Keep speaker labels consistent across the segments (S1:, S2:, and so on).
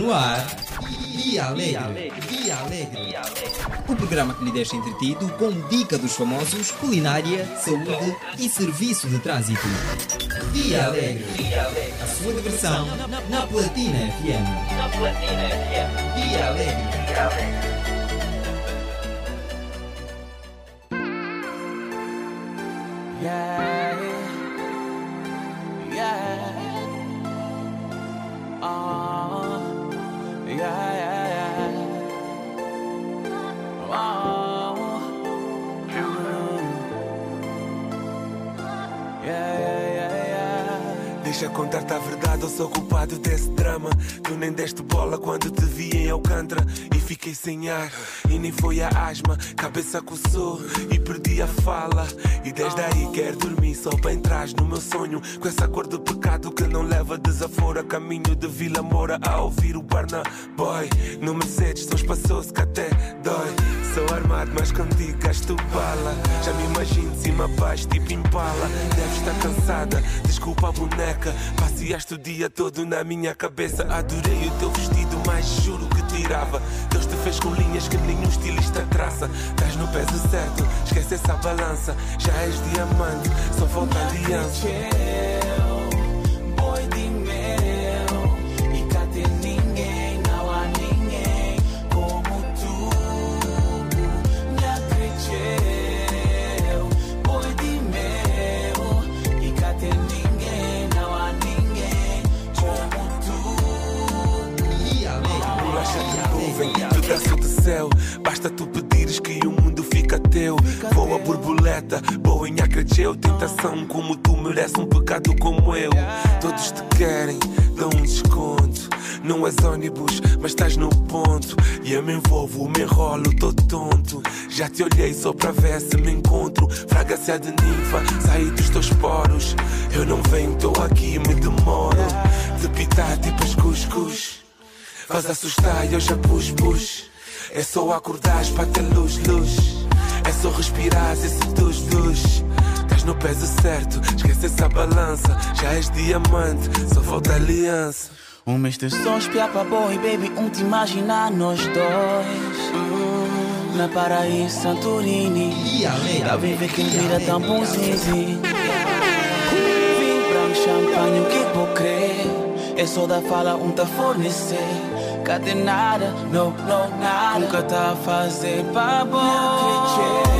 S1: No
S2: ar. Dia Alegre. Dia Alegre. O programa que lhe deixa entretido com dica dos famosos, culinária, saúde e serviço de trânsito. Dia Alegre. A sua diversão na Platina FM.
S3: Na Platina FM.
S2: Dia Alegre.
S3: Dia Alegre.
S4: Deixa contar-te a verdade, eu sou culpado desse drama. Tu nem deste bola quando te vi em Alcântara e fiquei sem ar. E nem foi a asma, cabeça coçou e perdi a fala. E desde aí quero dormir só para entrar no meu sonho. Com essa cor de pecado que não leva desaforo. A caminho de Vila Moura a ouvir o Barna Boy. No Mercedes tão espaçoso que até dói. Sou armado, mas contigo gasto bala. Já me imagino de cima baixo, tipo impala. Deve estar cansada, desculpa a boneca. Passeaste o dia todo na minha cabeça. Adorei o teu vestido, mas juro que tirava. Deus te fez com linhas que nenhum estilista traça. Estás no peso certo, esquece essa balança. Já és diamante, só falta aliança. Céu. Basta tu pedires que o mundo fica teu. Voa borboleta, boa em acredeu. Tentação como tu merece um pecado como eu. Todos te querem, dão um desconto. Não és ônibus, mas estás no ponto. E eu me envolvo, me enrolo, tô tonto. Já te olhei só para ver se me encontro. Fragrância de ninfa, saí dos teus poros. Eu não venho, tô aqui, me demoro. De pitar tipo os cuscuz. Faz assustar e eu já pus, pus. É só acordar para ter luz, luz. É só respirar e seduz, luz. Estás no peso certo, esquece essa balança. Já és diamante, só falta aliança.
S5: Um mês de só espiar pra boi, baby, um te imaginar nós dois Hum, Na paraíso Santorini. Tá viver quem vira tão bonzinho Vinho branco, champanhe, o que vou crer É só da fala um tá fornecer Cadê nada, não, não, nada. Nunca tá a fazer pra boi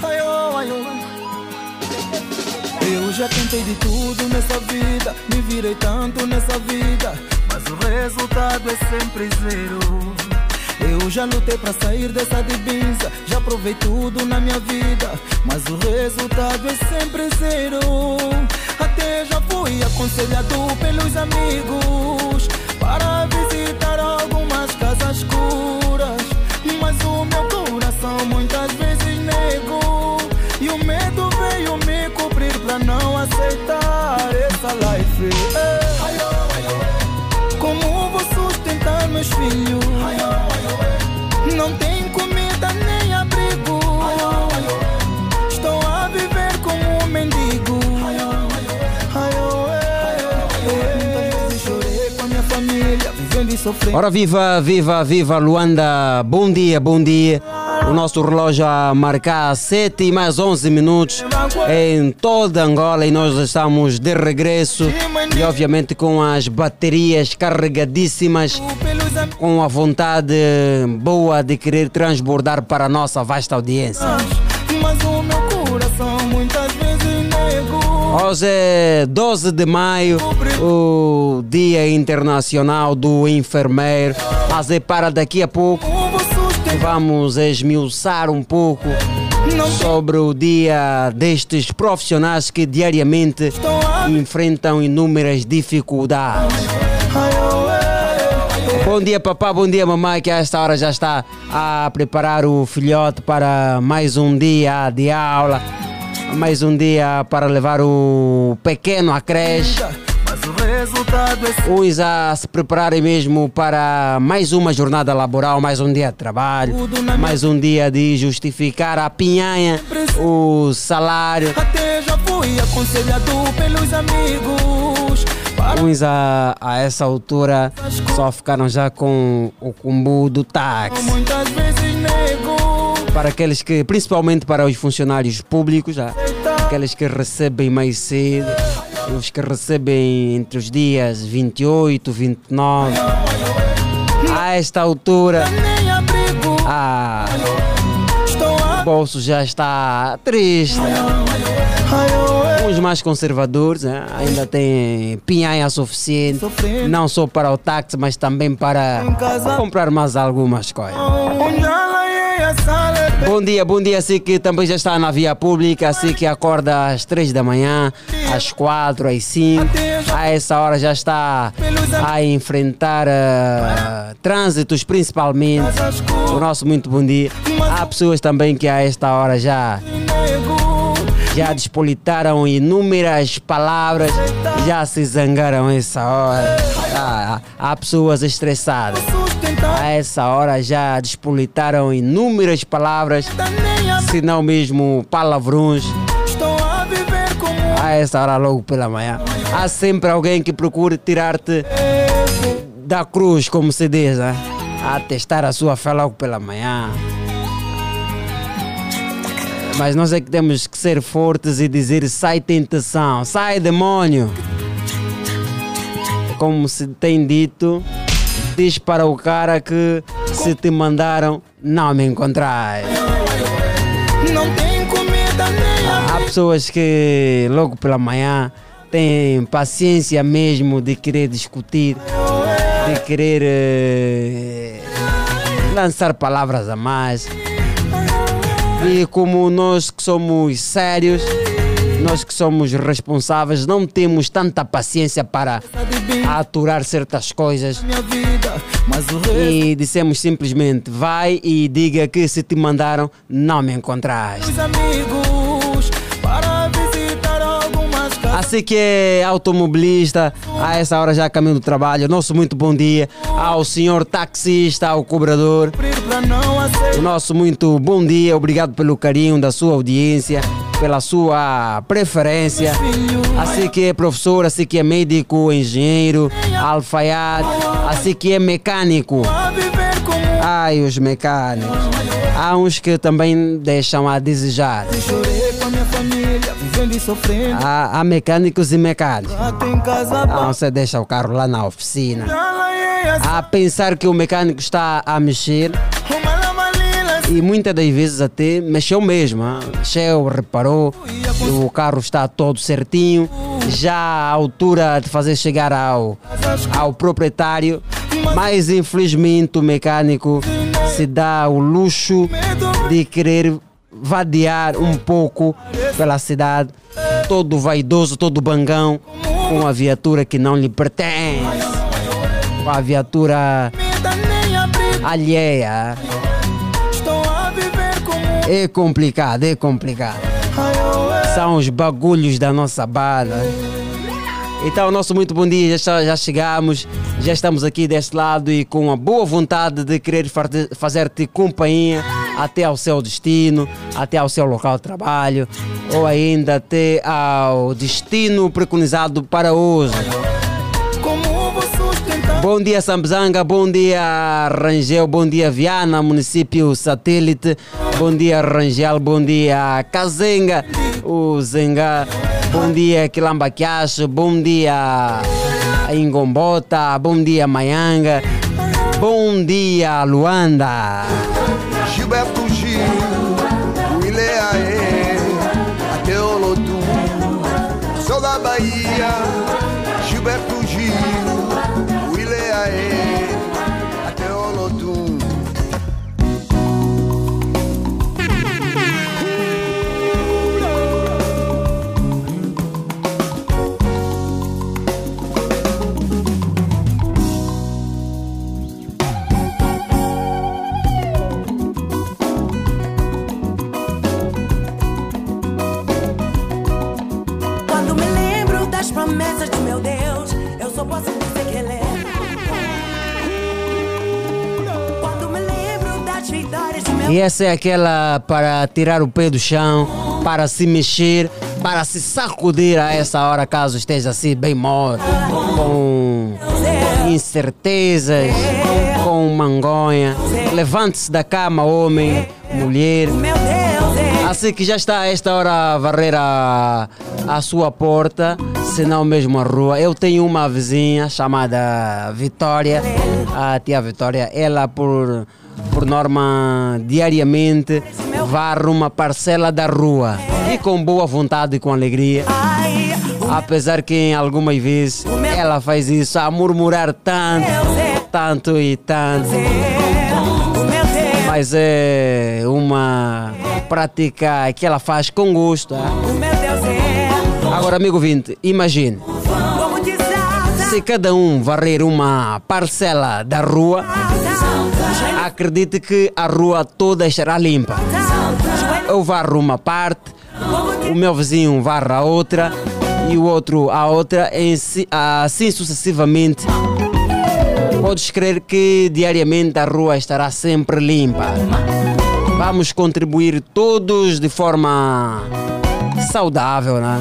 S5: we. Ayo, ayo, we. Eu já tentei de tudo nessa vida, me virei tanto nessa vida, mas o resultado é sempre zero. Eu já lutei pra sair dessa divisa, já provei tudo na minha vida, mas o resultado é sempre zero. Até já fui aconselhado pelos amigos para visitar algumas casas escuras, mas o meu coração muitas vezes meus filhos? Não tem comida nem abrigo. Estou a viver como um mendigo.
S6: Ora viva, viva, viva Luanda, bom dia, bom dia. O nosso relógio a marcar 7 e mais 11 minutos em toda Angola e nós estamos de regresso e obviamente com as baterias carregadíssimas, com a vontade boa de querer transbordar para a nossa vasta audiência. Hoje é 12 de maio, o Dia Internacional do Enfermeiro, mas é para daqui a pouco. Vamos esmiuçar um pouco sobre o dia destes profissionais que diariamente enfrentam inúmeras dificuldades. Bom dia papá, bom dia mamãe que a esta hora já está a preparar o filhote para mais um dia de aula, mais um dia para levar o pequeno à creche. Uns a se prepararem mesmo para mais uma jornada laboral, mais um dia de trabalho, mais um dia de justificar a pinhanha, o salário.
S5: Até já fui aconselhado pelos amigos.
S6: Uns a, a essa altura só ficaram já com o combo do táxi. Para aqueles que, principalmente para os funcionários públicos, já, aqueles que recebem mais cedo, os que recebem entre os dias 28, 29. A esta altura, ah, o bolso já está triste. Os mais conservadores né, ainda têm pinhanha suficiente, não só para o táxi, mas também para comprar mais algumas coisas. Bom dia, bom dia, assim que também já está na via pública, assim que acorda às 3 da manhã, às 4, às 5, a essa hora já está a enfrentar ah, trânsitos principalmente. O nosso muito bom dia. Há pessoas também que a esta hora já. Já despolitaram inúmeras palavras, já se zangaram essa hora. Ah, há pessoas estressadas. A essa hora já despolitaram inúmeras palavras, se não mesmo palavrões. A essa hora logo pela manhã. Há sempre alguém que procure tirar-te da cruz, como se diz, né? a testar a sua fé logo pela manhã. Mas nós é que temos que ser fortes e dizer: sai tentação, sai demônio. Como se tem dito, diz para o cara que se te mandaram, não me encontrais.
S5: Não tem comida nem
S6: Há pessoas que logo pela manhã têm paciência mesmo de querer discutir, de querer eh, lançar palavras a mais. E como nós que somos sérios, nós que somos responsáveis, não temos tanta paciência para aturar certas coisas. E dissemos simplesmente, vai e diga que se te mandaram, não me encontraste. Assim que é automobilista, a essa hora já caminho do trabalho, nosso muito bom dia ao senhor taxista, ao cobrador. O nosso muito bom dia, obrigado pelo carinho da sua audiência, pela sua preferência. Assim que é professor, assim que é médico, engenheiro, alfaiate, assim que é mecânico. Ai, os mecânicos. Há uns que também deixam a desejar.
S5: Chorei com a minha família. Vivendo e sofrendo.
S6: Há, há mecânicos e mecânicos. Ah, você deixa o carro lá na oficina.
S5: É a
S6: A pensar que o mecânico está a mexer e muitas das vezes até mexeu mesmo. ah. Mexeu, reparou, o carro está todo certinho. Já à altura de fazer chegar ao, ao proprietário. Mas infelizmente o mecânico se dá o luxo de querer vadear um pouco pela cidade, todo vaidoso, todo bangão, com uma viatura que não lhe pertence, com a viatura alheia. É complicado, é complicado. São os bagulhos da nossa bala. Então, nosso muito bom dia, já, já chegamos, já estamos aqui deste lado e com a boa vontade de querer fazer-te companhia até ao seu destino, até ao seu local de trabalho ou ainda até ao destino preconizado para hoje. Bom dia Sambzanga, bom dia Rangel, bom dia Viana, município satélite, bom dia Rangel, bom dia Kazenga, o Zenga, bom dia Quilamba Quiacho, bom dia Ingombota, bom dia Mayanga, bom dia Luanda.
S7: you better
S6: E essa é aquela para tirar o pé do chão, para se mexer, para se sacudir a essa hora, caso esteja assim bem morto, com incertezas, com mangonha. Levante-se da cama, homem, mulher. Assim que já está a esta hora a varrer a, a sua porta, se não mesmo a rua. Eu tenho uma vizinha chamada Vitória, a tia Vitória. Ela, por, por norma, diariamente varre uma parcela da rua. E com boa vontade e com alegria. Apesar que em algumas vezes ela faz isso a murmurar tanto, tanto e tanto. Mas é uma prática que ela faz com gosto. ah. Agora, amigo vinte, imagine se cada um varrer uma parcela da rua, acredite que a rua toda estará limpa. Eu varro uma parte, o meu vizinho varra a outra e o outro a outra, assim sucessivamente. Podes crer que diariamente a rua estará sempre limpa. Vamos contribuir todos de forma saudável, né?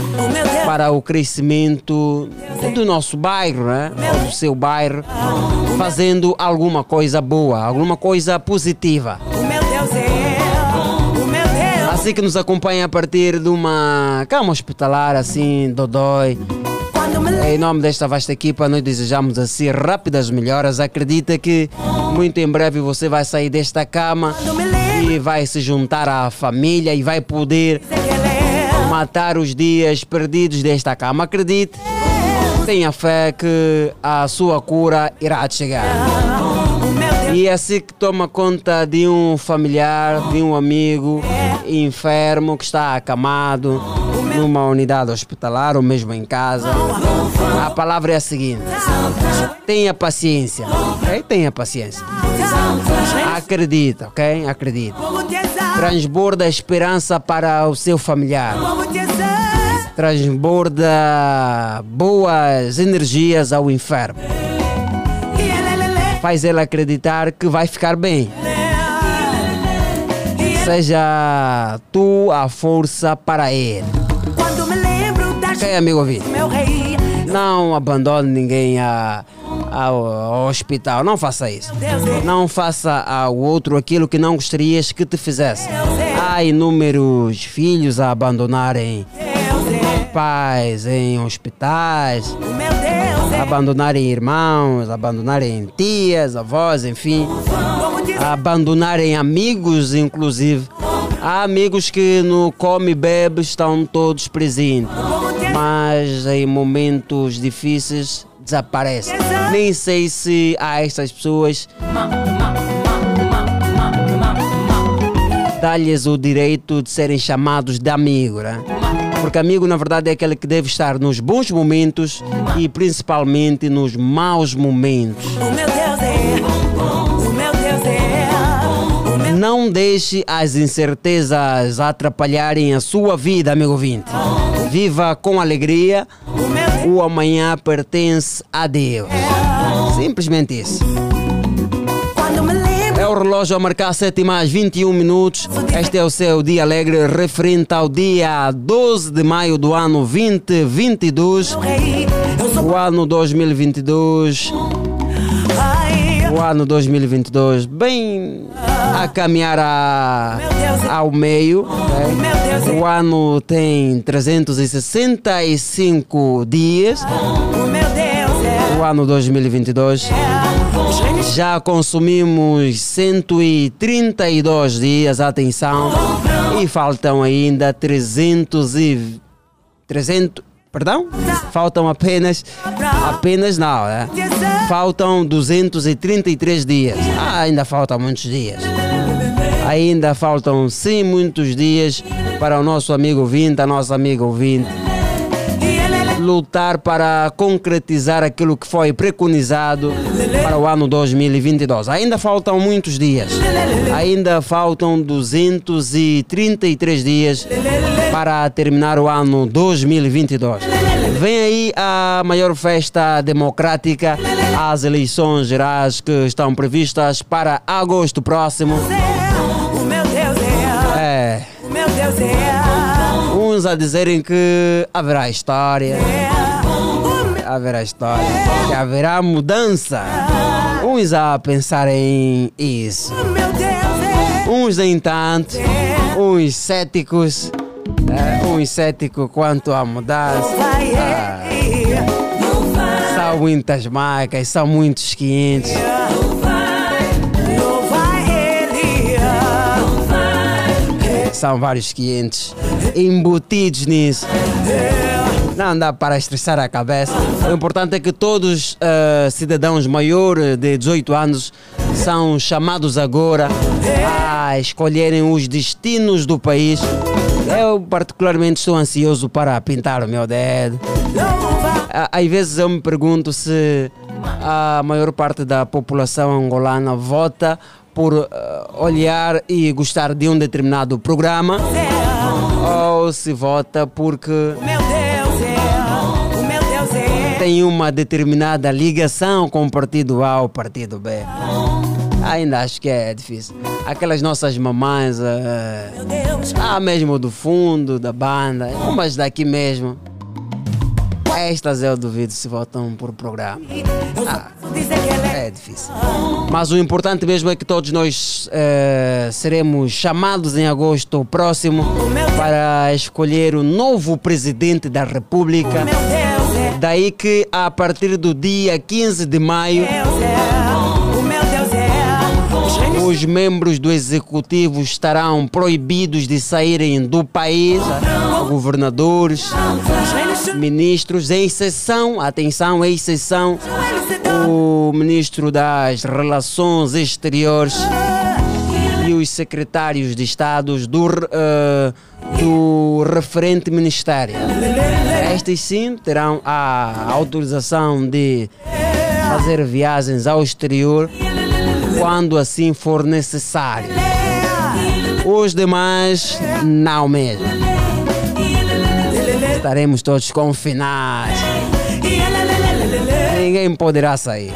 S6: Para o crescimento do nosso bairro, né? Do seu bairro, fazendo alguma coisa boa, alguma coisa positiva. Assim que nos acompanha a partir de uma cama hospitalar, assim, Dodói. Em nome desta vasta equipa, nós desejamos assim rápidas melhoras. Acredita que muito em breve você vai sair desta cama e vai se juntar à família e vai poder. Matar os dias perdidos desta cama. Acredite, tenha fé que a sua cura irá chegar. E assim que toma conta de um familiar, de um amigo enfermo que está acamado numa unidade hospitalar ou mesmo em casa, a palavra é a seguinte: tenha paciência, ok? Tenha paciência. Acredita, ok? Acredita. Transborda esperança para o seu familiar. Transborda boas energias ao enfermo. Faz ele acreditar que vai ficar bem. Seja tu a força para ele. Ok, amigo ouvinte? Não abandone ninguém a, ao, ao hospital. Não faça isso. Não faça ao outro aquilo que não gostarias que te fizesse. Há inúmeros filhos a abandonarem pais em hospitais, abandonarem irmãos, abandonarem tias, avós, enfim. Abandonarem amigos, inclusive. Há amigos que no come e bebe estão todos presentes, mas em momentos difíceis desaparecem. Nem sei se há estas pessoas dá-lhes o direito de serem chamados de amigo, né? Porque amigo, na verdade, é aquele que deve estar nos bons momentos e principalmente nos maus momentos. Não deixe as incertezas atrapalharem a sua vida, amigo ouvinte. Viva com alegria.
S7: o
S6: amanhã pertence a Deus. Simplesmente isso. É o relógio a marcar 7 mais 21 minutos. Este é o seu dia alegre referente ao dia 12 de maio do ano 2022.
S7: do rei, eu sou
S6: O ano 2022
S7: Ai,
S6: O ano 2022 bem a caminhar a, ao meio. né? O ano tem 365 dias.
S7: o
S6: ano 2022
S7: Os reinos
S6: já consumimos 132 dias, atenção, e faltam ainda 300 e 300, perdão? Faltam apenas apenas não, né? Faltam 233 dias. Ah, ainda faltam muitos dias. Ainda faltam sim muitos dias para o nosso amigo ouvinte, a nossa amiga ouvinte lutar para concretizar aquilo que foi preconizado para o ano 2022. Ainda faltam muitos dias. Ainda faltam 233 dias para terminar o ano 2022. Vem aí a maior festa democrática, as eleições gerais que estão previstas para agosto próximo.
S7: O meu Deus é.
S6: Uns a dizerem que haverá história. Haverá história, que haverá mudança. Uns a pensar em isso, uns nem tanto, uns céticos, é, uns céticos quanto à mudança. Ah, são muitas marcas, são muitos 500. São vários 500 embutidos nisso. Não dá para estressar a cabeça. O importante é que todos eh, cidadãos maiores de 18 anos são chamados agora a escolherem os destinos do país. Eu, particularmente, estou ansioso para pintar o meu dedo. Às vezes eu me pergunto se a maior parte da população angolana vota por eh, olhar e gostar de um determinado programa ou se vota porque
S7: é. É.
S6: tem uma determinada ligação com o partido A ou partido B. Ainda acho que é difícil. Aquelas nossas mamães,
S7: Deus.
S6: ah, mesmo do fundo da banda, umas daqui mesmo. Estas eu duvido se votam por programa.
S7: Ela é.
S6: É difícil. Mas o importante mesmo é que todos nós eh, seremos chamados em agosto próximo para escolher o novo presidente da República.
S7: É.
S6: Daí que a partir do dia 15 de maio,
S7: é. Os
S6: membros do executivo estarão proibidos de saírem do país, governadores, ministros, em exceção, atenção, em exceção, o ministro das Relações Exteriores e os secretários de Estados do, eh, do referente ministério. Estes sim terão a autorização de fazer viagens ao exterior quando assim for necessário. Os demais, não mesmo. Estaremos todos confinados. Ninguém poderá sair.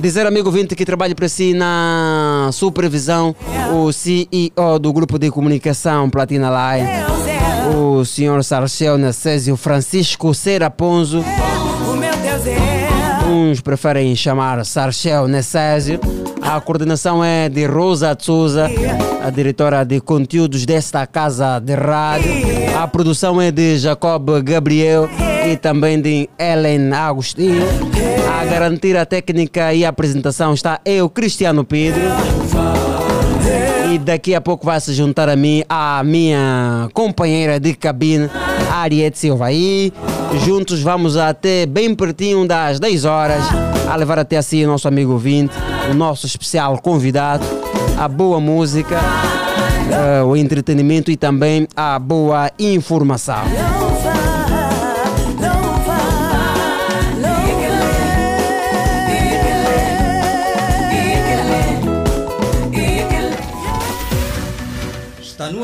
S6: Dizer, amigo vinte que trabalha para si na supervisão, o CEO do grupo de comunicação Platina Line, o senhor Sarceu Nacésio Francisco Seraponzo.
S7: O meu Deus é.
S6: Uns preferem chamar Sarchel Nessésio. A coordenação é de Rosa Souza, a diretora de conteúdos desta casa de rádio. A produção é de Jacob Gabriel e também de Ellen Agostinho. A garantir a técnica e a apresentação está eu, Cristiano Pedro. Daqui a pouco vai se juntar a mim a minha companheira de cabine, Ariete Silva. E juntos vamos até bem pertinho das 10 horas a levar até assim o nosso amigo ouvinte, o nosso especial convidado, a boa música, eh, o entretenimento e também a boa informação.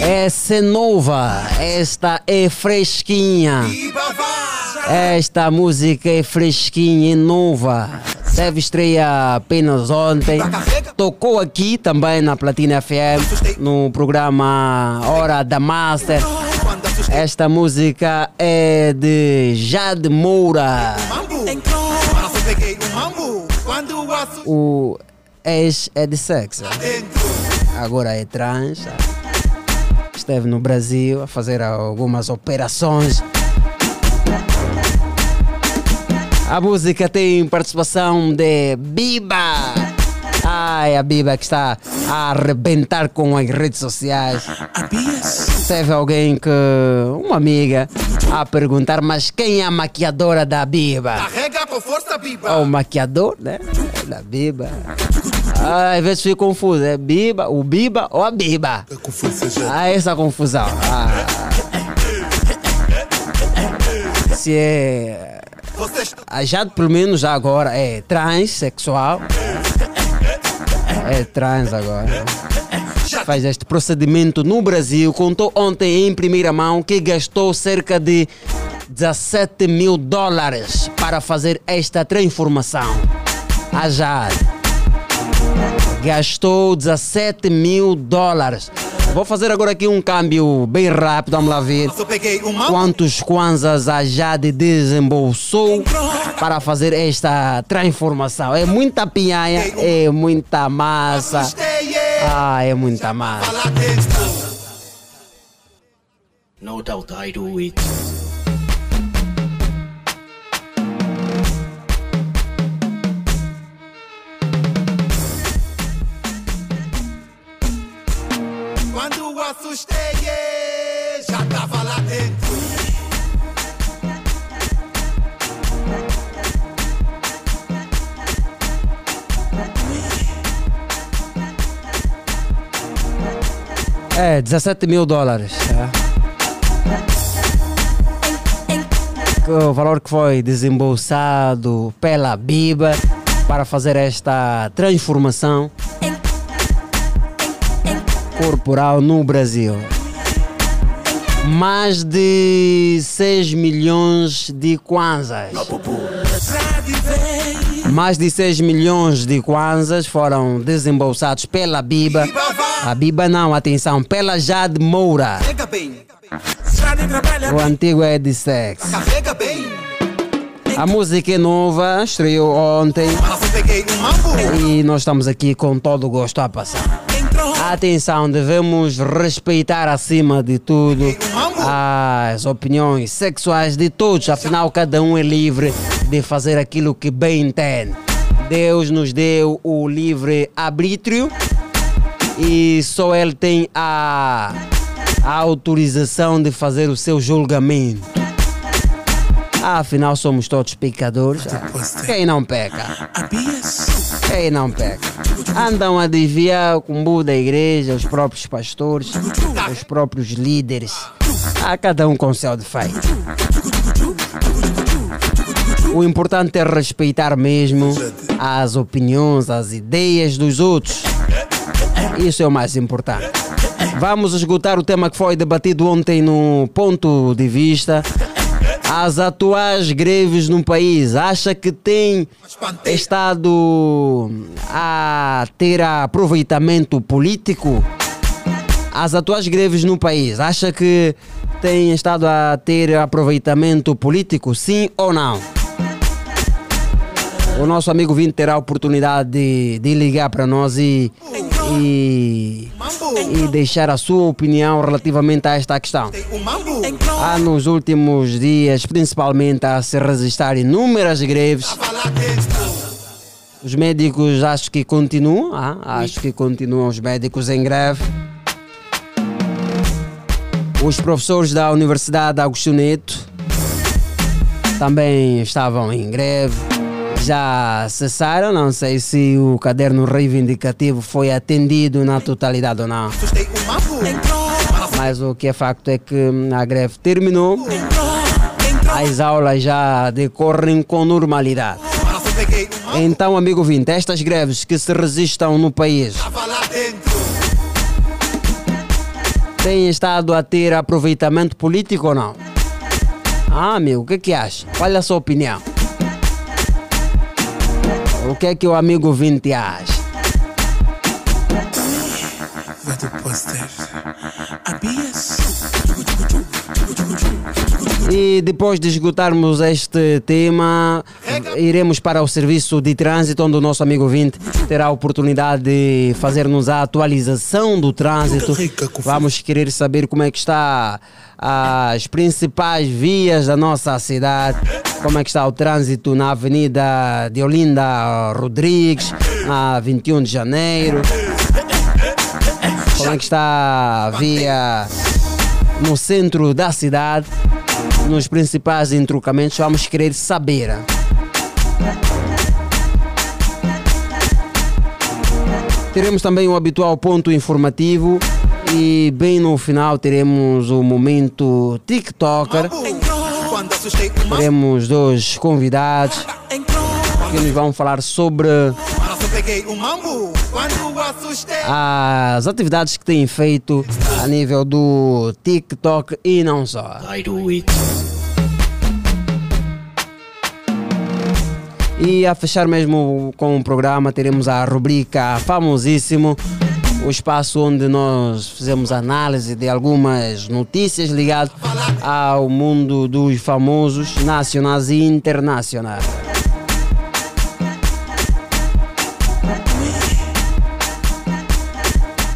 S6: Essa é nova, esta é fresquinha. Esta música é fresquinha, é nova. Teve estreia apenas ontem. Tocou aqui também na Platina FM, no programa Hora da Master. Esta música é de Jade Moura. O ex é de sexo. Agora é trans. Esteve no Brasil a fazer algumas operações. A música tem participação de Biba. Ai, a Biba que está a arrebentar com as redes sociais. Teve alguém que. Uma amiga a perguntar, mas quem é a maquiadora da Biba?
S8: Carrega com força, Biba.
S6: Ou o maquiador, né? Da Biba. Ah, às vezes fico confuso. É Biba, o Biba ou a Biba? Ah, essa confusão. Ah. Se é. A Jade, pelo menos já agora, é transexual. É trans agora. Faz este procedimento no Brasil. Contou ontem em primeira mão que gastou cerca de 17 mil dólares para fazer esta transformação. A Jade gastou 17 mil dólares. Vou fazer agora aqui um câmbio bem rápido, vamos lá ver quantos kwanzas a Jade desembolsou para fazer esta transformação. É muita pinhanha, é muita massa. Ah, é muita massa.
S8: No doubt I do it.
S9: É,
S6: 17 mil dólares. é. O valor que foi desembolsado pela Biba para fazer esta transformação corporal no Brasil. Mais de 6 milhões de kwanzas. Mais de 6 milhões de kwanzas foram desembolsados pela Biba. A Biba não, atenção, pela Jade Moura. O antigo é de sexo. A música é nova, estreou ontem. E nós estamos aqui com todo o gosto a passar. Atenção, devemos respeitar acima de tudo as opiniões sexuais de todos, afinal, cada um é livre de fazer aquilo que bem entende. Deus nos deu o livre arbítrio e só Ele tem a, a autorização de fazer o seu julgamento. Afinal, somos todos pecadores. Quem não peca? Quem não peca? Andam a desviar o da igreja, os próprios pastores, os próprios líderes. A cada um com seu defeito. O importante é respeitar mesmo as opiniões, as ideias dos outros. Isso é o mais importante. Vamos esgotar o tema que foi debatido ontem no ponto de vista. As atuais greves no país, acha que tem estado a ter aproveitamento político? As atuais greves no país, acha que tem estado a ter aproveitamento político, sim ou não? O nosso amigo Vinte terá a oportunidade de, de ligar para nós e, e, e deixar a sua opinião relativamente a esta questão. Há nos últimos dias, principalmente, a se registrar inúmeras greves. Os médicos acho que continuam, ah, acho que continuam os médicos em greve. Os professores da Universidade Agostinho Neto também estavam em greve. Já cessaram, não sei se o caderno reivindicativo foi atendido na totalidade ou não. Mas o que é facto é que a greve terminou. As aulas já decorrem com normalidade. Então, amigo vinte, estas greves que se resistam no país têm estado a ter aproveitamento político ou não? Ah, amigo, o que que acha? Qual é a sua opinião? O que é que o amigo vinte acha? E depois de esgotarmos este tema, iremos para o serviço de trânsito, onde o nosso amigo Vinte terá a oportunidade de fazer-nos a atualização do trânsito. Vamos querer saber como é que está as principais vias da nossa cidade, como é que está o trânsito na Avenida de Olinda Rodrigues, na 21 de janeiro, como é que está a via no centro da cidade, nos principais entrocamentos, vamos querer saber. Teremos também o habitual ponto informativo e bem no final teremos o momento TikToker. Teremos dois convidados que nos vão falar sobre as atividades que têm feito a nível do TikTok e não só. E a fechar mesmo com o programa, teremos a rubrica Famosíssimo, o espaço onde nós fizemos análise de algumas notícias ligadas ao mundo dos famosos nacionais e internacionais.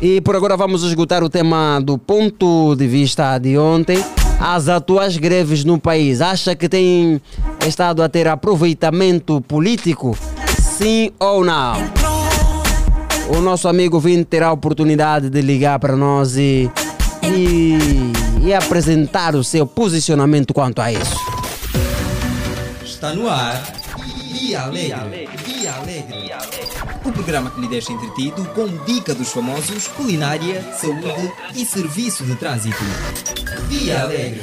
S6: E por agora vamos esgotar o tema do ponto de vista de ontem. As atuais greves no país, acha que tem estado a ter aproveitamento político? Sim ou não? O nosso amigo Vinte terá a oportunidade de ligar para nós e, e, e apresentar o seu posicionamento quanto a isso.
S2: Está no ar. Via Alegre. Via Alegre. O programa que lhe deixa entretido com dica dos famosos, culinária, saúde e serviço de trânsito. Via Alegre.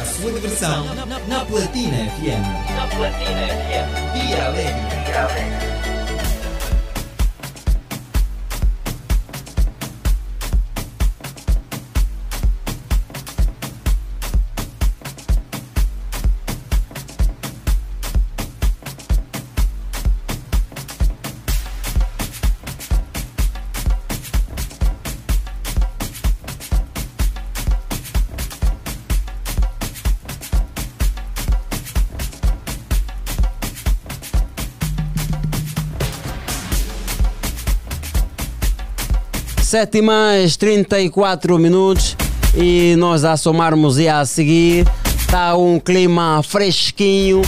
S2: A sua diversão na Platina FM.
S10: Na Platina FM.
S2: Via Alegre.
S6: Sete mais 34 minutos e nós a somarmos e a seguir está um clima fresquinho,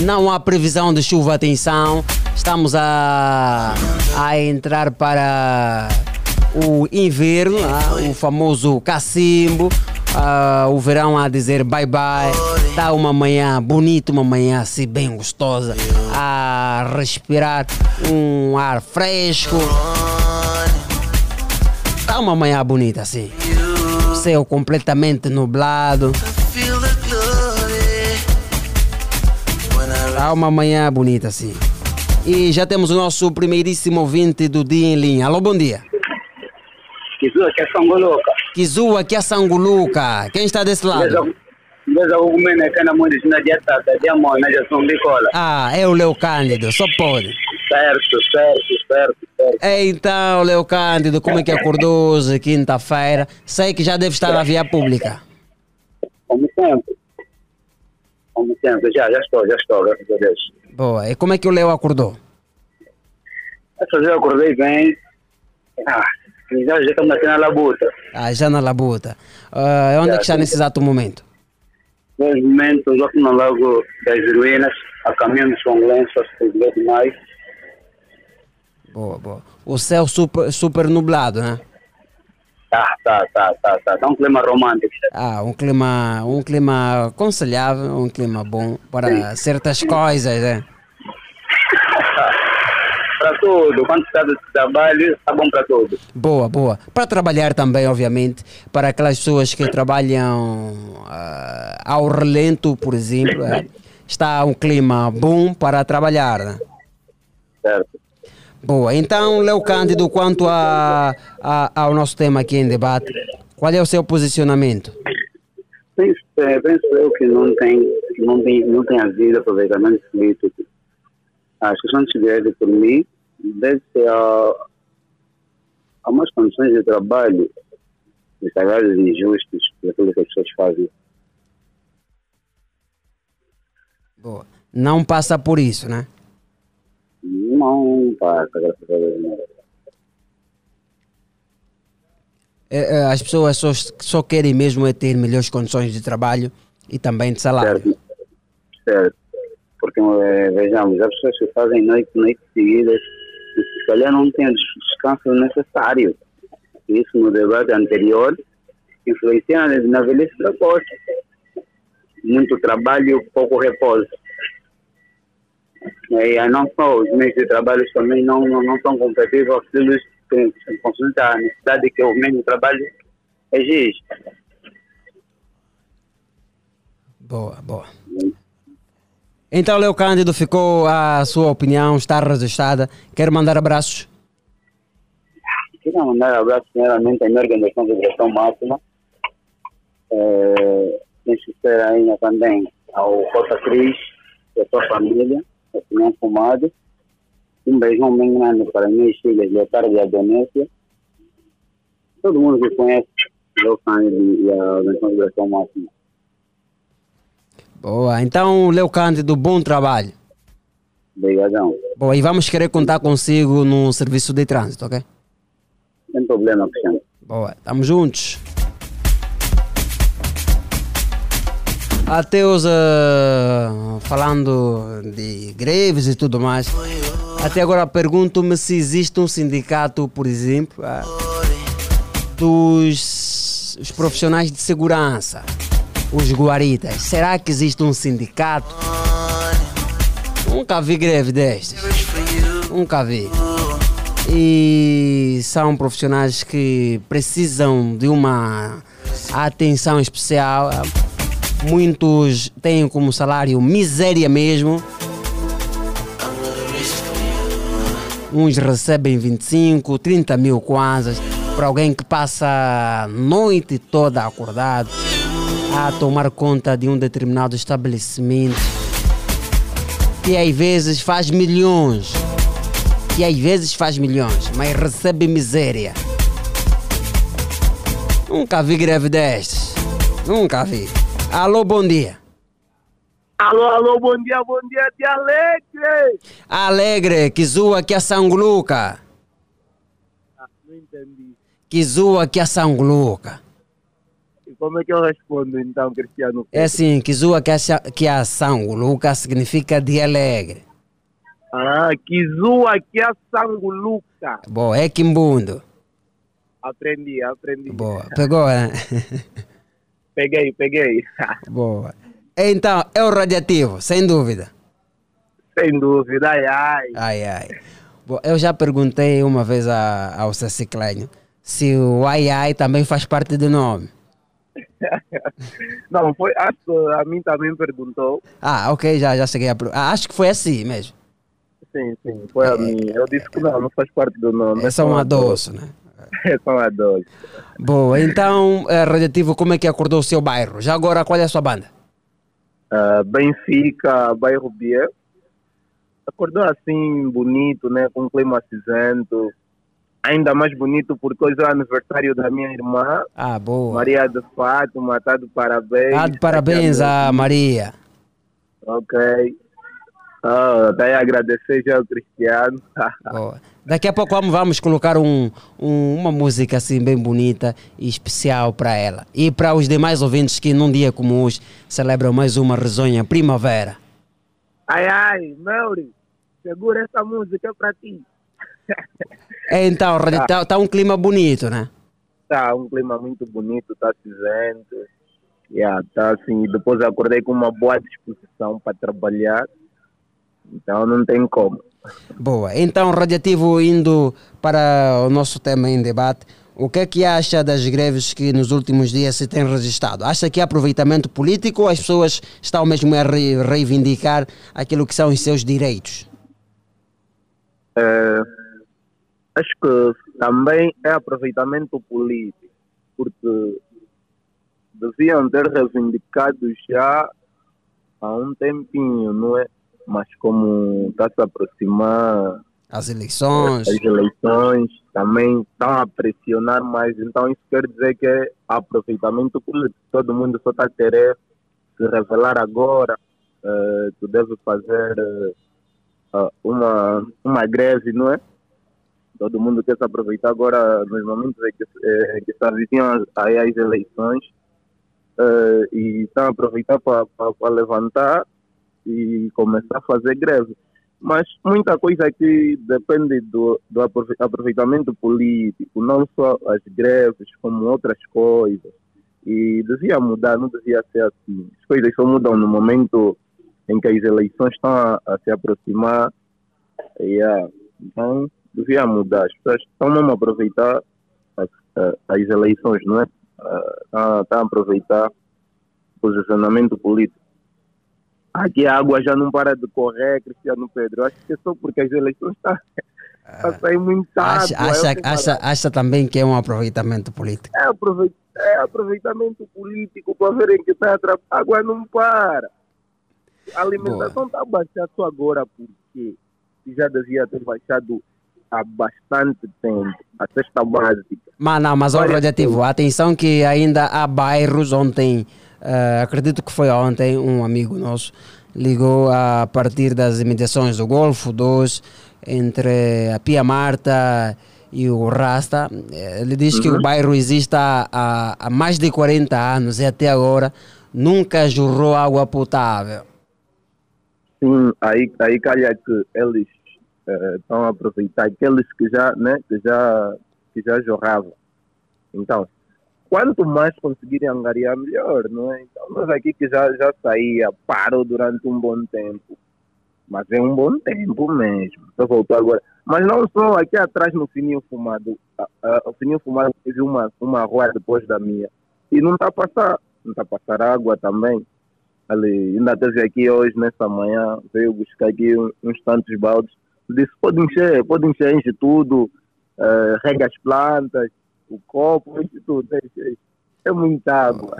S6: não há previsão de chuva, atenção. Estamos a, a entrar para o inverno, ah, o famoso cacimbo, ah, o verão a dizer bye bye. Está uma manhã bonita, uma manhã assim bem gostosa, a respirar um ar fresco. Tá uma manhã bonita assim. Céu completamente nublado. Tá uma manhã bonita assim. E já temos o nosso primeiríssimo ouvinte do dia em linha. Alô, bom dia.
S11: Kizua que é Sangoloka.
S6: Kizua aqui é Sanguluca. Quem está desse lado?
S11: Ukumene kana mwindi sina diatata diamona já são bicola.
S6: Ah, é o Leo Cândido, só pode.
S11: Certo, certo, certo, certo.
S6: Então, Leo Cândido, como é que acordou hoje, quinta-feira? Sei que já deve estar na via pública.
S11: Como sempre. Como sempre, já, já estou, já estou, graças a Deus.
S6: Boa. E como é que o Leo acordou?
S11: Essa vez eu acordei bem. Ah, já já estamos aqui na labuta.
S6: Ah, já na labuta. Ah, onde é que está nesse exato momento?
S11: Nesse momento, eu estou no Lago das Ruínas, a caminho de São Lourenço, às 3 de maio.
S6: Boa, boa. O céu super, super nublado, né?
S11: Tá, tá, tá, tá, tá. Tá um clima romântico.
S6: Ah, um clima, um clima aconselhável, um clima bom para certas coisas, né?
S11: Para tudo. Quando está de trabalho, está bom para tudo.
S6: Boa, boa. Para trabalhar também, obviamente, para aquelas pessoas que trabalham ah, ao relento, por exemplo, é, está um clima bom para trabalhar,
S11: certo.
S6: Boa, então, Leo Cândido, quanto a, a- ao nosso tema aqui em debate, qual é o seu posicionamento?
S11: Penso, é, penso eu que não tem, não tem, não tem havido aproveitamento político. As questões de por mim, deve-se a, a mais condições de trabalho e salários injustos daquilo que as pessoas fazem.
S6: Boa. Não passa por isso, né?
S11: Não passa, graças a Deus. não.
S6: É, é, As pessoas só, só querem mesmo é ter melhores condições de trabalho e também de salário.
S11: Certo. Certo. Porque, eh, vejamos, as pessoas que fazem noite, noite seguidas, se calhar não têm o descanso necessário. Isso no debate anterior influencia na, velhice precoce. Muito trabalho, pouco repouso. E aí, não só os meios de trabalho também não, não, não são competitivos àqueles que consulta a necessidade que o de trabalho exige.
S6: Boa, boa. Então, Leo Cândido, ficou a sua opinião, está registrada. Quero mandar abraços.
S11: Queria mandar um abraço primeiramente à minha organização de direção máxima. É, ser ainda também ao Costa Cris e a sua família, a Simão Fumado. Um beijão bem grande para minhas filhas, Leotardo e a Donécia. Todo mundo que conhece o Cândido e a organização de direção máxima.
S6: Boa, então, Leo Cândido, bom trabalho.
S11: Obrigadão.
S6: Boa, e vamos querer contar consigo no serviço de trânsito, ok?
S11: Sem problema, Cristiano.
S6: Boa, estamos juntos. Ateus, eh, falando de greves e tudo mais. Até agora pergunto-me se existe um sindicato, por exemplo, ah, dos os profissionais de segurança, os guaritas. Será que existe um sindicato? Nunca vi greve destes. Nunca vi. E são profissionais que precisam de uma atenção especial. Muitos têm como salário miséria mesmo. Uns recebem 25, 30 mil kwanzas para alguém que passa a noite toda acordado a tomar conta de um determinado estabelecimento que às vezes faz milhões, que às vezes faz milhões, mas recebe miséria. Nunca vi greve destes, nunca vi. Alô, bom dia.
S12: Alô, alô, bom dia, bom dia, de Alegre!
S6: Alegre, que zoa que a sanguluca.
S12: Não entendi.
S6: Que zoa que a sanguluca.
S12: Como é que eu respondo então, Cristiano?
S6: É assim, zoa que a, cha- que a sanguluca significa de alegre.
S12: Ah, Kizua que é Sanguluca.
S6: Boa, é quimbundo.
S12: Aprendi, aprendi.
S6: Boa, pegou, né?
S12: Peguei, peguei.
S6: Boa. Então, é o radiativo, sem dúvida.
S12: Sem dúvida, ai, ai.
S6: Ai, ai. Bom, eu já perguntei uma vez a, ao Ceciclênio se o ai ai também faz parte do nome.
S12: Não, foi, acho que a mim também perguntou.
S6: Ah, ok, já, já cheguei a. Ah, acho que foi assim mesmo.
S12: Sim, sim, foi a mim. Eu disse que não, não faz parte do nome.
S6: É só um adoço, né?
S12: É só um adoço.
S6: Boa, então, é, radiativo, como é que acordou o seu bairro? Já agora, qual é a sua banda?
S12: Ah, Benfica, bairro Bier. Acordou assim, bonito, né? Com um clima cinzento. Ainda mais bonito porque hoje é o aniversário da minha irmã,
S6: Ah, boa.
S12: Maria de Fátima. Tá de parabéns.
S6: Ah, de parabéns a Maria.
S12: Ok. Ah, daí agradecer já ao Cristiano.
S6: Boa. Daqui a pouco vamos, vamos colocar um, um- uma música assim bem bonita e especial para ela. E para os demais ouvintes que num dia como hoje celebram mais uma risonha primavera.
S12: ai, ai, Melry, segura essa música pra ti.
S6: Então, está tá um clima bonito, né?
S12: Tá um clima muito bonito, tá cinzento. Yeah, tá assim, depois acordei com uma boa disposição para trabalhar. Então não tem como.
S6: Boa. Então, Radiativo, indo para o nosso tema em debate, o que é que acha das greves que nos últimos dias se tem registrado? Acha que é aproveitamento político ou as pessoas estão mesmo a re- reivindicar aquilo que são os seus direitos?
S12: É, acho que também é aproveitamento político, porque deviam ter reivindicado já há um tempinho, não é? Mas como está se aproximar
S6: As eleições.
S12: as eleições, também estão a pressionar mais. Então isso quer dizer que é aproveitamento político. Todo mundo só está a querer se revelar agora. eh, tu deve fazer ah, uma, uma greve, não é? Todo mundo quer se aproveitar agora nos momentos em que, eh, que se avizinham aí as eleições eh, e estão a aproveitar para levantar e começar a fazer greve. Mas muita coisa aqui depende do, do aprove- aproveitamento político, não só as greves, como outras coisas. E devia mudar, não devia ser assim. As coisas só mudam no momento em que as eleições estão a, a se aproximar. Yeah. Então, devia mudar. As pessoas estão mesmo a aproveitar as, eh, as eleições, não é? Estão, estão a aproveitar o posicionamento político. Aqui a água já não para de correr, Cristiano Pedro. Acho que é só porque as eleições estão tá saindo muita
S6: Acha,
S12: água.
S6: acha, acha, acha também que é um aproveitamento político.
S12: é, aproveit é aproveitamento político para verem que está atrapalhando. A água não para. A alimentação está baixando só agora porque já devia ter baixado há bastante tempo. A cesta básica.
S6: Mas não, mas ó,
S12: Várias
S6: radiativo, atenção que ainda há bairros ontem, eh, acredito que foi ontem, um amigo nosso ligou a partir das imediações do Golfo 2, entre a Pia Marta e o Rasta. Eh, Ele diz que
S12: Uhum.
S6: o bairro existe há, há, há mais de 40 anos e até agora nunca jorrou água potável.
S12: Sim, aí, aí calha que eles eh, estão a aproveitar aqueles que já, né, que já, que já jorravam. Então, quanto mais conseguirem angariar, melhor, não é? Então, nós aqui que já, já saía, parou durante um bom tempo. Mas é um bom tempo mesmo. Só voltou agora. Mas não só aqui atrás no Fininho Fumado. O Fininho Fumado teve uma, uma rua depois da minha. E não está a passar. Não está a passar água também. Ali, ainda teve aqui hoje, nessa manhã, veio buscar aqui uns tantos baldes. Disse, pode encher, pode encher, enche tudo, eh, rega as plantas, o copo, enche tudo. enche. É muita água.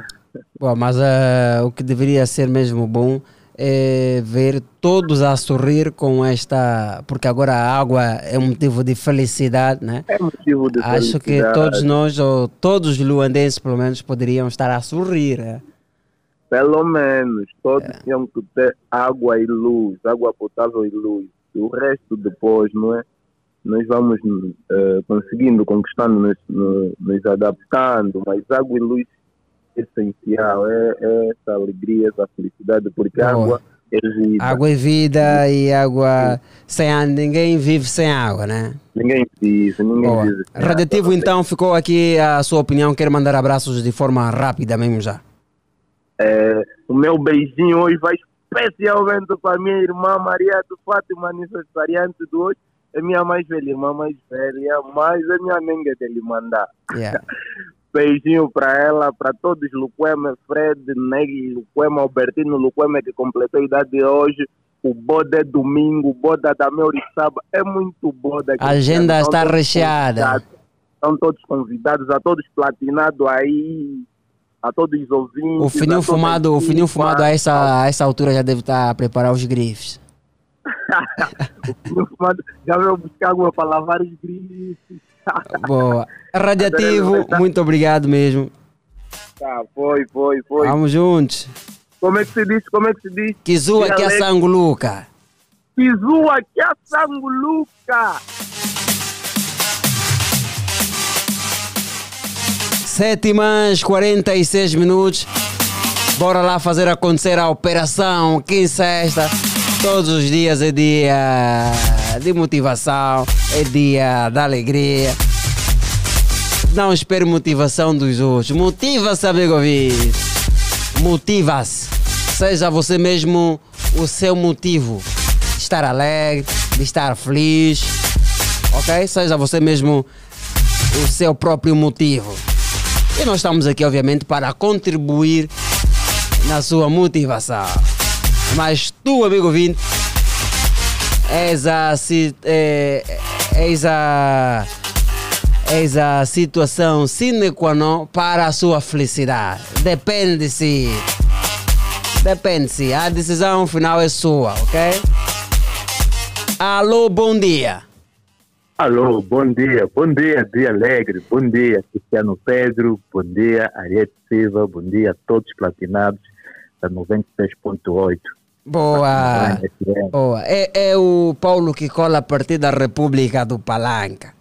S6: Bom, mas eh, o que deveria ser mesmo bom é ver todos a sorrir com esta. Porque agora a água é um motivo de felicidade, né?
S12: É motivo de
S6: Acho que
S12: felicidade.
S6: todos nós, ou todos os luandenses pelo menos, poderiam estar a sorrir. né?
S12: Pelo menos, todos tinham que ter água e luz, água potável e luz. O resto depois, não é? Nós vamos eh, conseguindo, conquistando, nos, no- nos adaptando, mas água e luz é essencial, é, é essa alegria, essa felicidade, porque
S6: Boa.
S12: água é vida.
S6: Água é vida e água sem água. Ninguém vive sem água, né?
S12: Ninguém vive, ninguém
S6: Boa.
S12: vive.
S6: Radioativo, então, ficou aqui a sua opinião. Quero mandar abraços de forma rápida mesmo já.
S12: É, o meu beijinho hoje vai especialmente para a minha irmã Maria do Fátima, aniversariante de hoje. É minha mais velha, irmã mais velha, mas é minha nenga dele mandar.
S6: Yeah.
S12: Beijinho para ela, para todos, Luquema, Fred, Neg, Luquema, Albertino, Luquema, que completou a idade hoje. O boda é domingo, o boda da Meuriçaba é muito boda.
S6: A agenda está recheada.
S12: Estão todos convidados, a todos platinados aí, a todos os ouvintes.
S6: O fininho
S12: a a
S6: fumado, o fininho fumado a essa, a essa altura já deve estar a preparar os grifes.
S12: O fininho fumado já veio buscar água para lavar os grifes.
S6: Boa. Radiativo, muito obrigado mesmo.
S12: Tá, foi, foi, foi.
S6: Vamos juntos.
S12: Como é que se diz? Como é que se diz?
S6: Kizua que é
S12: Dialeto.
S6: Sanguluca.
S12: Kizua que é Sanguluca.
S6: 7 mais 46 minutos. Bora lá fazer acontecer a operação. Que sexta. Todos os dias é dia de motivação, é dia da alegria. Não espere motivação dos outros. Motiva-se, amigo ouvinte. Motiva-se. Seja você mesmo o seu motivo. De estar alegre, de estar feliz. Ok? Seja você mesmo o seu próprio motivo. E nós estamos aqui, obviamente, para contribuir na sua motivação. Mas tu, amigo ouvinte, Eis a, é, eis a, eis a situação sine qua non para a sua felicidade. Depende se. Depende se. A decisão final é sua, ok? Alô, bom dia.
S13: Alô, bom dia, bom dia, dia alegre, bom dia, Cristiano Pedro, bom dia, Ariete Silva, bom dia a todos os platinados da 96.8.
S6: Boa. Boa. É, é o Paulo que cola a partir da República do Palanca.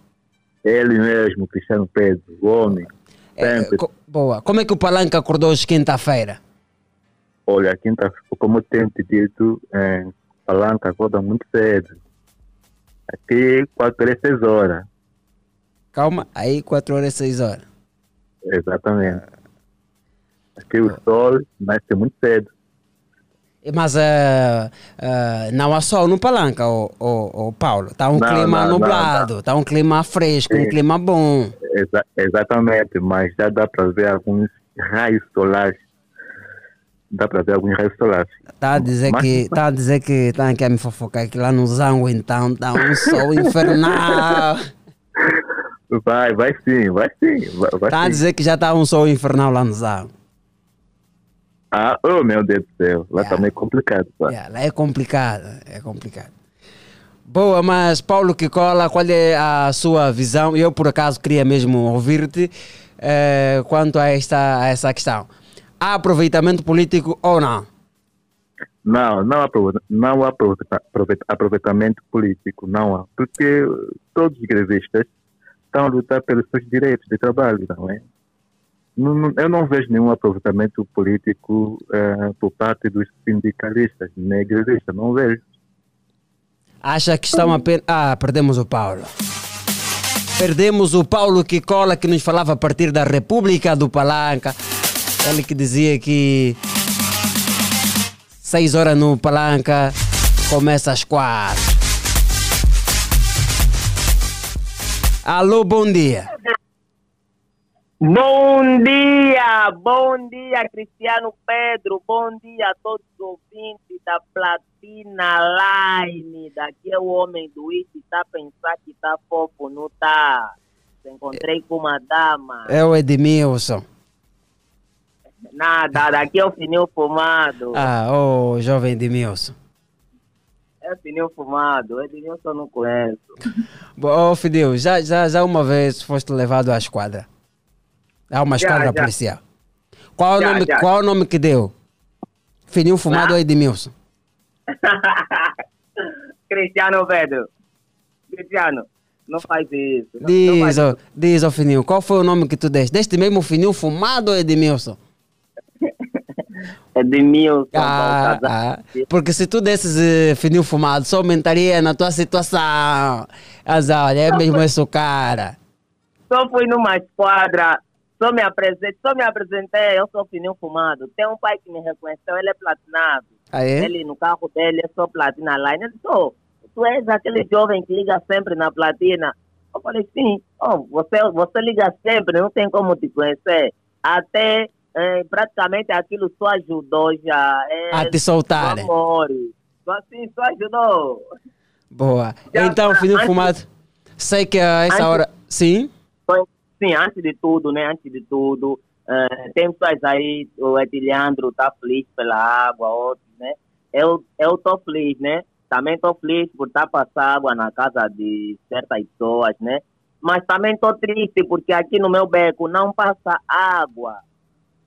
S13: Ele mesmo, Cristiano Pedro, o homem, sempre.
S6: Co- boa. Como é que o Palanca acordou hoje quinta-feira?
S13: Olha, quinta, como eu tenho te dito, é, Palanca acorda muito cedo. Aqui, 4 horas, 6 horas.
S6: Calma, aí 4 horas e 6 horas.
S13: Exatamente. Aqui o sol nasce muito cedo.
S6: Mas eh, eh, não há sol no Palanca, o, o, Paulo. Está um
S13: Não,
S6: clima
S13: não,
S6: nublado, está um clima fresco, um
S13: Sim.
S6: clima bom.
S13: Exa- exatamente, mas já dá para ver alguns raios solares. Dá para ver alguns raios solares.
S6: Está a dizer
S13: Mas-
S6: que está a dizer que está aqui a me fofocar que lá no Zango então está um sol infernal.
S13: Vai, vai sim, vai sim. Vai, vai
S6: Está a dizer que já está um sol infernal lá no Zango.
S13: Ah, oh meu Deus do céu, lá tá meio complicado. Pá.
S6: Yeah, lá é complicado, é complicado. Boa, mas Paulo que cola, qual é a sua visão? Eu por acaso queria mesmo ouvir-te eh, quanto a esta a essa questão. Há aproveitamento político ou não?
S13: Não, não há, não há aproveita- aproveita- aproveitamento político, não há. Porque todos os grevistas estão a lutar pelos seus direitos de trabalho, não é? Eu não vejo nenhum aproveitamento político eh, por parte dos sindicalistas, nem grevistas, não vejo.
S6: Acha que estão apenas. Ah, perdemos o Paulo. Perdemos o Paulo que cola, que nos falava a partir da República do Palanca. Ele que dizia que seis horas no Palanca começa às quatro. Alô, bom dia.
S14: Bom dia, bom dia, Cristiano Pedro, bom dia a todos os ouvintes da Platina Line. Daqui é o homem do It, tá a pensar que tá fofo, não tá? Encontrei com uma dama.
S6: É o Edmilson.
S14: Nada, daqui é o fininho fumado.
S6: Ah, ô jovem Edmilson.
S14: É fininho fumado, Edmilson eu não conheço.
S6: Ô, Fidel, já, já, já uma vez foste levado à esquadra? Há uma
S14: Já,
S6: esquadra
S14: já.
S6: policial. Qual é o
S14: Já,
S6: nome,
S14: já.
S6: qual o nome que deu? Fininho Fumado ou Edmilson?
S14: Cristiano Pedro, Cristiano, não faz isso. Não, não
S6: Diz,
S14: faz
S6: ó, diz, ó Fininho, qual foi o nome que tu deste? Deste mesmo Fininho Fumado ou Edmilson?
S14: Edmilson,
S6: Ah, ah, porque se tu desses eh, Fininho Fumado, só aumentaria na tua situação. Mas olha, é mesmo esse o cara.
S14: só fui numa esquadra, só me apresentei, só me apresentei, eu sou fininho fumado. Tem um pai que me reconheceu, ele é platinado.
S6: Ah, é?
S14: Ele no carro dele é só platina line. Ele disse, tu és aquele jovem que liga sempre na platina. Eu falei, sim, oh, você, você liga sempre, não tem como te conhecer. Até eh, praticamente aquilo só ajudou já. É,
S6: A te soltarem.
S14: Amor. Só assim, só ajudou.
S6: Boa.
S14: Já,
S6: Então, Fininho
S14: antes-
S6: Fumado, sei que a essa
S14: antes-
S6: hora. Sim?
S14: Sim, antes de tudo, né? Antes de tudo, eh, tem pessoas aí, o Ediliandro tá feliz pela água, outros, né? Eu, eu tô feliz, né? Também tô feliz por estar passando água na casa de certas pessoas, né? Mas também tô triste porque aqui no meu beco não passa água.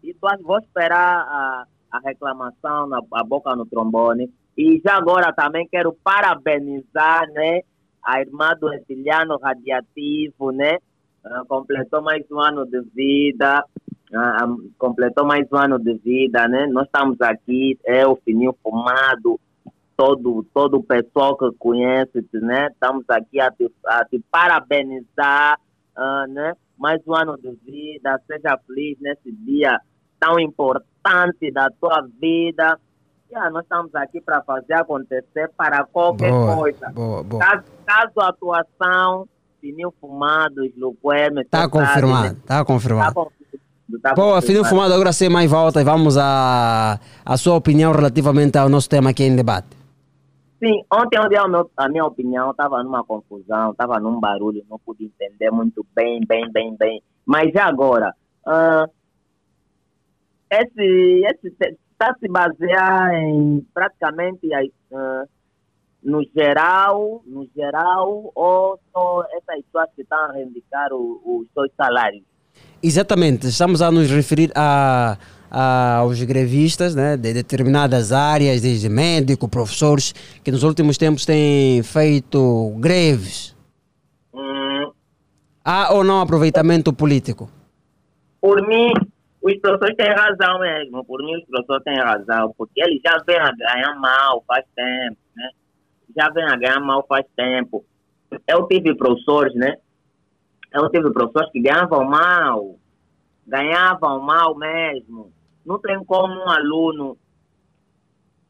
S14: E vou esperar a, a reclamação na a boca no trombone. E já agora também quero parabenizar, né? A irmã do Ediliano Radiativo, né? Ah, completou mais um ano de vida, ah, ah, completou mais um ano de vida, né? Nós estamos aqui, é o Fininho Fumado, todo, todo o pessoal que conhece, né? Estamos aqui a te, a te parabenizar, ah, né? Mais um ano de vida, seja feliz nesse dia tão importante da tua vida. Yeah, nós estamos aqui para fazer acontecer para qualquer
S6: Boa,
S14: coisa.
S6: boa, boa.
S14: Caso, caso a atuação, Fininho Fumado, Luqueme,
S6: Tá confirmado, tá confirmado.
S14: Tá confirmado. Tá
S6: Boa, Fininho. Fumado, agora sem mais volta e vamos à a sua opinião relativamente ao nosso tema aqui em debate.
S14: Sim, ontem eu dei a, meu, a minha opinião, estava numa confusão, estava num barulho, não pude entender muito bem, bem, bem, bem. Mas agora? ah, esse esse está se basear em praticamente ah, no geral, no geral, ou só essas pessoas que estão a reivindicar o- os seus salários?
S6: Exatamente, estamos a nos referir a, a- aos grevistas né, de determinadas áreas, desde médico, professores, que nos últimos tempos têm feito greves.
S14: Hum,
S6: Há ou não aproveitamento político?
S14: por mim, os professores têm razão mesmo. Por mim, os professores têm razão, porque eles já vêm a ganhar mal faz tempo, né? Já vêm a ganhar mal faz tempo. Eu tive professores, né? Eu tive professores que ganhavam mal, ganhavam mal mesmo. Não tem como um aluno,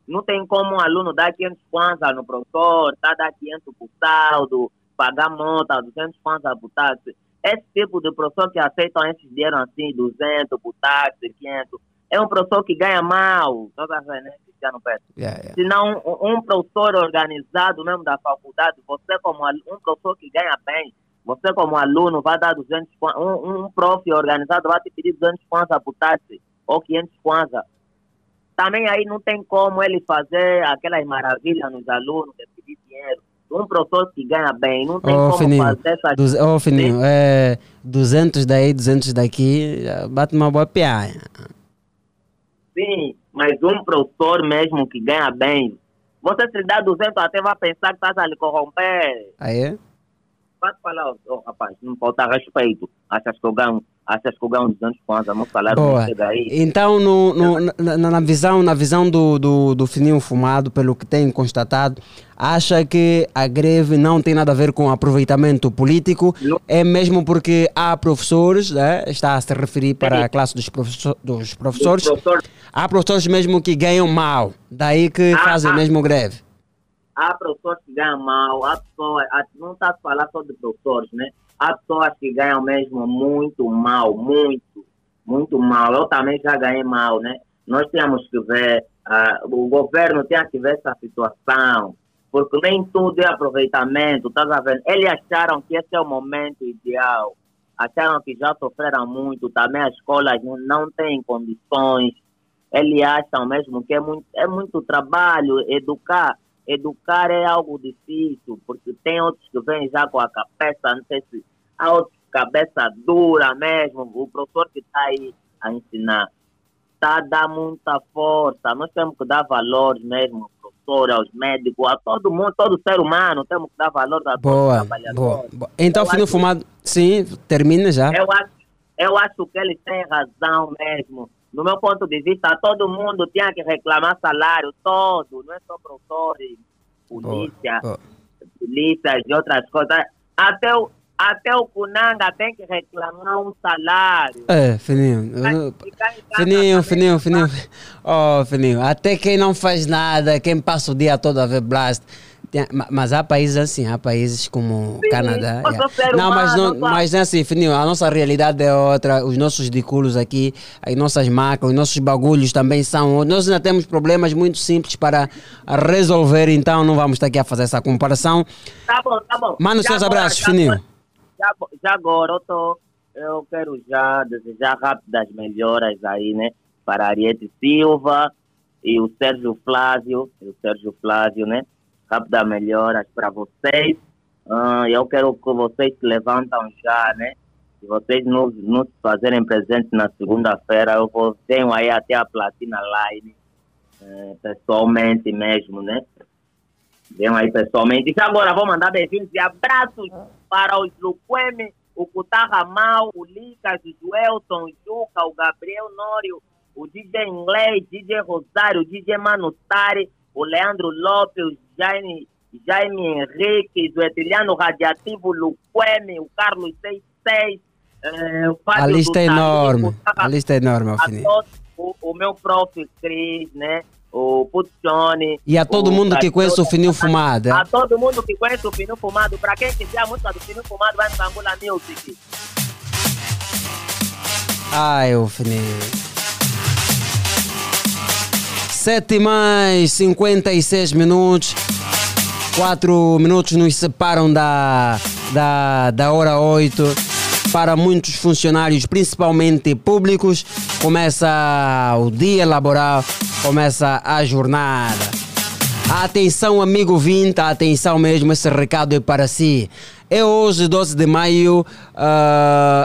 S14: não tem como um aluno dar 500 kwanza no professor, tá dar 500 por saldo, pagar multa, 200 kwanza por táxi. Esse tipo de professor que aceitam esses dinheiro assim, 200 por táxi, 500, é um professor que ganha mal, toda a né, Cristiano Pedro.
S6: Yeah, yeah.
S14: Se não, um professor organizado mesmo da faculdade, você como um professor que ganha bem, você como aluno vai dar 200 kwanza, um, um prof organizado vai te pedir 200 kwanza por táxi, ou 500 kwanza. Também aí não tem como ele fazer aquelas maravilhas nos alunos, de pedir dinheiro. Um professor que ganha bem, não tem
S6: Ô,
S14: como
S6: Fininho,
S14: fazer essas
S6: Duze- ô, Fininho, é, 200 daí, 200 daqui, bate uma boa piada.
S14: Sim, mas um professor mesmo que ganha bem, você se dá 200 até vai pensar que estás a lhe corromper.
S6: Aí é?
S14: Pode falar, oh, rapaz, não falta respeito. Achas que eu ganho, achas que ganho 200 kwanza, salário não
S6: Boa.
S14: chega aí.
S6: Então, no, no- na, na- visão, na visão do, do, do fininho fumado, pelo que tem constatado, acha que a greve não tem nada a ver com aproveitamento político, é mesmo porque há professores, né, está a se referir para a classe dos, professor, dos professores, há professores mesmo que ganham mal, daí que
S14: Ah,
S6: fazem
S14: ah.
S6: mesmo greve.
S14: Há professores que ganham mal, há pessoas, há- não está a falar só de professores, né? Há pessoas que ganham mesmo muito mal, muito, muito mal. Eu também já ganhei mal, né? Nós temos que ver, ah, o governo tem que ver essa situação, porque nem tudo é aproveitamento, a ver? Eles acharam que esse é o momento ideal, acharam que já sofreram muito, também as escolas não têm condições, eles acham mesmo que é muito, é muito trabalho educar. Educar é algo difícil, porque tem outros que vêm já com a cabeça, não sei se há outros cabeça dura mesmo. O professor que está aí a ensinar está a dar muita força. Nós temos que dar valor mesmo aos professores, aos médicos, a todo mundo, todo ser humano, temos que dar valor a todos os
S6: Boa,
S14: trabalhadores.
S6: boa, boa. Então,
S14: acho-
S6: fumado, sim, termina já.
S14: eu acho, eu acho que eles têm razão mesmo. No meu ponto de vista, todo mundo tinha que reclamar salário, todo, não é só professores, polícia,
S6: boa.
S14: polícias e outras coisas. Até o, até o Kunanga tem que reclamar um salário.
S6: É, fininho. eu- Fininho, fininho, fininho. Oh, fininho. Até quem não faz nada, quem passa o dia todo a ver blast. Tem- ma- mas há países assim, há países como Canadá.
S14: eu sou ser
S6: Não, mas não,
S14: humano,
S6: mas é assim, fininho. A nossa realidade é outra. Os nossos diculos aqui, as nossas macas, os nossos bagulhos também são. Nós ainda temos problemas muito simples para resolver, então não vamos estar aqui a fazer essa comparação.
S14: Tá bom, tá bom.
S6: Manda os seus
S14: agora,
S6: abraços,
S14: já
S6: fininho.
S14: Já, já agora, eu, tô, eu quero já desejar rápidas melhoras aí, né? Para Ariete Silva e o Sérgio Flávio, e o Sérgio Flávio, né? Rápidas melhoras para vocês. Ah, eu quero que vocês se levantam já, né? Se vocês não se fazerem presente na segunda-feira, eu vou, venho aí até a Platina Line, eh, pessoalmente mesmo, né? Venham aí pessoalmente. E agora vou mandar beijinhos e abraços para os Luqueme, o Kutarra Mal, o Lucas, o Joelson, o Juca, o Gabriel Nório, o DJ Inglês, DJ Rosário, o DJ Mano Tari, o Leandro Lopes, o Jaime, Jaime Henrique, o Etiliano Radiativo, o Luqueme, o Carlos 66, eh, o
S6: A lista é enorme. A lista é enorme,
S14: a
S6: fininho.
S14: todos, o, o meu prof. Cris, né? O Putzone.
S6: E a todo mundo que conhece o fininho fumado. é?
S14: A todo mundo que conhece o Fininho Fumado. Pra quem quiser a música do Fininho Fumado, vai no Angula Music.
S6: Ai, o fininho. 7 mais 56 minutos. Quatro minutos nos separam da, da, da hora 8. Para muitos funcionários, principalmente públicos, começa o dia laboral, começa a jornada. Atenção, amigo Vinta, atenção mesmo, esse recado é para si. É hoje, 12 de maio, uh,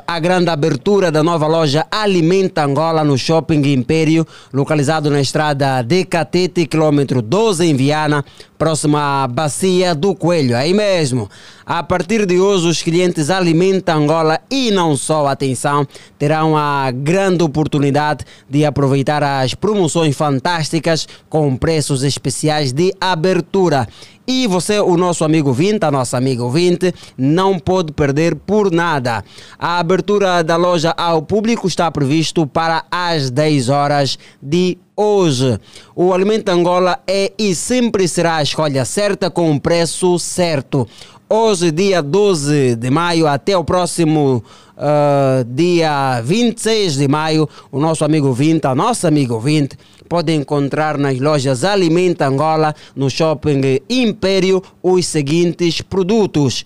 S6: a grande abertura da nova loja Alimenta Angola no Shopping Império, localizado na estrada de Catete, quilômetro 12 em Viana, próxima à Bacia do Coelho. Aí mesmo. A partir de hoje, os clientes Alimenta Angola e não só, atenção, terão a grande oportunidade de aproveitar as promoções fantásticas com preços especiais de abertura. E você, o nosso amigo Vinte, a nossa amiga ouvinte, não pode perder por nada. A abertura da loja ao público está previsto para as 10 horas de hoje. O Alimento Angola é e sempre será a escolha certa com o preço certo. Hoje, dia 12 de maio, até o próximo uh, dia 26 de maio, o nosso amigo Vinte, a nossa amiga ouvinte, pode encontrar nas lojas Alimenta Angola, no shopping Império, os seguintes produtos: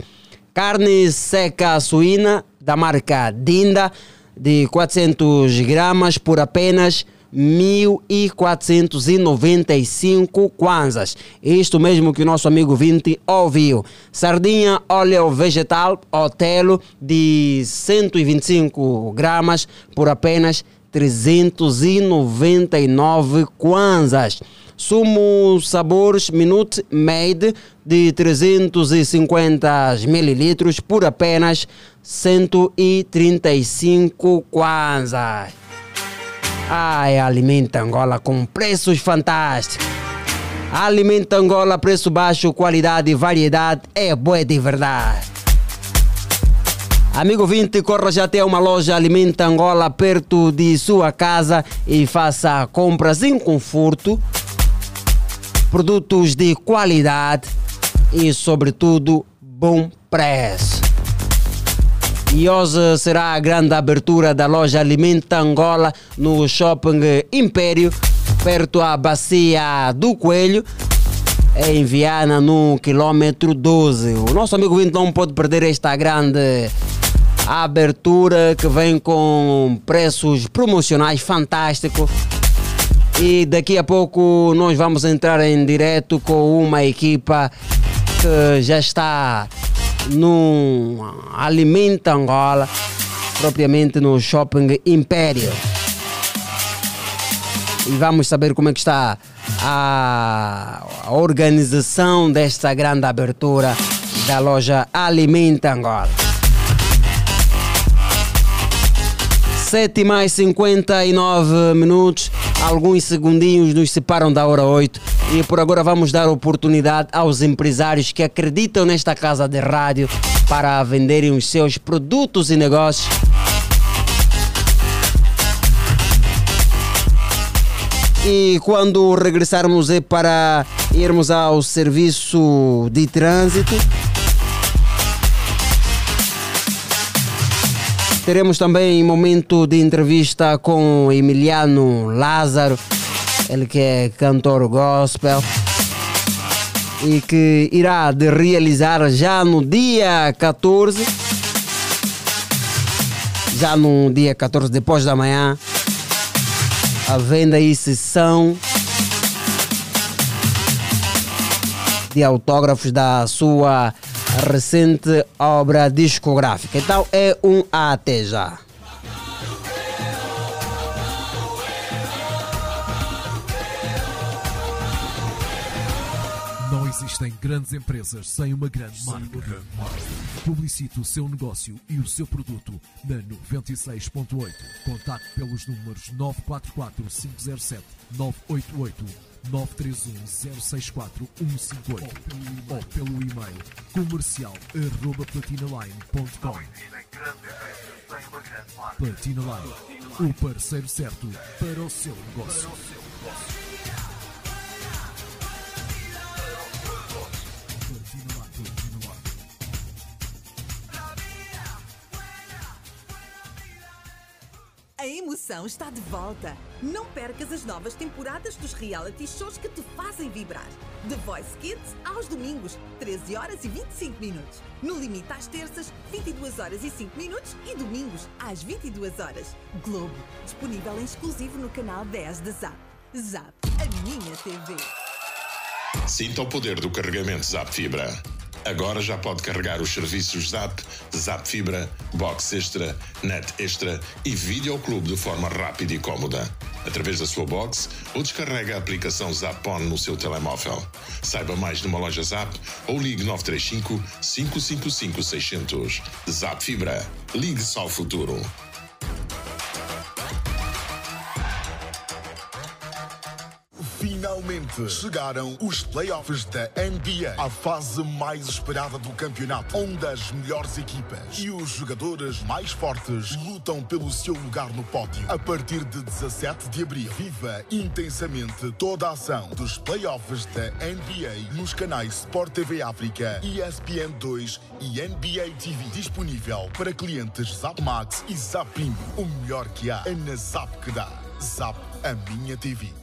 S6: carne seca suína da marca Dinda, de 400 gramas por apenas 1.495 kwanzas. Isto mesmo que o nosso amigo Vinte ouviu. Sardinha óleo vegetal Otelo de 125 gramas por apenas 399 kwanzas. Sumo Sabores Minute Made de 350 mililitros por apenas 135 kwanzas. Ai, Alimenta Angola com preços fantásticos. Alimenta Angola, preço baixo, qualidade e variedade é boa de verdade. Amigo 20, corra já até uma loja Alimenta Angola perto de sua casa e faça compras em conforto, produtos de qualidade e, sobretudo, bom preço. E hoje será a grande abertura da loja Alimenta Angola no Shopping Império, perto à Bacia do Coelho, em Viana, no quilômetro 12. O nosso amigo Vinto não pode perder esta grande abertura que vem com preços promocionais fantásticos. E daqui a pouco nós vamos entrar em direto com uma equipa que já está no Alimenta Angola, propriamente no Shopping Império. E vamos saber como é que está a, a organização desta grande abertura da loja Alimenta Angola. 7 mais 59 minutos, alguns segundinhos nos separam da hora 8 e por agora vamos dar oportunidade aos empresários que acreditam nesta casa de rádio para venderem os seus produtos e negócios. E quando regressarmos é para irmos ao serviço de trânsito. Teremos também momento de entrevista com Emiliano Lázaro ele que é cantor gospel e que irá de realizar já no dia 14, já no dia 14 depois da manhã, a venda e sessão de autógrafos da sua recente obra discográfica. Então é um até já.
S15: Existem grandes empresas sem uma grande marca. Publicite o seu negócio e o seu produto na 96.8. Contacte pelos números 944 507 988 931 064 158 ou pelo e-mail comercial arroba platinaline.com Platina Line, o parceiro certo para o seu negócio.
S16: A emoção está de volta. Não percas as novas temporadas dos reality shows que te fazem vibrar. The Voice Kids aos domingos, 13 horas e 25 minutos. No limite às terças, 22 horas e 5 minutos e domingos às 22 horas. Globo, disponível em exclusivo no canal 10 da Zap. Zap, a minha TV.
S17: Sinta o poder do carregamento Zap Fibra. Agora já pode carregar os serviços Zap, Zap Fibra, Box Extra, Net Extra e Videoclube de forma rápida e cómoda. Através da sua box ou descarrega a aplicação Zapon no seu telemóvel. Saiba mais numa loja Zap ou ligue 935 555 600. Zap Fibra. Ligue-se ao futuro.
S18: Finalmente chegaram os playoffs da NBA, a fase mais esperada do campeonato, onde as melhores equipas e os jogadores mais fortes lutam pelo seu lugar no pódio. A partir de 17 de abril, viva intensamente toda a ação dos playoffs da NBA nos canais Sport TV África, ESPN 2 e NBA TV, disponível para clientes Zap Max e Zap Premium. O melhor que há é na Zap que dá. Zap, a minha TV.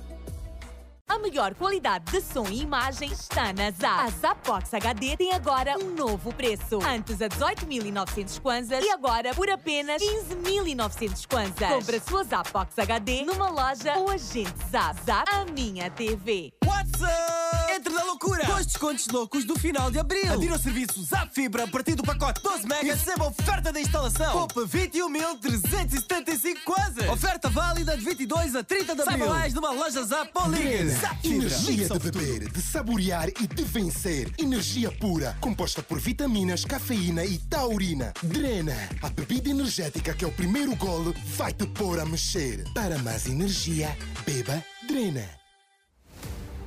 S19: A melhor qualidade de som e imagem está na Zap. A Zapbox HD tem agora um novo preço. Antes a 18.900 kwanzas e agora por apenas 15.900 kwanzas. Compre a sua Zapbox HD numa loja ou agente Zap. Zap, a minha TV.
S20: What's up? Entre na loucura! Os descontos loucos do final de abril. Adira o serviço Zap Fibra a partir do pacote 12 megas e receba a oferta da instalação. Poupa 21.375 kwanzas. Oferta válida de 22 a 30 de abril. Saiba mais numa loja Zap ou ligue. Zap Fibra.
S21: Energia de beber, de saborear e de vencer. Energia pura, composta por vitaminas, cafeína e taurina. Drena, a bebida energética que é o primeiro golo vai te pôr a mexer. Para mais energia, beba Drena.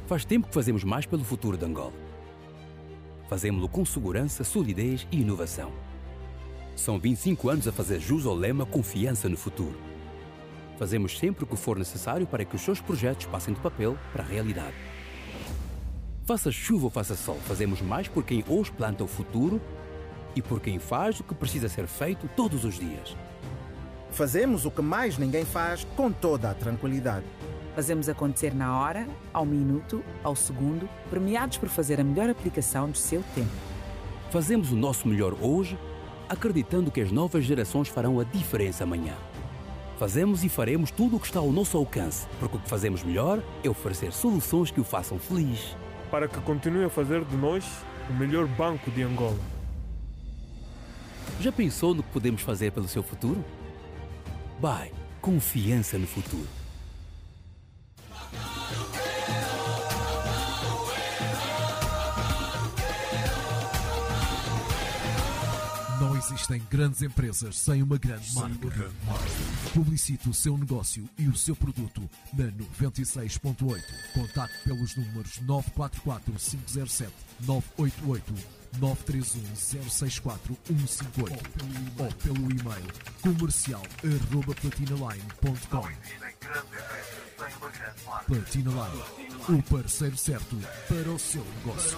S22: Faz tempo que fazemos mais pelo futuro de Angola. Fazemos-lo com segurança, solidez e inovação. São 25 anos a fazer jus ao lema Confiança no Futuro. Fazemos sempre o que for necessário para que os seus projetos passem do papel para a realidade. Faça chuva ou faça sol, fazemos mais por quem hoje planta o futuro e por quem faz o que precisa ser feito todos os dias.
S23: Fazemos o que mais ninguém faz com toda a tranquilidade.
S24: Fazemos acontecer na hora, ao minuto, ao segundo, premiados por fazer a melhor aplicação do seu tempo.
S22: Fazemos o nosso melhor hoje, acreditando que as novas gerações farão a diferença amanhã. Fazemos e faremos tudo o que está ao nosso alcance, porque o que fazemos melhor é oferecer soluções que o façam feliz.
S25: Para que continue a fazer de nós o melhor banco de Angola.
S22: Já pensou no que podemos fazer pelo seu futuro? Vai, confiança no futuro.
S15: Existem grandes empresas sem uma grande marca. Publicite o seu negócio e o seu produto na 96.8. Contacte pelos números 944 507 988 931 064 158 ou pelo e-mail comercial arroba platinaline.com Platina Line, o parceiro certo para o seu negócio.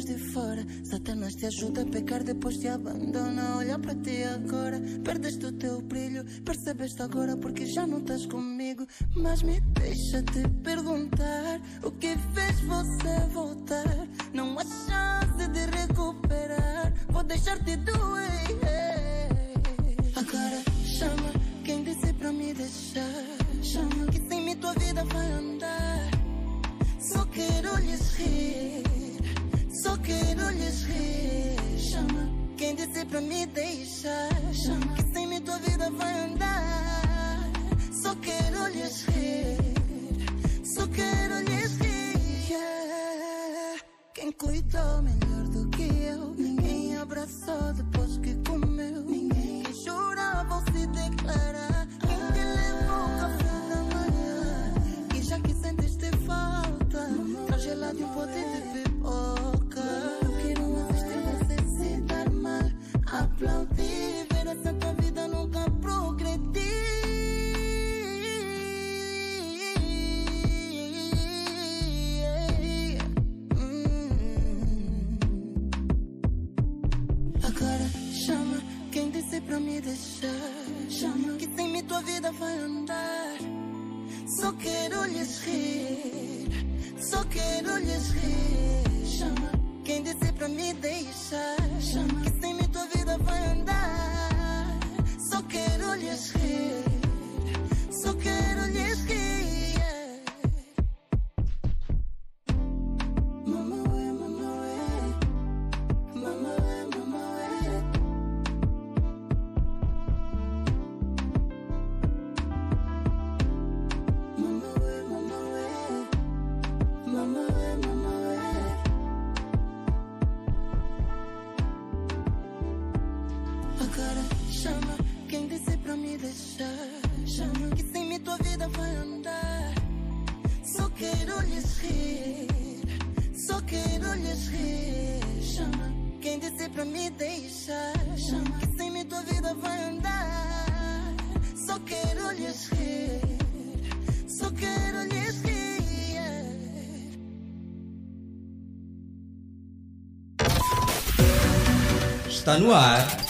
S26: olhos de fora. Satanás te ajuda a pecar, depois te abandona. Olha para ti agora, perdeste o teu brilho. Percebeste agora porque já não estás comigo. Mas me deixa te perguntar: o que fez você voltar? Não há chance de recuperar. Vou deixar-te doer. Agora chama quem disse pra me deixar. Chama que sem mim tua vida vai andar. Só quero lhes rir. Só quero lhes rir. Chama quem disse pra me deixar. Chama que sem mim tua vida vai andar. Só quero lhes rir. Só quero lhes rir. Yeah. Quem cuidou melhor do que eu. Ninguém abraçou depois que comeu. Ninguém jurava ou se declarava. deixar. Chama. Que sem mim tua vida vai andar. Só quero lhes rir. Só quero lhes rir. Chama. Quem disse pra me deixar? Chama. Que sem mim tua vida vai andar. Só quero lhes rir. Só quero lhes rir. Chama quem disse pra me deixar. Chama que sem mim tua vida vai andar. Só quero lhes rir. Só quero lhes rir. Chama quem disse pra me deixar. Chama que sem mim tua vida vai andar. Só quero lhes rir. Só quero lhes rir.
S2: Está no ar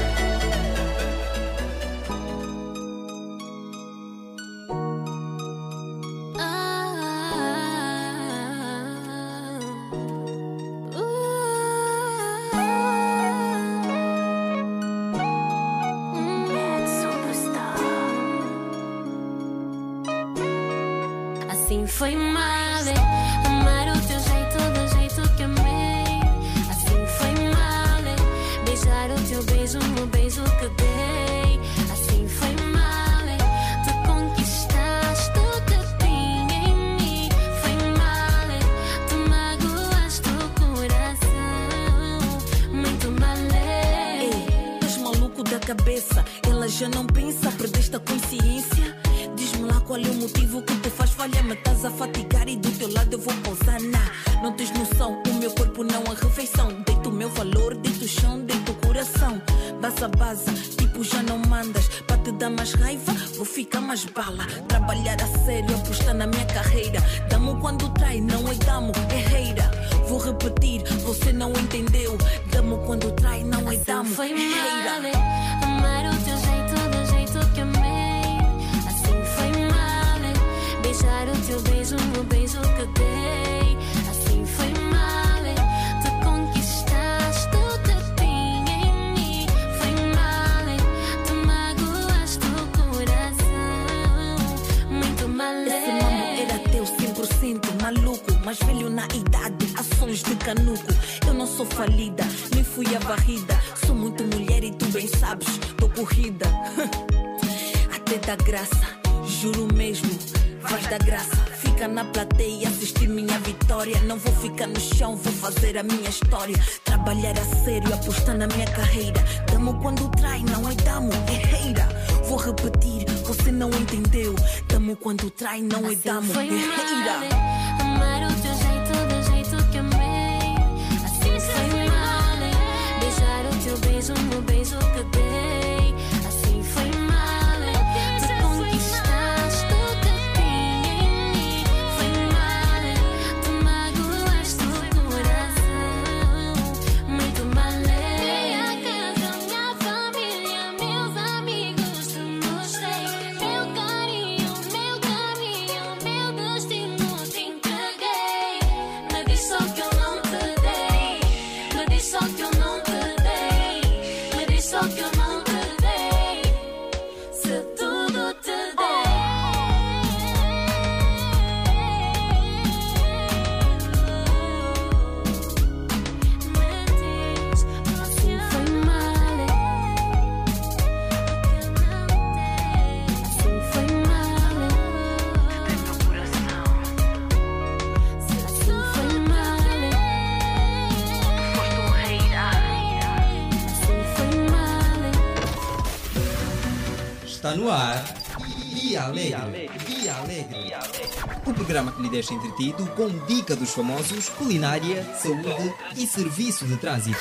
S2: Deixa entretido com dica dos famosos, culinária, saúde e serviço de trânsito.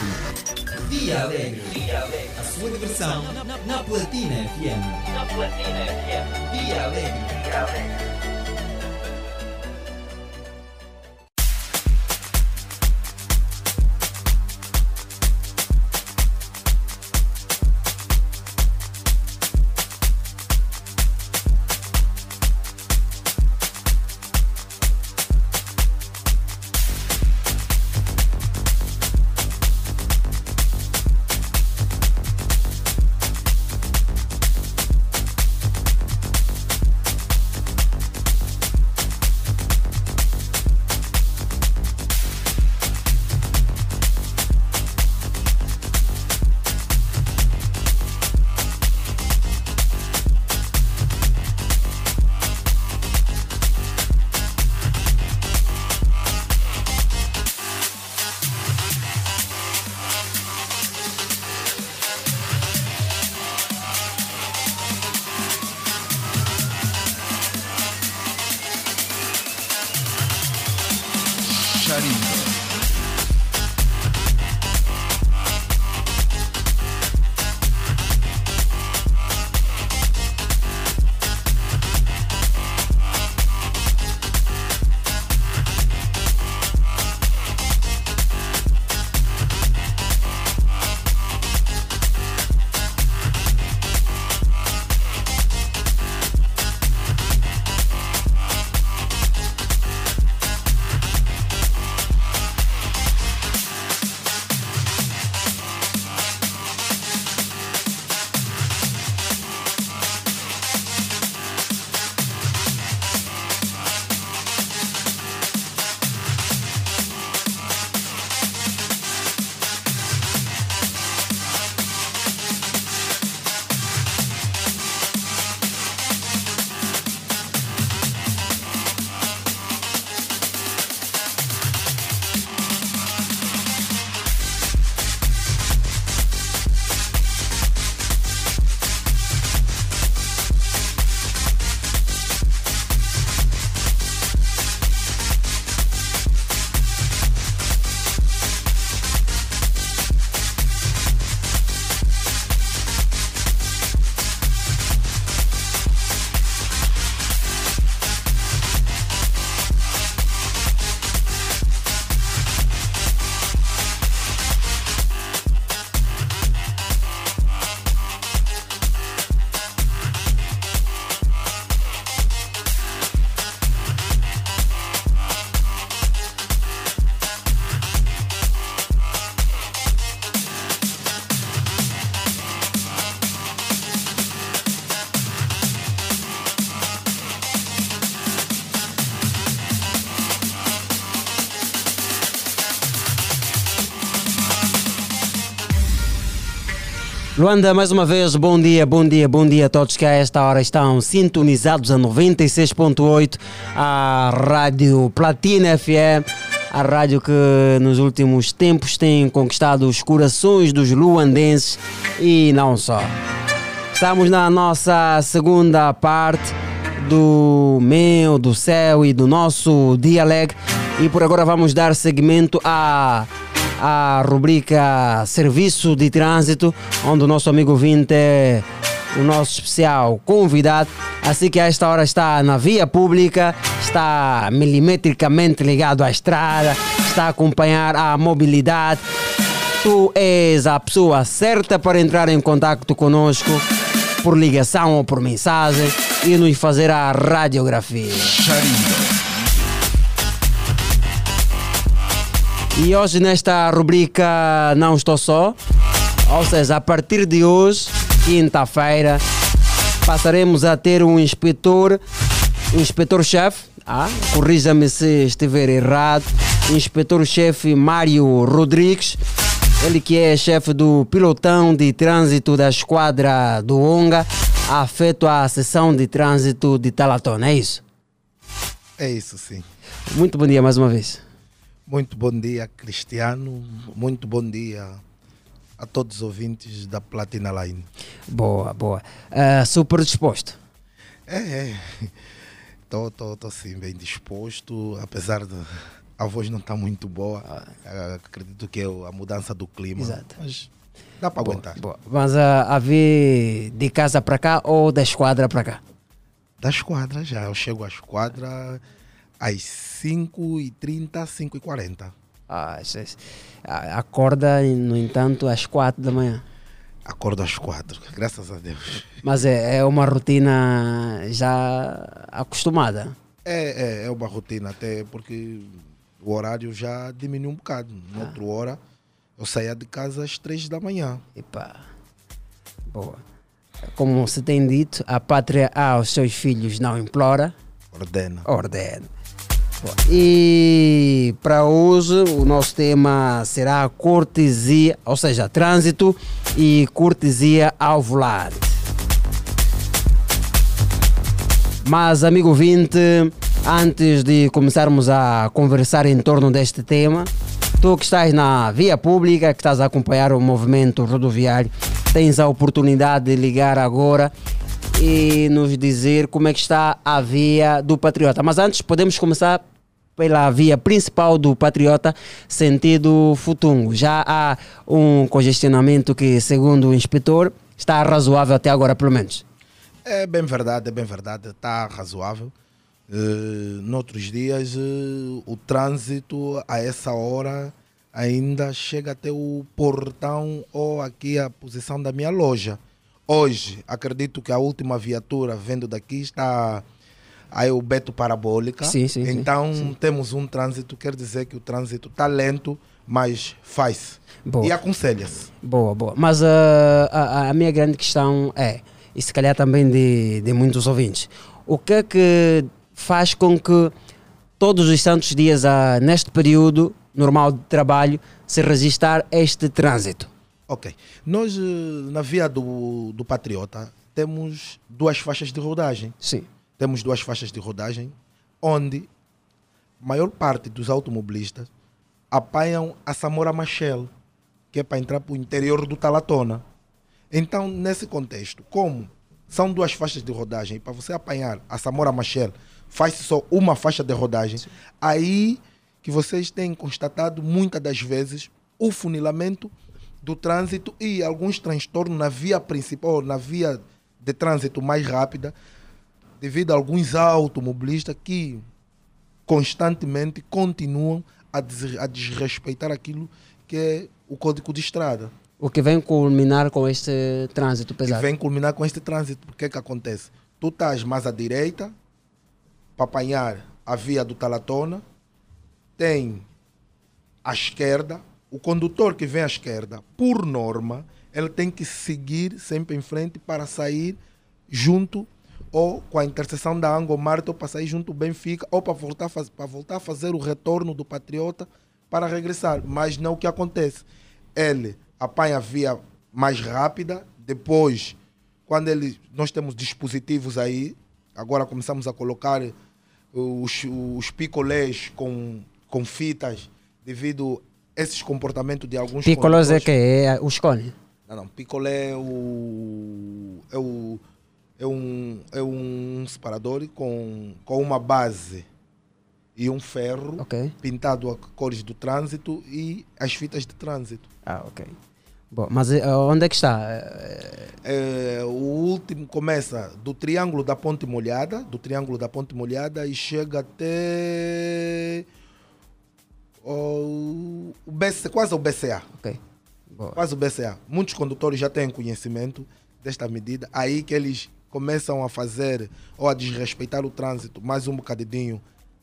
S2: Via Alegre. A sua diversão na Platina FM.
S10: Na Platina FM. Via Alegre.
S6: Luanda, mais uma vez, bom dia, bom dia, bom dia a todos que a esta hora estão sintonizados a 96.8, a Rádio Platina FM, a rádio que nos últimos tempos tem conquistado os corações dos luandenses e não só. Estamos na nossa segunda parte do meu, do céu e do nosso dia alegre e por agora vamos dar seguimento a a rubrica Serviço de Trânsito, onde o nosso amigo Vinte é o nosso especial convidado. Assim que a esta hora está na via pública, está milimetricamente ligado à estrada, está a acompanhar a mobilidade. Tu és a pessoa certa para entrar em contato conosco por ligação ou por mensagem e nos fazer a radiografia. E hoje nesta rubrica Não Estou Só, ou seja, a partir de hoje, quinta-feira, passaremos a ter um inspetor, um inspetor-chefe, ah, corrija-me se estiver errado, inspetor-chefe Mário Rodrigues, ele que é chefe do pilotão de trânsito da esquadra do ONGA, afeto à seção de trânsito de Talatona, é isso?
S27: É isso, sim.
S6: Muito bom dia mais uma vez.
S27: Muito bom dia, Cristiano. Muito bom dia a todos os ouvintes da Platina Line.
S6: Boa, boa. Ah, super disposto.
S27: É, é. Tô, tô, tô sim, bem disposto, apesar de a voz não estar muito boa. Ah, Acredito que é a mudança do clima.
S6: Exato.
S27: Mas dá para aguentar.
S6: boa. Mas ah, a vir de casa para cá ou da esquadra para cá?
S27: Da esquadra já. Eu chego à esquadra às 5h30, 5h40.
S6: Ah, isso é- ah, acorda, no entanto, às quatro da manhã.
S27: Acordo às 4, graças a Deus.
S6: Mas é, é uma rotina já acostumada.
S27: É, é, é uma rotina, até porque o horário já diminuiu um bocado. Na outra hora, eu saía de casa às 3 da manhã.
S6: Epa. Boa. Como se tem dito, a pátria aos seus filhos não implora,
S27: Ordena.
S6: ordena. E para hoje o nosso tema será cortesia, ou seja, trânsito e cortesia ao volante. Mas, amigo ouvinte, antes de começarmos a conversar em torno deste tema, tu que estás na via pública, que estás a acompanhar o movimento rodoviário, tens a oportunidade de ligar agora e nos dizer como é que está a via do Patriota. Mas antes podemos começar pela via principal do Patriota, sentido Futungo. Já há um congestionamento que, segundo o inspetor, está razoável até agora, pelo menos.
S27: É bem verdade, é bem verdade, está razoável. Uh, noutros dias, eh, o trânsito a essa hora ainda chega até o portão ou aqui a posição da minha loja. Hoje, acredito que a última viatura vendo daqui está aí o Beto Parabólica.
S6: Sim, sim,
S27: Então
S6: sim.
S27: temos um trânsito, quer dizer que o trânsito está lento, mas faz.
S6: Boa.
S27: E aconselha-se.
S6: Boa, boa. Mas ah, a, a minha grande questão é, e se calhar também de, de muitos ouvintes, o que é que faz com que todos os santos dias, ah, neste período normal de trabalho, se registrar este trânsito?
S27: Ok. Nós, eh, na via do, do Patriota, temos duas faixas de rodagem.
S6: Sim.
S27: Temos duas faixas de rodagem, onde a maior parte dos automobilistas apanham a Samora Machel, que é para entrar para o interior do Talatona. Então, nesse contexto, como são duas faixas de rodagem, para você apanhar a Samora Machel, faz só uma faixa de rodagem, aí que vocês têm constatado muitas das vezes o funilamento do trânsito e alguns transtornos na via principal, na via de trânsito mais rápida, devido a alguns automobilistas que constantemente continuam a, des- a desrespeitar aquilo que é o código de estrada.
S6: O que vem culminar com este trânsito pesado?
S27: vem culminar com este trânsito. Porque que acontece? Tu estás mais à direita para apanhar a via do Talatona, tem à esquerda, o condutor que vem à esquerda, por norma, ele tem que seguir sempre em frente para sair junto ou com a interseção da Ango Marto para sair junto do Benfica ou para voltar, para voltar a fazer o retorno do Patriota para regressar. Mas não o que acontece. Ele apanha a via mais rápida, depois, quando ele, nós temos dispositivos aí, agora começamos a colocar os, os picolés com, com fitas devido esses comportamentos de alguns
S6: Picolos é que é os cones.
S27: Não, não. Picolé é o. É, o, é, um, é um separador com, com uma base e um ferro
S6: Ok.
S27: pintado a cores do trânsito e as fitas de trânsito.
S6: Ah, ok. Bom, mas eh, onde é que está?
S27: É, o último começa do Triângulo da Ponte Molhada, do Triângulo da Ponte Molhada e chega até o, o BC, quase o BCA.
S6: Ok. Boa.
S27: Quase o BCA. Muitos condutores já têm conhecimento desta medida. Aí que eles começam a fazer ou a desrespeitar o trânsito mais um bocadinho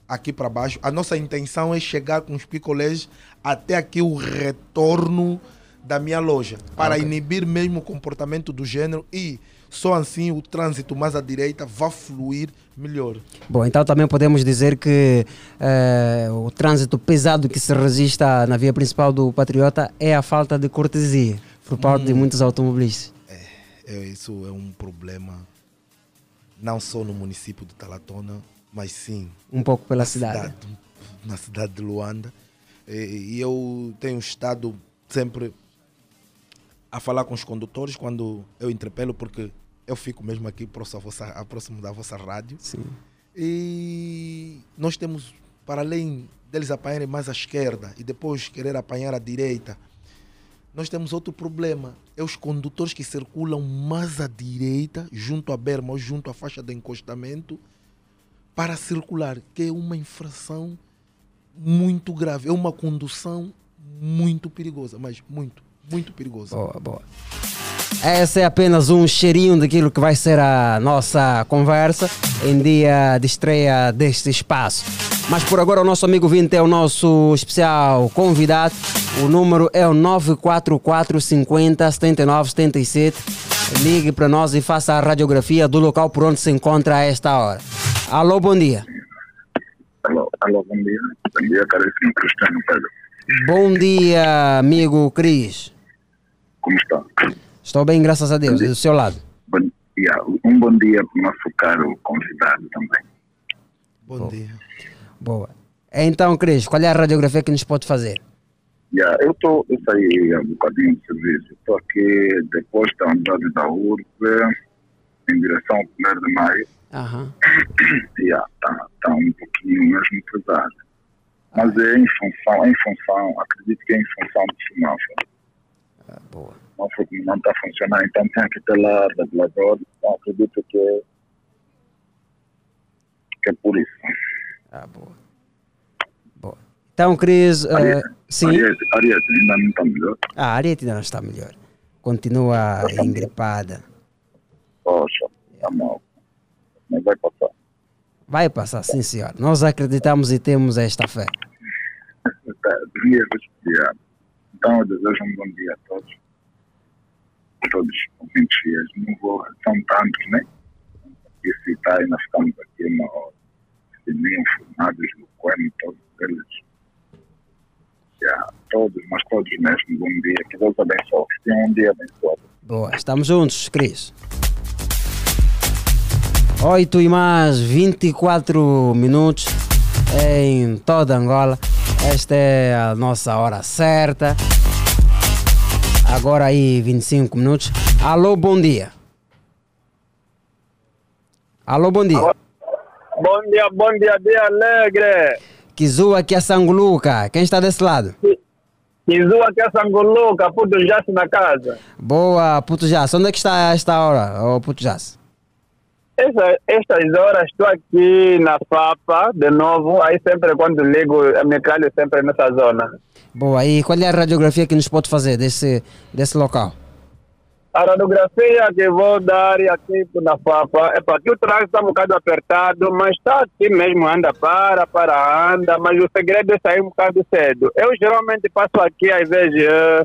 S27: aqui para baixo. A nossa intenção é chegar com os picolés até aqui o retorno da minha loja, para
S6: ok.
S27: inibir mesmo o comportamento do gênero e só assim o trânsito mais à direita vai fluir melhor.
S6: Bom, então também podemos dizer que eh, o trânsito pesado que se registra na via principal do Patriota é a falta de cortesia por parte de
S27: Hum.
S6: muitos automobilistas.
S27: É, isso é um problema não só no município de Talatona, mas sim
S6: Um pouco pela
S27: na
S6: cidade.
S27: na cidade de Luanda. E, e eu tenho estado sempre a falar com os condutores quando eu interpelo, porque eu fico mesmo aqui próximo, vossa, próximo da vossa rádio.
S6: Sim.
S27: E nós temos, para além deles apanharem mais à esquerda e depois querer apanhar à direita, nós temos outro problema. É os condutores que circulam mais à direita, junto à berma ou junto à faixa de encostamento, para circular, que é uma infração muito grave. É uma condução muito perigosa, mas muito, muito perigosa.
S6: Boa, boa. Esse é apenas um cheirinho daquilo que vai ser a nossa conversa em dia de estreia deste espaço. Mas por agora o nosso amigo Vinte é o nosso especial convidado. O número é o 944 50 79 77. Ligue para nós e faça a radiografia do local por onde se encontra a esta hora. Alô, bom dia.
S28: Alô, alô, bom dia. Bom dia, caríssimo Cristiano Pedro.
S6: Bom dia, amigo Cris.
S28: Como está?
S6: Estou bem, graças a Deus. E do seu lado?
S28: Bom, yeah, um bom dia para o nosso caro convidado também.
S27: Bom dia.
S6: Boa. Então, Cris, qual é a radiografia que nos pode fazer?
S28: Yeah, eu, tô, eu saí há um bocadinho de serviço. Estou aqui depois da unidade da URB, em direção ao 1 de maio.
S6: Aham.
S28: Yeah, tá, tá um pouquinho mesmo pesado. Mas é em função, é em função, acredito que é em função do semáforo.
S6: Ah, boa.
S28: Não está a funcionar, então tem que ter lá regulador. Então acredito que, é- que é por isso.
S6: Ah, boa. Boa. Então, Cris, eh,
S28: Ariete,
S6: sim.
S28: Ariete, Ariete ainda não está melhor.
S6: Ah, a Ariete ainda não está melhor. Continua engripada.
S28: Poxa, está mal. Mas vai passar.
S6: Vai passar, sim, senhor. Nós acreditamos e temos esta fé.
S28: Tá, Dia respirar. Então eu desejo um bom dia a todos. A todos os ouvintes fiéis. Não vou, são tantos, né? Citar e nós estamos aqui no Sininho, Formados, Luqueno, todos eles. Yeah, todos, mas todos mesmo. Bom dia. Que Deus abençoe. Tenham um dia abençoado.
S6: Boa, estamos juntos, Cris. 8 e mais 24 minutos em toda Angola. Esta é a nossa hora certa. Agora aí 25 minutos. Alô, bom dia. Alô, bom dia.
S29: Bom dia, bom dia, dia alegre.
S6: Kizua aqui é Sanguluca. Quem está desse lado?
S29: Kizu aqui é Sanguluca, puto já na casa.
S6: Boa, Puto Jace. Onde é que está esta hora, ô Puto Jace?
S29: Essa, estas horas estou aqui na FAPA, de novo, aí sempre quando ligo, a minha calho sempre nessa zona.
S6: Boa, e qual é a radiografia que nos pode fazer desse, desse local?
S29: A radiografia que vou dar aqui na FAPA, é para que o trânsito está um bocado apertado, mas está aqui mesmo, anda para, para, anda, mas o segredo é sair um bocado cedo. Eu geralmente passo aqui às vezes eh,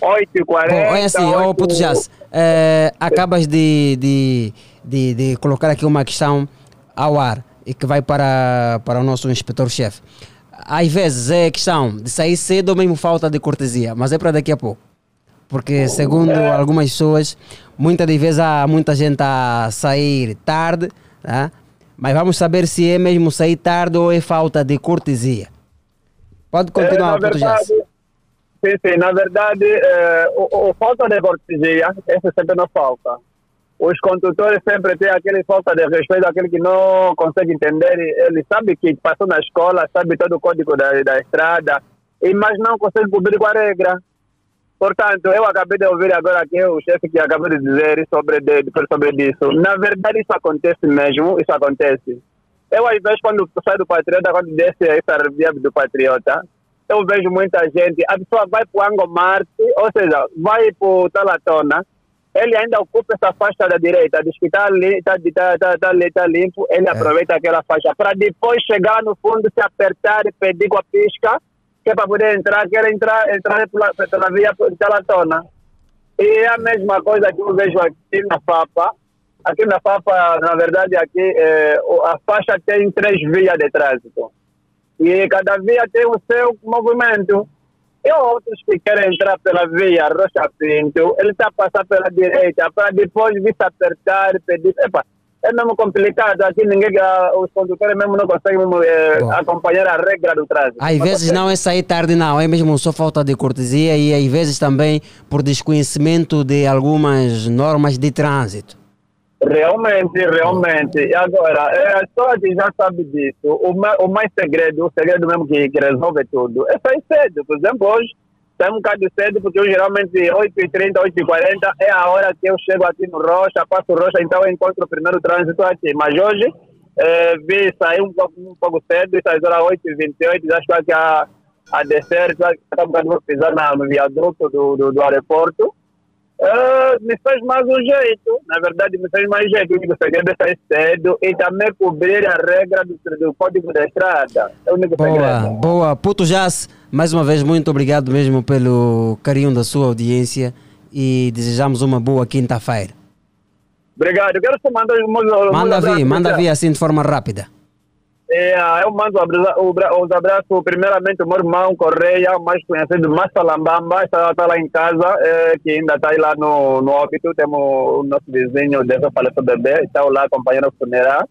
S29: 8h40.
S6: Bom, olha assim, ô Puto Jace, eh, acabas de, de, de, de colocar aqui uma questão ao ar e que vai para, para o nosso inspetor-chefe. Às vezes é questão de sair cedo ou mesmo falta de cortesia, mas é para daqui a pouco. Porque, segundo algumas pessoas, muitas das vezes há muita gente a sair tarde, tá? mas vamos saber se é mesmo sair tarde ou é falta de cortesia. Pode continuar,
S29: É, verdade, sim, sim, na verdade, eh, o, o falta de cortesia, essa sempre não falta. Os condutores sempre têm aquele falta de respeito, aquele que não consegue entender, ele sabe que passou na escola, sabe todo o código da, da estrada, e, mas não consegue cumprir com a regra. Portanto, eu acabei de ouvir agora aqui o chefe que acabou de dizer sobre, de, sobre isso. Na verdade, isso acontece mesmo, isso acontece. Eu, às vezes, quando saio do Patriota, quando desce essa via do Patriota, eu vejo muita gente, a pessoa vai para o Angomarte, ou seja, vai para o Talatona, ele ainda ocupa essa faixa da direita, diz que está tá, tá, tá, tá, tá limpo, ele aproveita aquela faixa, para depois chegar no fundo, se apertar e pedir com a pisca, que é para poder entrar, quer entrar, entrar pela, pela via Talatona. E é a mesma coisa que eu vejo aqui na FAPA. Aqui na FAPA, na verdade, aqui eh, o- a faixa tem três vias de trânsito. E cada via tem o seu movimento. E outros que querem entrar pela via Rocha Pinto, ele está a passar pela direita para depois vir se apertar e pedir. Epa, é mesmo complicado. Aqui ninguém, os condutores mesmo não conseguem mesmo,
S6: Bom.
S29: acompanhar a regra do trânsito.
S6: Às vezes não é sair tarde, não, é mesmo só falta de cortesia e às vezes também por desconhecimento de algumas normas de trânsito.
S29: Realmente, realmente. E agora, é, a pessoa que já sabe disso, o, ma- o mais segredo, o segredo mesmo que, que resolve tudo, é sair cedo. Por exemplo, hoje, sai um bocado cedo, porque eu geralmente 8h30, 8h40 é a hora que eu chego aqui no Rocha, passo Rocha, então eu encontro o primeiro trânsito aqui. Mas hoje, eh, vi sair um pouco, um pouco cedo, às horas 8h28, já estou aqui a, a descer, já está um bocado pisar no viaduto do, do, do aeroporto. Ah, me faz mais um jeito, na verdade me faz mais jeito, o único segredo é sair cedo e também cobrir a regra do, do código da estrada. É o único
S6: Boa,
S29: segredo.
S6: boa. Puto Jazz, mais uma vez, muito obrigado mesmo pelo carinho da sua audiência e desejamos uma boa quinta-feira.
S29: Obrigado. Eu quero só mandar
S6: Manda vir, manda vir assim de forma rápida.
S29: É, eu mando os abraços, primeiramente, o meu irmão Correia, mais conhecido Massa Lambamba, está, está lá em casa, é, que ainda está lá no, no óbito. Temos o nosso vizinho, dessa faleceu bebê, está lá acompanhando o funeral.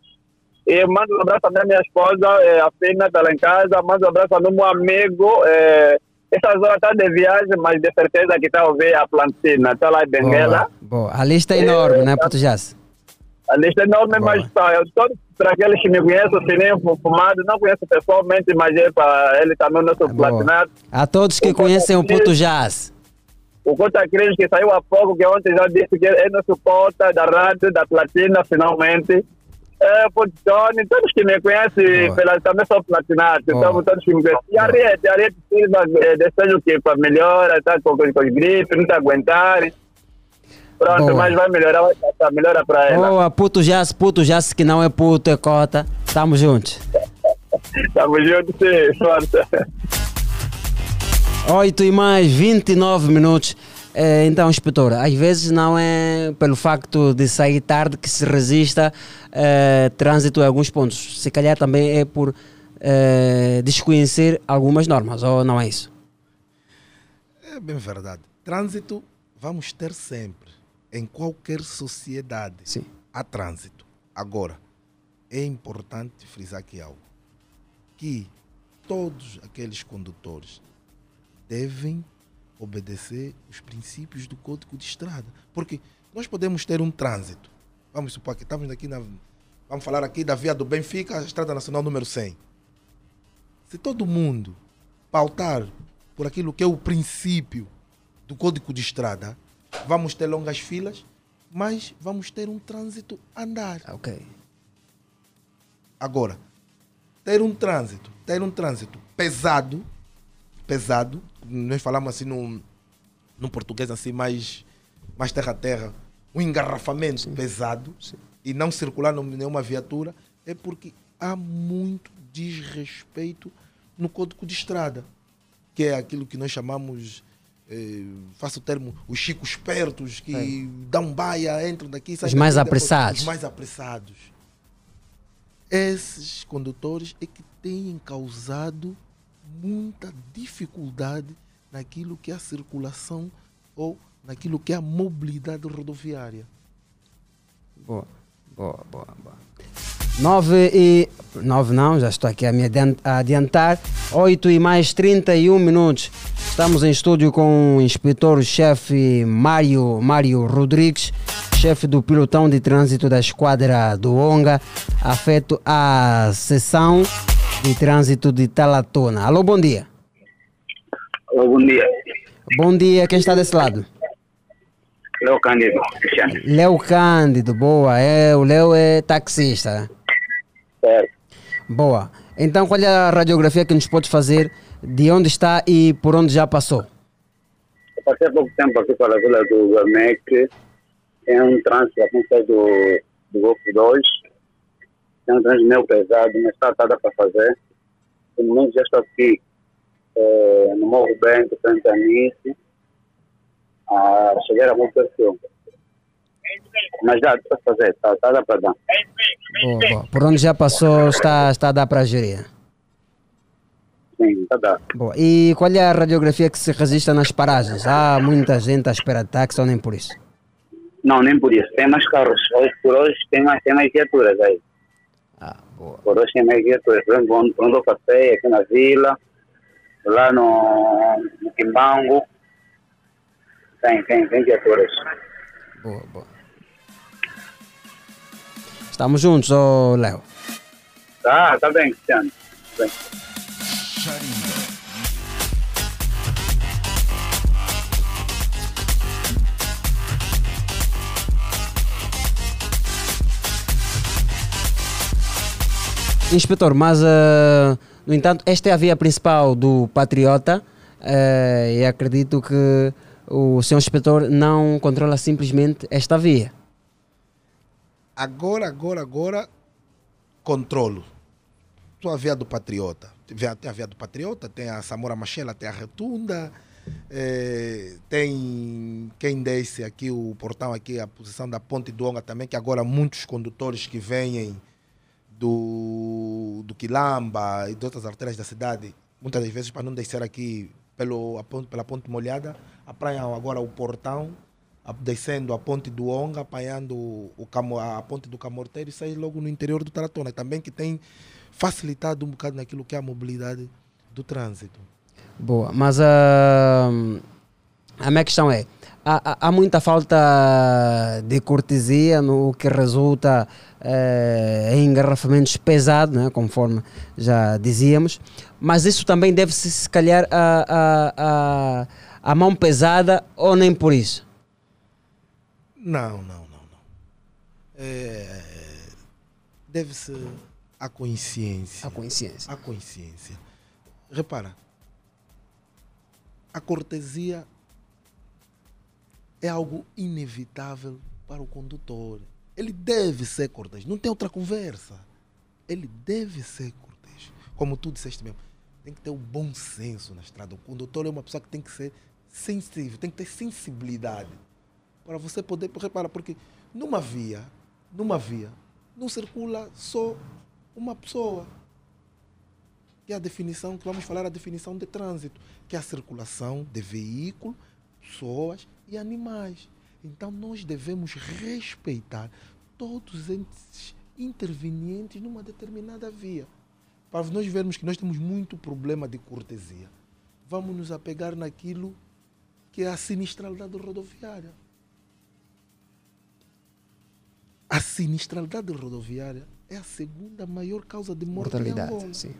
S29: E mando um abraço também à minha esposa, é, a Fina, está lá em casa. Mando um abraço ao meu amigo. É, essa zona está de viagem, mas de certeza que está a ouvir a plantina. Está lá em Benguela.
S6: Boa. A lista é enorme, né, Puto Jazz?
S29: A lista é enorme, mas tá, eu, todos, para aqueles que me conhecem, o Sininho Fumado, não conheço pessoalmente, mas é para ele também, o nosso platinado.
S6: A todos que conhecem o Puto Jazz.
S29: O Cota Cris, que saiu há pouco, que ontem já disse que é nosso cota da rádio, da platina, finalmente. É, por Tony, todos que me conhecem, pela, também sou platinado, então todos que me conhecem. E a Ariete, a Ariete Silva, eh, desejo que para melhora, está com, com, com gripe, não está aguentar. Pronto,
S6: Boa.
S29: mas vai melhorar, vai passar, melhora para ela.
S6: Boa, Puto Jazz, Puto Jazz que não é puto, é cota. Tamo juntos.
S29: Tamo junto, sim, força.
S6: 8 e mais 29 minutos. Eh, então, inspetor, às vezes não é pelo facto de sair tarde que se resista eh, trânsito em alguns pontos. Se calhar também é por eh, desconhecer algumas normas, ou não é isso?
S27: É bem verdade. Trânsito vamos ter sempre. Em qualquer sociedade
S6: Sim.
S27: há trânsito. Agora, é importante frisar aqui algo. Que todos aqueles condutores devem obedecer os princípios do Código de Estrada. Porque nós podemos ter um trânsito. Vamos supor que estamos aqui na. Vamos falar aqui da via do Benfica, a Estrada Nacional número 100. Se todo mundo pautar por aquilo que é o princípio do Código de Estrada, vamos ter longas filas, mas vamos ter um trânsito a andar.
S6: Ok.
S27: Agora, ter um trânsito, ter um trânsito pesado, pesado, nós falamos assim num, num português assim mais, mais terra a terra, um engarrafamento pesado e não circular nenhuma viatura, é porque há muito desrespeito no Código de Estrada, que é aquilo que nós chamamos, eh, faço o termo, os chicos espertos, que
S6: É.
S27: dão baia, entram daqui,
S6: Os mais
S27: daqui, depois-
S6: apressados.
S27: Os mais apressados. Esses condutores é que têm causado muita dificuldade naquilo que é a circulação ou naquilo que é a mobilidade rodoviária.
S6: Boa, boa, boa, boa. 9 e. 9 não, já estou aqui a me adiantar. 8 e mais 31 minutos. Estamos em estúdio com o inspetor-chefe Mário, Mário Rodrigues, chefe do pilotão de trânsito da esquadra do ONGA, afeto à seção de trânsito de Talatona. Alô, bom dia.
S30: Alô, bom dia.
S6: Bom dia, quem está desse lado?
S30: Léo Cândido, Cristiano.
S6: Léo Cândido, boa. É, o Léo é taxista.
S30: Certo.
S6: Boa. Então, qual é a radiografia que nos pode fazer de onde está e por onde já passou?
S30: Eu passei há pouco tempo aqui pela vila do Gamec. Tem um trânsito aqui no do, do Golfo 2. Tem um trânsito meio pesado, mas está dá para fazer. No momento já estou aqui eh, no Morro Bento, frente a Nice. A chegar a bom perfil. Mas dá para fazer, está tá, dá para dar.
S6: Boa, boa. Por onde já passou está, está a dar para gerir.
S30: Sim, está dá.
S6: Boa. E qual é a radiografia que se resiste nas paragens? Há muita gente à espera de táxi ou nem por isso?
S30: Não, nem por isso. Tem mais carros. Hoje por hoje tem mais, tem mais viaturas aí.
S6: Ah, boa.
S30: Por hoje tem mais viaturas. Por exemplo, onde eu passei, aqui na vila, lá no, no Quimbango. Tem, tem, tem viaturas.
S6: Boa, boa. Estamos juntos, ô Léo.
S30: Tá, tá bem, Cristiano. Tá bem.
S6: Inspetor, mas eh, no entanto, esta é a via principal do Patriota eh, e acredito que o senhor inspetor não controla simplesmente esta via.
S27: Agora, agora, agora, controlo. Só a via do Patriota. Tem a- via do Patriota, tem a Samora Machela, tem a Retunda, eh, tem quem desce aqui, o portão aqui, a posição da Ponte do Onga também, que agora muitos condutores que vêm do, do Quilamba e de outras artérias da cidade, muitas das vezes para não descer aqui pelo, a ponte, pela Ponte Molhada, apanham agora o portão, descendo a Ponte do Onga, apanhando o, a Ponte do Camorteiro e saem logo no interior do Taratona, também que tem facilitado um bocado naquilo que é a mobilidade do trânsito.
S6: Boa, mas ah, a minha questão é: há, há- há muita falta de cortesia no que resulta eh, em engarrafamentos pesados, né, conforme já dizíamos, mas isso também deve-se, se calhar, a, a, a, a mão pesada ou nem por isso?
S27: Não, não, não, não. É, Deve-se à consciência.
S6: A consciência.
S27: A consciência. Repara, a cortesia é algo inevitável para o condutor. Ele deve ser cortês, não tem outra conversa. Ele deve ser cortês. Como tu disseste mesmo, tem que ter um bom senso na estrada. O condutor é uma pessoa que tem que ser sensível, tem que ter sensibilidade para você poder repara porque numa via numa via não circula só uma pessoa. É a definição que vamos falar a definição de trânsito que é a circulação de veículos pessoas e animais. Então nós devemos respeitar todos esses intervenientes numa determinada via. Para nós vermos que nós temos muito problema de cortesia. Vamos nos apegar naquilo que é a sinistralidade rodoviária A sinistralidade rodoviária é a segunda maior causa de morte
S6: Mortalidade, sim.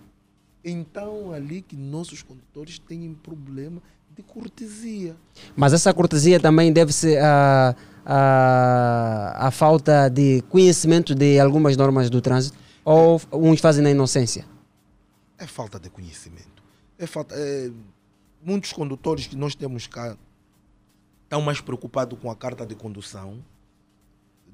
S27: Então, ali que nossos condutores têm problema de cortesia.
S6: Mas essa cortesia também deve-se à à- à falta de conhecimento de algumas normas do trânsito ou uns fazem na inocência?
S27: É falta de conhecimento. É falta, é, muitos condutores que nós temos cá estão mais preocupados com a carta de condução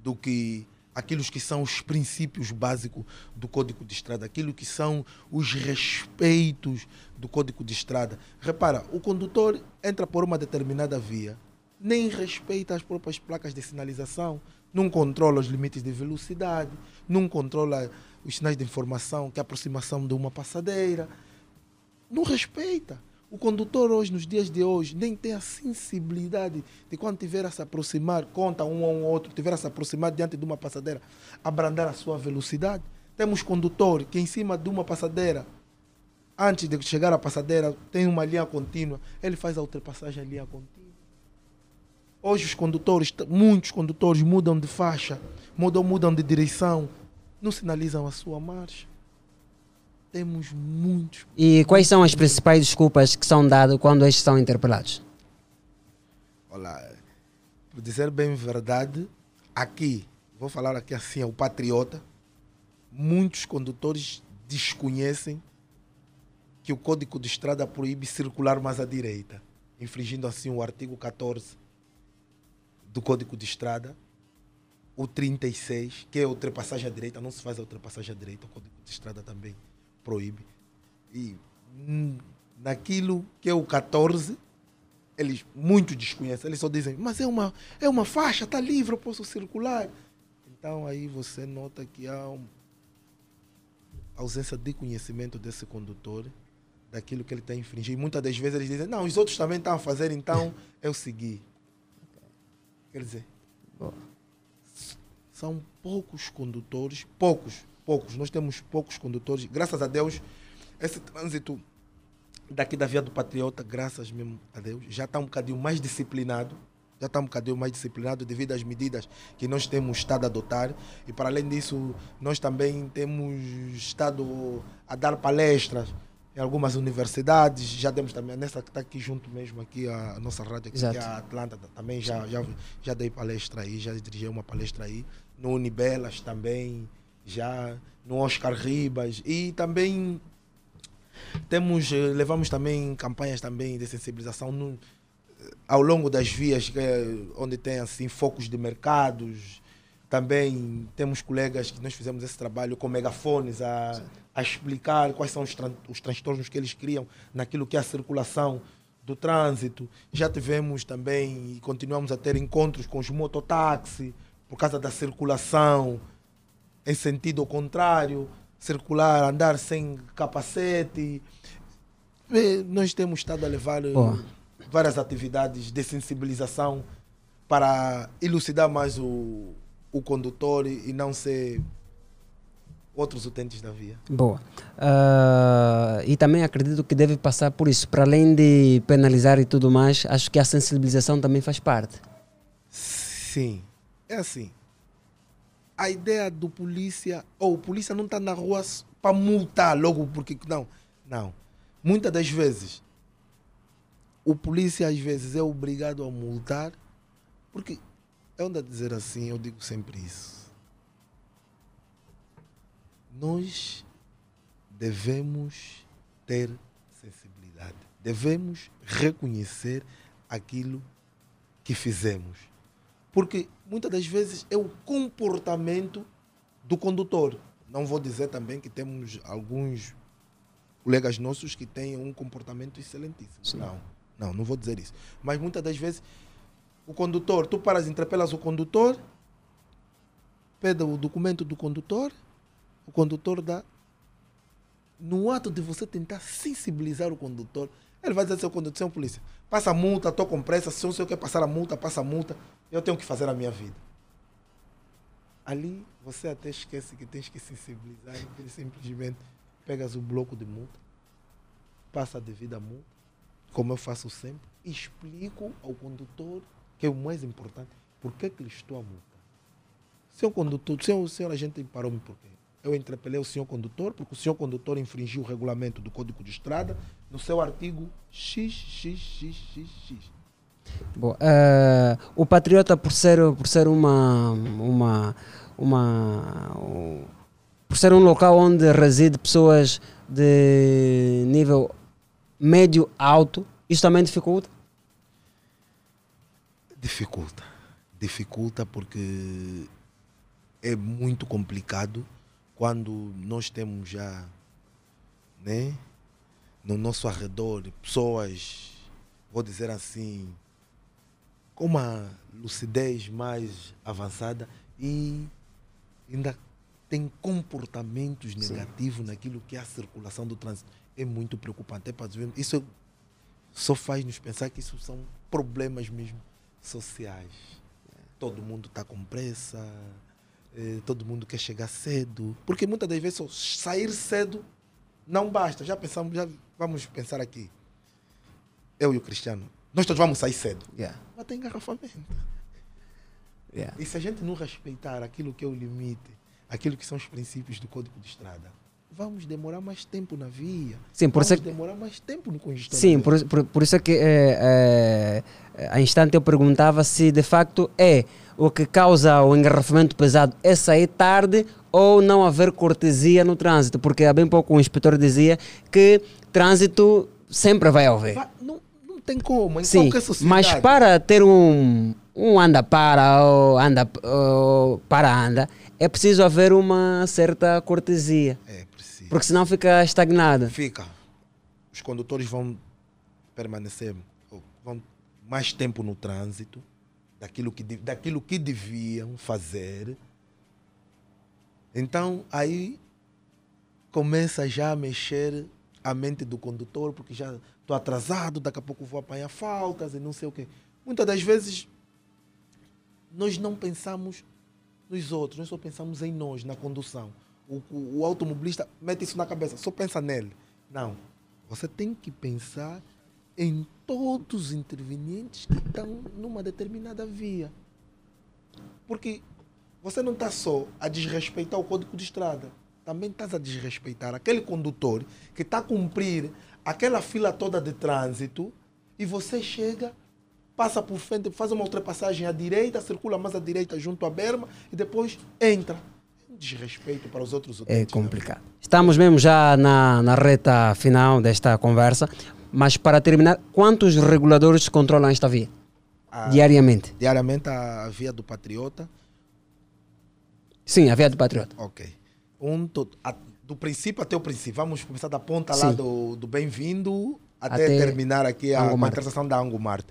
S27: do que aqueles que são os princípios básicos do Código de Estrada, aquilo que são os respeitos do Código de Estrada. Repara, o condutor entra por uma determinada via, nem respeita as próprias placas de sinalização, não controla os limites de velocidade, não controla os sinais de informação, que é a aproximação de uma passadeira. Não respeita. O condutor hoje, nos dias de hoje, nem tem a sensibilidade de quando tiver a se aproximar, conta um ou outro, tiver a se aproximar diante de uma passadeira, abrandar a sua velocidade. Temos condutor que em cima de uma passadeira, antes de chegar à passadeira, tem uma linha contínua, ele faz a ultrapassagem em linha contínua. Hoje os condutores, muitos condutores mudam de faixa, mudam, mudam de direção, não sinalizam a sua marcha. Temos muitos
S6: E quais são as principais desculpas que são dadas quando estes são interpelados?
S27: Olha, por dizer bem verdade, aqui, vou falar aqui assim, é o patriota, muitos condutores desconhecem que o Código de Estrada proíbe circular mais à direita, infringindo assim o artigo 14 do Código de Estrada, o 36, que é a ultrapassagem à direita, não se faz a ultrapassagem à direita, o Código de Estrada também proíbe. E hum, naquilo que é o 14, eles muito desconhecem, eles só dizem, mas é uma, é uma faixa, está livre, eu posso circular. Então aí você nota que há um, ausência de conhecimento desse condutor, daquilo que ele está a infringir. E muitas das vezes eles dizem, não, os outros também estão a fazer, então eu segui. Quer dizer, São poucos condutores, poucos, poucos. Nós temos poucos condutores. Graças a Deus, esse trânsito daqui da Via do Patriota, graças mesmo a Deus, já está um bocadinho mais disciplinado. Já está um bocadinho mais disciplinado devido às medidas que nós temos estado a adotar. E para além disso, nós também temos estado a dar palestras em algumas universidades. Já demos também, nessa que está aqui junto mesmo, aqui a nossa rádio, aqui, que é a Atlanta, também já, já, já dei palestra aí, já dirigi uma palestra aí. No Unibelas também, já no Oscar Ribas. E também temos, eh, levamos também campanhas também de sensibilização no- ao longo das vias é onde tem assim focos de mercados. Também temos colegas que nós fizemos esse trabalho com megafones a, a explicar quais são os, tran- os transtornos que eles criam naquilo que é a circulação do trânsito. Já tivemos também e continuamos a ter encontros com os mototáxi por causa da circulação em sentido contrário, circular, andar sem capacete. Eh, Nós temos estado a levar eh, várias atividades de sensibilização para elucidar mais o, o condutor e não ser outros utentes da via.
S6: Boa. Ah, e também acredito que deve passar por isso. Para além de penalizar e tudo mais, acho que a sensibilização também faz parte.
S27: Sim, é assim. A ideia do polícia, ou o polícia não está na rua para multar logo porque não, não. Muitas das vezes o polícia às vezes é obrigado a multar porque é onde a dizer assim, eu digo sempre isso. Nós devemos ter sensibilidade. Devemos reconhecer aquilo que fizemos. Porque muitas das vezes é o comportamento do condutor. Não vou dizer também que temos alguns colegas nossos que têm um comportamento excelentíssimo. Não, não, não vou dizer isso. Mas muitas das vezes o condutor, tu paras, interpelas o condutor, pede o documento do condutor, o condutor dá. No ato de você tentar sensibilizar o condutor, ele vai dizer seu condutor, seu polícia, passa multa, estou com pressa, se o senhor quer passar a multa, passa a multa, eu tenho que fazer a minha vida. Ali você até esquece que tens que sensibilizar, ele simplesmente pegas o bloco de multa, passa a devida multa, como eu faço sempre, e explico ao condutor, que é o mais importante, por que, que lhe estou a multar. Senhor condutor, senhor, senhor agente parou-me por quê? Eu interpelei o senhor condutor porque o senhor condutor infringiu o regulamento do Código de Estrada no seu artigo XXXXX.
S6: Boa. Ah, o Patriota, por ser, por ser uma, uma, uma. um- por ser um local onde reside pessoas de nível médio alto, isso também dificulta?
S27: Dificulta. Dificulta porque é muito complicado quando nós temos já né, no nosso arredor pessoas, vou dizer assim, com uma lucidez mais avançada e ainda tem comportamentos negativos naquilo que é a circulação do trânsito. É muito preocupante. É isso só faz nos pensar que isso são problemas mesmo sociais. Todo mundo está com pressa, eh, todo mundo quer chegar cedo. Porque muitas das vezes só sair cedo não basta. Já pensamos, já vamos pensar aqui. Eu e o Cristiano, nós todos vamos sair cedo.
S6: Yeah.
S27: Mas tem engarrafamento.
S6: Yeah.
S27: E se a gente não respeitar aquilo que é o limite, aquilo que são os princípios do Código de Estrada, vamos demorar mais tempo na via.
S6: Sim, por
S27: vamos
S6: isso é que-
S27: demorar mais tempo no congestionamento.
S6: Sim, por, por, por isso é que é, é, a instante eu perguntava se de facto é o que causa o engarrafamento pesado é sair tarde ou não haver cortesia no trânsito, porque há bem pouco o inspetor dizia que trânsito sempre vai haver.
S27: Não, não tem como, em
S6: Sim, mas para ter um, um anda para ou anda ou para anda, é preciso haver uma certa cortesia.
S27: É preciso.
S6: Porque senão fica estagnada.
S27: Fica. Os condutores vão permanecer, vão mais tempo no trânsito, daquilo que, daquilo que deviam fazer. Então, aí começa já a mexer a mente do condutor, porque já estou atrasado, daqui a pouco vou apanhar faltas e não sei o quê. Muitas das vezes nós não pensamos nos outros, nós só pensamos em nós, na condução. O, o, o automobilista mete isso na cabeça, só pensa nele. Não. Você tem que pensar em todos os intervenientes que estão numa determinada via. Porque você não está só a desrespeitar o código de estrada, também estás a desrespeitar aquele condutor que está a cumprir aquela fila toda de trânsito e você chega, passa por frente, faz uma ultrapassagem à direita, circula mais à direita junto à berma e depois entra. É desrespeito para os outros
S6: É complicado. Estamos mesmo já na, na reta final desta conversa, mas para terminar, quantos reguladores controlam esta via?
S27: A-
S6: Diariamente?
S27: Diariamente a via do Patriota.
S6: Sim, a via do Patriota.
S27: Ok. Um, to- a- do princípio até o princípio. Vamos começar da ponta lá
S6: Sim.
S27: do, do Bem-vindo até,
S6: Até
S27: terminar aqui a, a da Angomarte.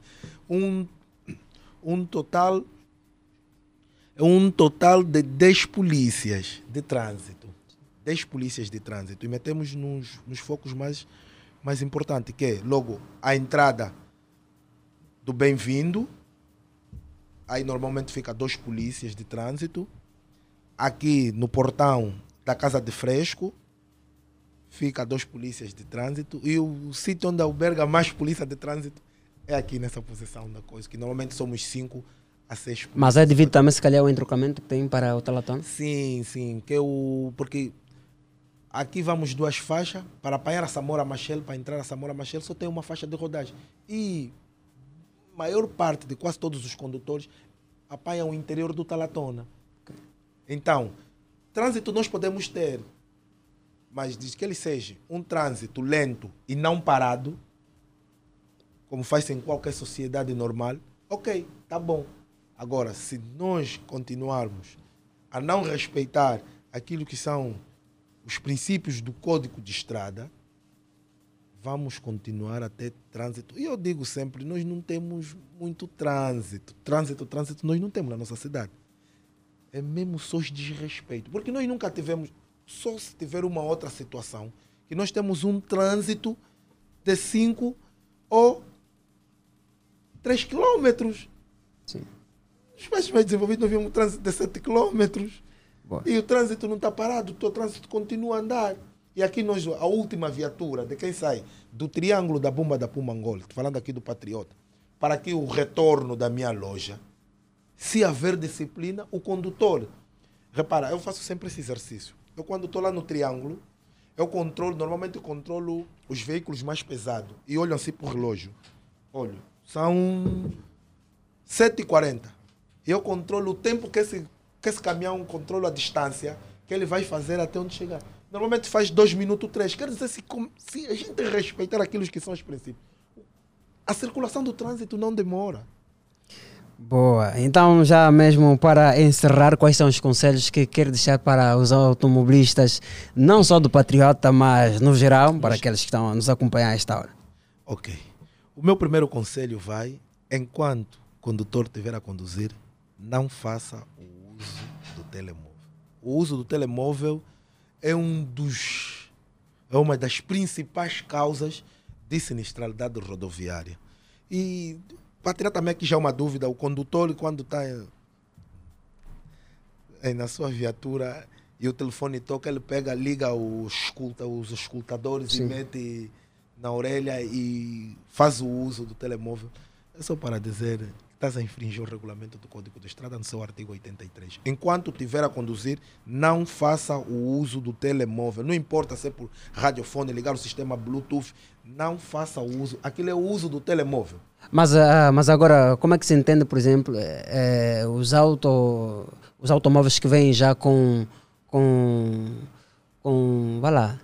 S27: Um, um total um total de 10 polícias de trânsito. 10 polícias de trânsito. E metemos nos, nos focos mais, mais importantes, que é logo a entrada do bem-vindo. Aí normalmente fica dois polícias de trânsito. Aqui no portão da Casa de Fresco fica dois polícias de trânsito. E o sítio onde alberga mais polícia de trânsito é aqui nessa posição da coisa, que normalmente somos cinco a seis
S6: Mas é devido também, se calhar, ao entrocamento que tem para o Talatão?
S27: Sim, sim. Que o, porque aqui vamos duas faixas. Para apanhar a Samora Machel, para entrar a Samora Machel, só tem uma faixa de rodagem. E maior parte de quase todos os condutores apanham o interior do Talatona. Então, trânsito nós podemos ter, mas diz que ele seja um trânsito lento e não parado, como faz em qualquer sociedade normal, ok, tá bom. Agora, se nós continuarmos a não respeitar aquilo que são os princípios do Código de Estrada, vamos continuar a ter trânsito. E eu digo sempre, nós não temos muito trânsito. Trânsito, trânsito, nós não temos na nossa cidade. É mesmo só os desrespeito. Porque nós nunca tivemos, só se tiver uma outra situação, que nós temos um trânsito de 5 ou 3 quilômetros.
S6: Sim.
S27: Os países mais desenvolvidos nós vimos um trânsito de 7 quilômetros.
S6: Boa.
S27: E o trânsito não está parado, o trânsito continua a andar. E aqui nós, a última viatura de quem sai do triângulo da bomba da Pumangol, falando aqui do Patriota, para aqui o retorno da minha loja, se haver disciplina, o condutor. Repara, eu faço sempre esse exercício. Eu quando estou lá no triângulo, eu controlo, normalmente eu controlo os veículos mais pesados e olho assim para o relógio. Olho, são 7h40. Eu controlo o tempo que esse, que esse caminhão controla a distância que ele vai fazer até onde chegar. Normalmente faz 2 minutos, 3. Quer dizer, se, se a gente respeitar aqueles que são os princípios, a circulação do trânsito não demora.
S6: Boa. Então, já mesmo para encerrar, quais são os conselhos que quer deixar para os automobilistas, não só do Patriota, mas no geral, para aqueles que estão a nos acompanhar a esta hora?
S27: Ok. O meu primeiro conselho vai, enquanto o condutor estiver a conduzir, não faça o uso do telemóvel. O uso do telemóvel é um dos é uma das principais causas de sinistralidade rodoviária. E para tirar também aqui já uma dúvida, o condutor quando está é, na sua viatura e o telefone toca, ele pega, liga os, escuta, os escutadores
S6: Sim.
S27: e mete na orelha e faz o uso do telemóvel. É só para dizer estás a infringir o regulamento do Código de Estrada no seu artigo 83. Enquanto estiver a conduzir, não faça o uso do telemóvel. Não importa se é por radiofone, ligar o sistema Bluetooth, não faça o uso. Aquilo é o uso do telemóvel.
S6: Mas, ah, mas agora, como é que se entende, por exemplo, eh, eh, os, auto, os automóveis que vêm já com, com, com, vai lá,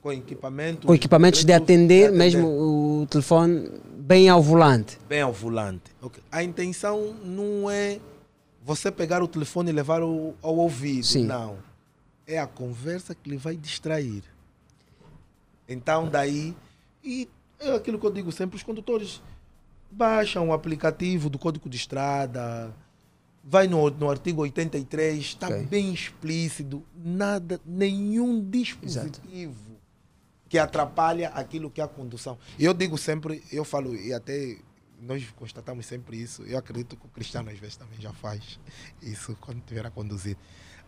S27: Com equipamento.
S6: com equipamentos de
S27: Bluetooth,
S6: atender mesmo o telefone bem ao volante?
S27: Bem ao volante. Ok. A intenção não é você pegar o telefone e levar o, ao ouvido.
S6: Sim.
S27: Não. É a conversa que lhe vai distrair. Então, daí. E é aquilo que eu digo sempre: os condutores baixam o aplicativo do Código de Estrada. Vai no, no artigo 83, está
S6: Ok.
S27: bem explícito. Nada, nenhum dispositivo que atrapalha aquilo que é a condução. Eu digo sempre, eu falo, e até nós constatamos sempre isso. Eu acredito que o Cristiano às vezes também já faz isso quando estiver a conduzir.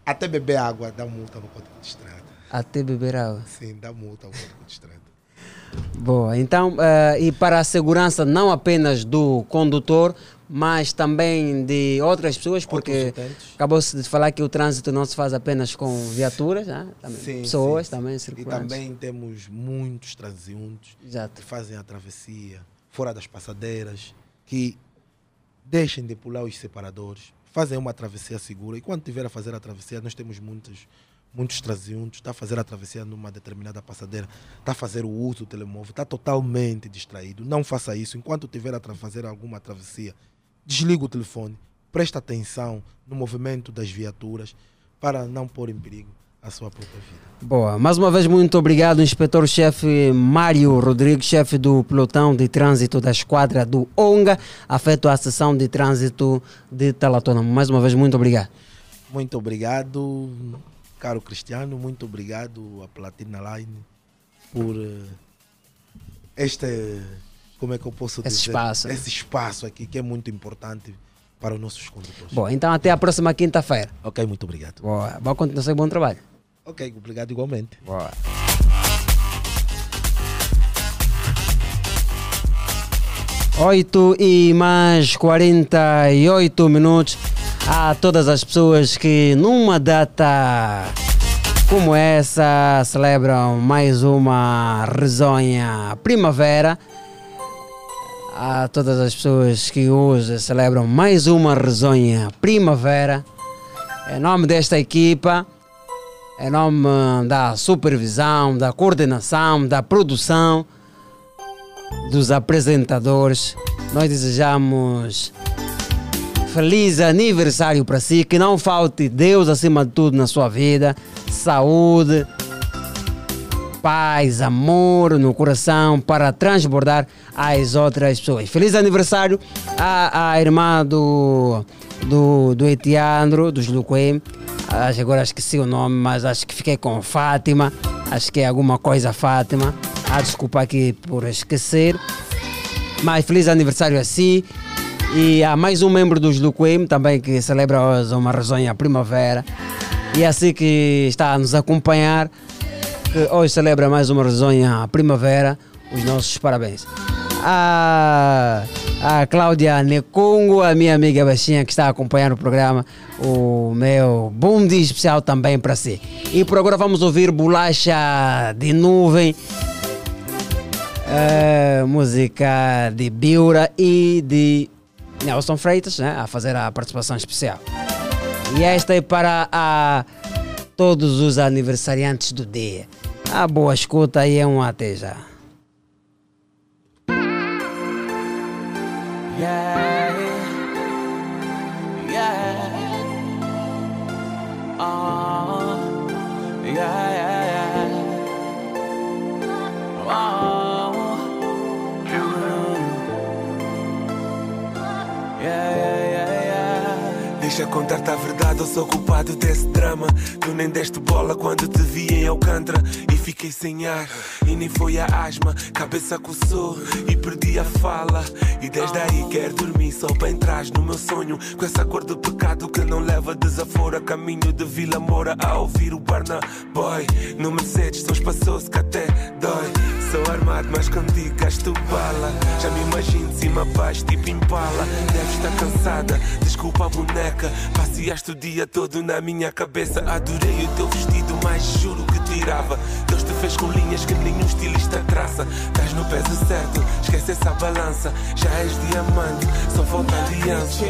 S27: Até beber água dá multa no código de estrada.
S6: Até beber água.
S27: Sim, dá multa no código de estrada.
S6: Boa, então, eh, e para a segurança não apenas do condutor, mas também de outras pessoas, porque acabou-se de falar que o trânsito não se faz apenas com viaturas, né? também
S27: Sim,
S6: pessoas
S27: sim,
S6: também
S27: E
S6: circulantes.
S27: também temos muitos transeuntes que fazem a travessia fora das passadeiras, que deixem de pular os separadores, fazem uma travessia segura. E quando tiver a fazer a travessia, nós temos muitos, muitos transeuntes, está a fazer a travessia numa determinada passadeira, está a fazer o uso do telemóvel, está totalmente distraído. Não faça isso. Enquanto tiver a fazer alguma travessia, desliga o telefone, presta atenção no movimento das viaturas para não pôr em perigo a sua própria vida.
S6: Boa, mais uma vez muito obrigado, inspetor-chefe Mário Rodrigues, chefe do pelotão de trânsito da esquadra do ONGA, afeto à seção de trânsito de Talatona. Mais uma vez, muito obrigado.
S27: Muito obrigado, caro Cristiano. Muito obrigado à Platina Line por eh, este, como é que eu posso
S6: Esse
S27: dizer?
S6: espaço.
S27: Esse espaço aqui que é muito importante para os nossos condutores.
S6: Bom, então até a próxima quinta-feira.
S27: Ok, muito obrigado.
S6: Boa, boa continuação e bom trabalho.
S27: Ok, obrigado igualmente.
S6: Boa. Oito e mais 48 minutos a todas as pessoas que numa data como essa celebram mais uma risonha primavera. A todas as pessoas que hoje celebram mais uma risonha primavera. Em nome desta equipa, em nome da supervisão, da coordenação, da produção, dos apresentadores, nós desejamos feliz aniversário para si, que não falte Deus acima de tudo na sua vida, saúde, paz, amor no coração para transbordar às outras pessoas. Feliz aniversário à, à irmã do, do, do Etiandro, dos Luquem. Acho, agora esqueci o nome, mas acho que fiquei com Fátima. Acho que é alguma coisa Fátima. Ah, desculpa aqui por esquecer. Mas feliz aniversário a si. E há mais um membro dos Luquem também que celebra hoje uma risonha primavera. E assim que está a nos acompanhar, que hoje celebra mais uma risonha primavera, os nossos parabéns. A, a Cláudia Necongo, a minha amiga baixinha que está a acompanhar o programa, o meu bom dia especial também para si. E por agora vamos ouvir Bolacha de Nuvem, eh, música de Biura e de Nelson Freitas, né, a fazer a participação especial. E esta é para a, todos os aniversariantes do dia. A boa escuta e é um até já.
S4: Deixa contar-te a verdade, eu sou culpado desse drama. Tu nem deste bola quando te vi em Alcântara e fiquei sem ar. E nem foi a asma, cabeça coçou e perdi a fala. E desde aí quero dormir só para entrar no meu sonho. Com essa cor de pecado que não leva desaforo a caminho de Vila Moura a ouvir o Barna Boy. No Mercedes são espaçoso que até dói. Sou armado, mas contigo gasto bala. Já me imagino de cima a baixo, tipo impala. Deve estar cansada, desculpa a boneca. Passeaste o dia todo na minha cabeça. Adorei o teu vestido, mas juro que tirava. Deus te fez com linhas que nenhum estilista traça. Estás no peso certo, esquece essa balança. Já és diamante, só falta aliança.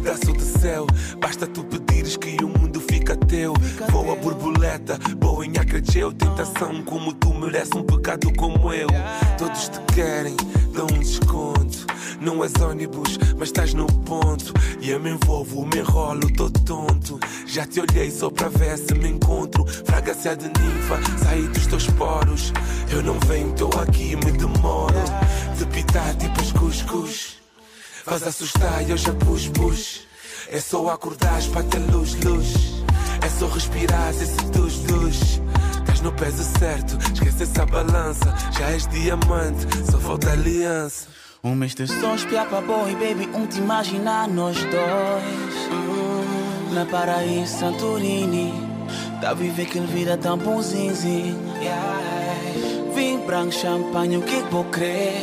S4: Pedaço de céu. Basta tu pedires que o mundo fica teu. Voa borboleta, boa em acredeu. Tentação como tu merece um pecado como eu. Todos te querem, dão um desconto. Não és ônibus, mas estás no ponto. E eu me envolvo, me enrolo, tô tonto. Já te olhei só pra ver se me encontro. Fragrância de ninfa, saí dos teus poros. Eu não venho, tô aqui, me demoro. De pitar tipo os cuscuz. Vas assustar e eu já pus, pus. É só acordar para ter luz, luz. É só respirar e seduz, duz. Estás no peso certo, esquece essa balança. Já és diamante, só falta aliança.
S3: Um mês de só espiar pra boy, baby, um te imaginar nós dois. Na paraíso Santorini, tá viver aquele vida tão bonzinho. Vinho branco, champanhe, o que que vou crer?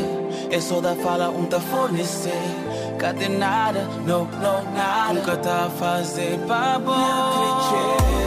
S3: É só da fala, um tá fornecer. Cadê nada, não, não, nada. Nunca tá a fazer pra boy. Boy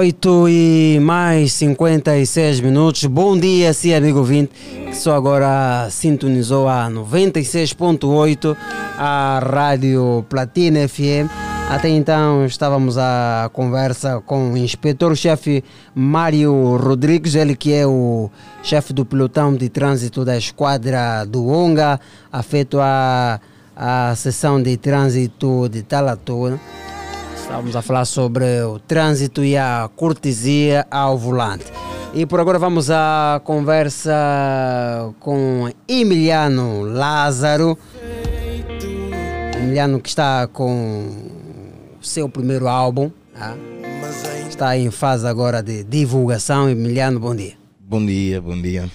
S6: 8 e mais 56 minutos. Bom dia, sim, amigo ouvinte, que só agora sintonizou a 96.8, a Rádio Platina FM, Até então estávamos a conversa com o inspetor-chefe Mário Rodrigues, ele que é o chefe do pelotão de trânsito da esquadra do ONGA, afeto à, à sessão de trânsito de Talatona. Estávamos a falar sobre o trânsito e a cortesia ao volante. E por agora vamos à conversa com Emiliano Lázaro. Emiliano que está com o seu primeiro álbum. tá? Está em fase agora de divulgação. Emiliano, bom dia.
S31: Bom dia, bom dia.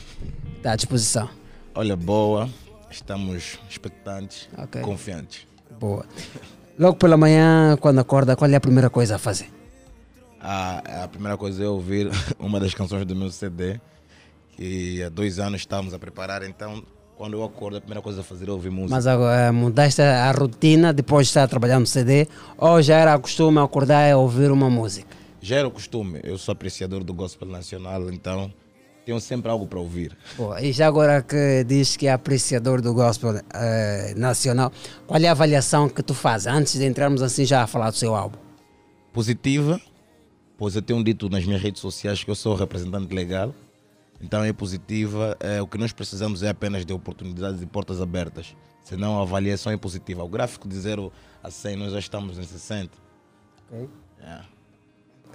S6: Está à disposição.
S31: Olha, boa. Estamos expectantes,
S6: Ok.
S31: confiantes.
S6: Boa. Logo pela manhã, quando acorda, qual é a primeira coisa a fazer?
S31: A, a primeira coisa é ouvir uma das canções do meu CD, que há dois anos estamos a preparar, então quando eu acordo, a primeira coisa a fazer é ouvir música.
S6: Mas agora mudaste a rotina depois de estar trabalhando no CD ou já era costume acordar e ouvir uma música?
S31: Já era o costume, eu sou apreciador do gospel nacional, então tenho sempre algo para ouvir.
S6: E já agora que diz que é apreciador do gospel eh, nacional, qual é a avaliação que tu fazes antes de entrarmos assim já a falar do seu álbum?
S31: Positiva, pois eu tenho dito nas minhas redes sociais que eu sou representante legal, então é positiva. É, o que nós precisamos é apenas de oportunidades e portas abertas, senão a avaliação é positiva. O gráfico de 0 a 100 nós já estamos em 60.
S6: Ok.
S31: É.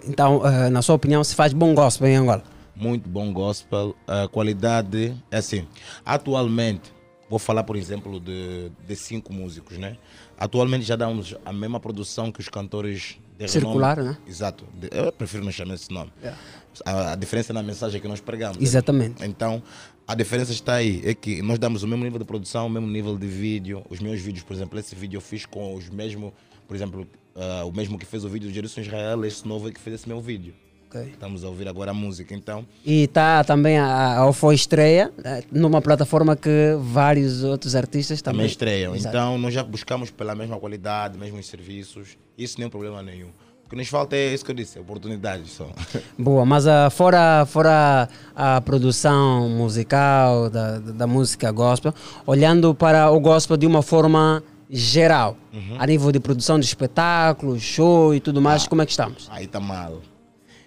S6: Então, eh, na sua opinião, se faz bom gospel em Angola?
S31: Muito bom gospel. A qualidade é assim. Atualmente, vou falar por exemplo de, de cinco músicos, né? Atualmente já damos a mesma produção que os cantores de
S6: Circular,
S31: renome.
S6: né?
S31: Exato. Eu prefiro não chamar esse nome.
S6: Yeah.
S31: A, a diferença é na mensagem que nós pregamos.
S6: Exatamente.
S31: Então, a diferença está aí. É que nós damos o mesmo nível de produção, o mesmo nível de vídeo. Os meus vídeos, por exemplo, esse vídeo eu fiz com os mesmos, por exemplo, ah, o mesmo que fez o vídeo de Jerusalém Israel, esse novo é que fez esse meu vídeo.
S6: Ok.
S31: Estamos a ouvir agora a música, então.
S6: E está também a, a foi estreia eh, numa plataforma que vários outros artistas também,
S31: também estreiam.
S6: Exato.
S31: Então, nós já buscamos pela mesma qualidade, mesmos serviços. Isso nem é um problema nenhum. O que nos falta é isso que eu disse, oportunidades só.
S6: Boa, mas ah, fora, fora a produção musical da, da música gospel, olhando para o gospel de uma forma geral,
S31: Uhum.
S6: a nível de produção de espetáculos, show e tudo mais, como é que estamos?
S31: Aí está mal.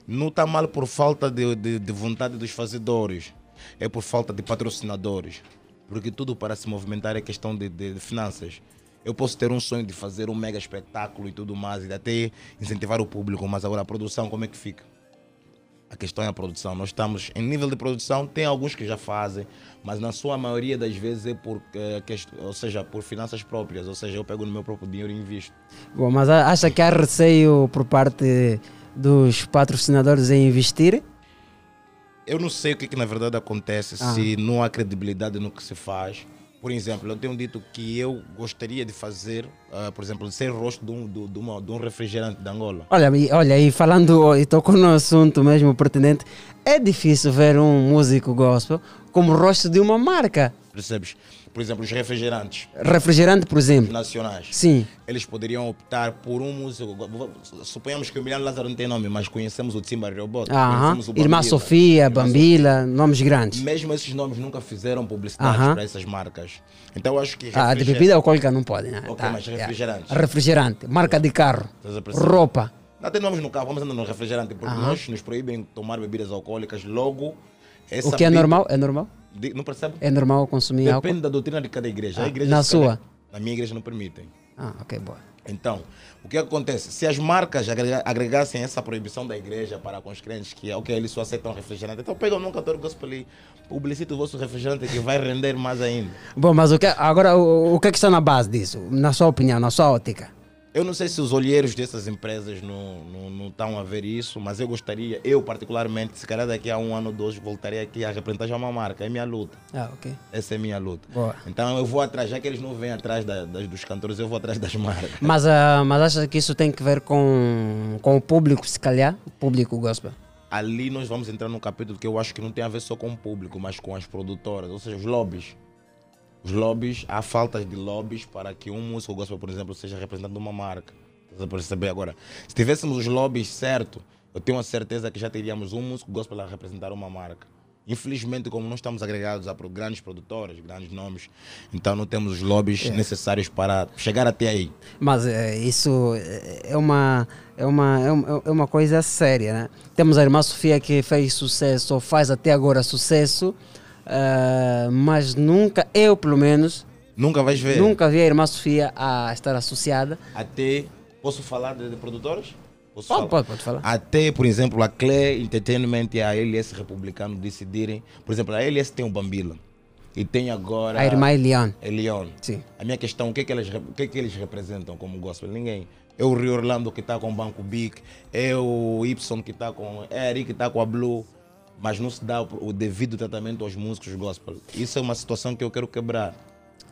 S31: Não está mal por falta de, de, de vontade dos fazedores, é por falta de patrocinadores. Porque tudo para se movimentar é questão de, de- finanças. Eu posso ter um sonho de fazer um mega espetáculo e tudo mais, e até incentivar o público, mas agora a produção, como é que fica? A questão é a produção. Nós estamos em nível de produção, tem alguns que já fazem, mas na sua maioria das vezes é por, quest- ou seja, por finanças próprias, ou seja, eu pego no meu próprio dinheiro e invisto.
S6: Bom, mas acha que há receio por parte dos patrocinadores em investir?
S31: Eu não sei o que, que na verdade acontece,
S6: Ah.
S31: se não há credibilidade no que se faz. Por exemplo, eu tenho dito que eu gostaria de fazer, ah, por exemplo, ser rosto de um, de, de uma- de um refrigerante de Angola.
S6: Olha, olha, e falando, e tocou no assunto mesmo pertinente, é difícil ver um músico gospel como rosto de uma marca.
S31: Percebes? Por exemplo, os refrigerantes.
S6: Refrigerante, por exemplo.
S31: Nacionais.
S6: Sim.
S31: Eles poderiam optar por um músico. Suponhamos que o Emiliano Lázaro não tem nome, mas conhecemos o Timba Robot.
S6: Aham.
S31: conhecemos o
S6: Irmã
S31: Bambila.
S6: Sofia, Bambila, nomes grandes.
S31: Mesmo esses nomes nunca fizeram publicidade
S6: Aham.
S31: para essas marcas. Então acho que.
S6: Ah, de bebida alcoólica não pode, né?
S31: Ok,
S6: Tá,
S31: mas
S6: yeah.
S31: refrigerante.
S6: Refrigerante, marca de carro, roupa.
S31: Não tem nomes no carro, vamos andar no refrigerante, porque
S6: Aham.
S31: nós nos proíbem tomar bebidas alcoólicas. Logo,
S6: O que é normal? É normal?
S31: Não percebe?
S6: É normal consumir
S31: Depende
S6: álcool?
S31: da doutrina de cada igreja.
S6: Ah,
S31: Há igrejas
S6: na
S31: que cada-
S6: sua?
S31: Na minha igreja não permitem.
S6: Ah, ok, boa.
S31: Então, o que acontece? Se as marcas agrega- agregassem essa proibição da igreja para com os crentes, que ok, eles só aceitam refrigerante, então pegam num cantor gospel e publicita o vosso refrigerante que vai render mais ainda.
S6: Bom, mas o que, agora o, o que é que está na base disso? Na sua opinião, na sua ótica?
S31: Eu não sei se os olheiros dessas empresas não, não, não estão a ver isso, mas eu gostaria, eu particularmente, se calhar daqui a um ano ou dois, voltarei aqui a representar já uma marca. É minha luta.
S6: Ah, ok.
S31: Essa é minha luta.
S6: Boa.
S31: Então eu vou atrás, já que eles não vêm atrás da- das, dos cantores, eu vou atrás das marcas.
S6: Mas, ah, mas acha que isso tem que ver com, com o público, se calhar? O público gospel.
S31: Ali nós vamos entrar num capítulo que eu acho que não tem a ver só com o público, mas com as produtoras, ou seja, os lobbies. Os lobbies, há faltas de lobbies para que um músico gospel, por exemplo, seja representante de uma marca. Estás a perceber agora? Se tivéssemos os lobbies certo, eu tenho a certeza que já teríamos um músico gospel a representar uma marca. Infelizmente, como nós estamos agregados a grandes produtores, grandes nomes, então não temos os lobbies
S6: É.
S31: necessários para chegar até aí.
S6: Mas é, isso é uma, é, uma, é, uma, é uma coisa séria, né? Temos a irmã Sofia que fez sucesso, ou faz até agora sucesso, ah, mas nunca, eu pelo menos,
S31: Nunca vais ver.
S6: nunca vi a irmã Sofia a estar associada.
S31: Até. Posso falar de, de produtores? Posso
S6: Pode,
S31: falar?
S6: pode, pode falar.
S31: Até, por exemplo, a Clé Entertainment e a LS Republicano decidirem. Por exemplo, a LS tem o Bambila. E tem agora.
S6: A irmã Eliane.
S31: Eliane.
S6: Sim.
S31: A minha questão, o que, é que, eles, re- o que, é que eles representam como gospel? Ninguém. É o Rio Orlando que está com o Banco Big, é o Y que está com. É a Eric que está com a Blue, mas não se dá o, o devido tratamento aos músicos gospel. Isso é uma situação que eu quero quebrar.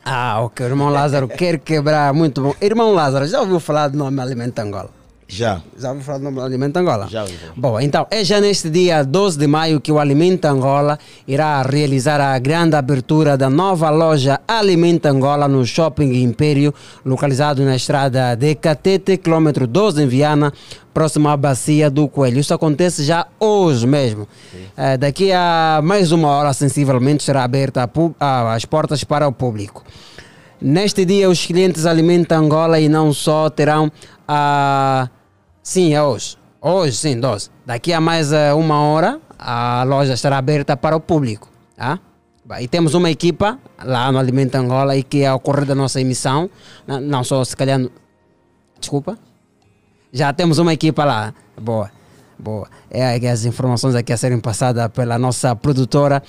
S6: Ah, ok. Irmão Lázaro quer quebrar. Muito bom. Irmão Lázaro, já ouviu falar do nome Alimento Angola?
S31: Já.
S6: Já ouviu falar do nome Alimento Angola?
S31: Já ouvi.
S6: Bom, então é já neste dia 12 de maio que o Alimento Angola irá realizar a grande abertura da nova loja Alimento Angola no Shopping Império, localizado na estrada de Catete, quilômetro 12 em Viana, próximo à Bacia do Coelho. Isso acontece já hoje mesmo. Eh, daqui a mais uma hora, sensivelmente, será aberta as portas para o público. Neste dia, os clientes Alimento Angola e não só terão a. Sim, é hoje. Hoje, sim, 12. Daqui a mais eh, uma hora, a loja estará aberta para o público. Tá? E temos uma equipa lá no Alimento Angola e que ao correr da nossa emissão, não, não só se calhar. Desculpa? Já temos uma equipa lá. Boa, boa. É as informações aqui a serem passadas pela nossa produtora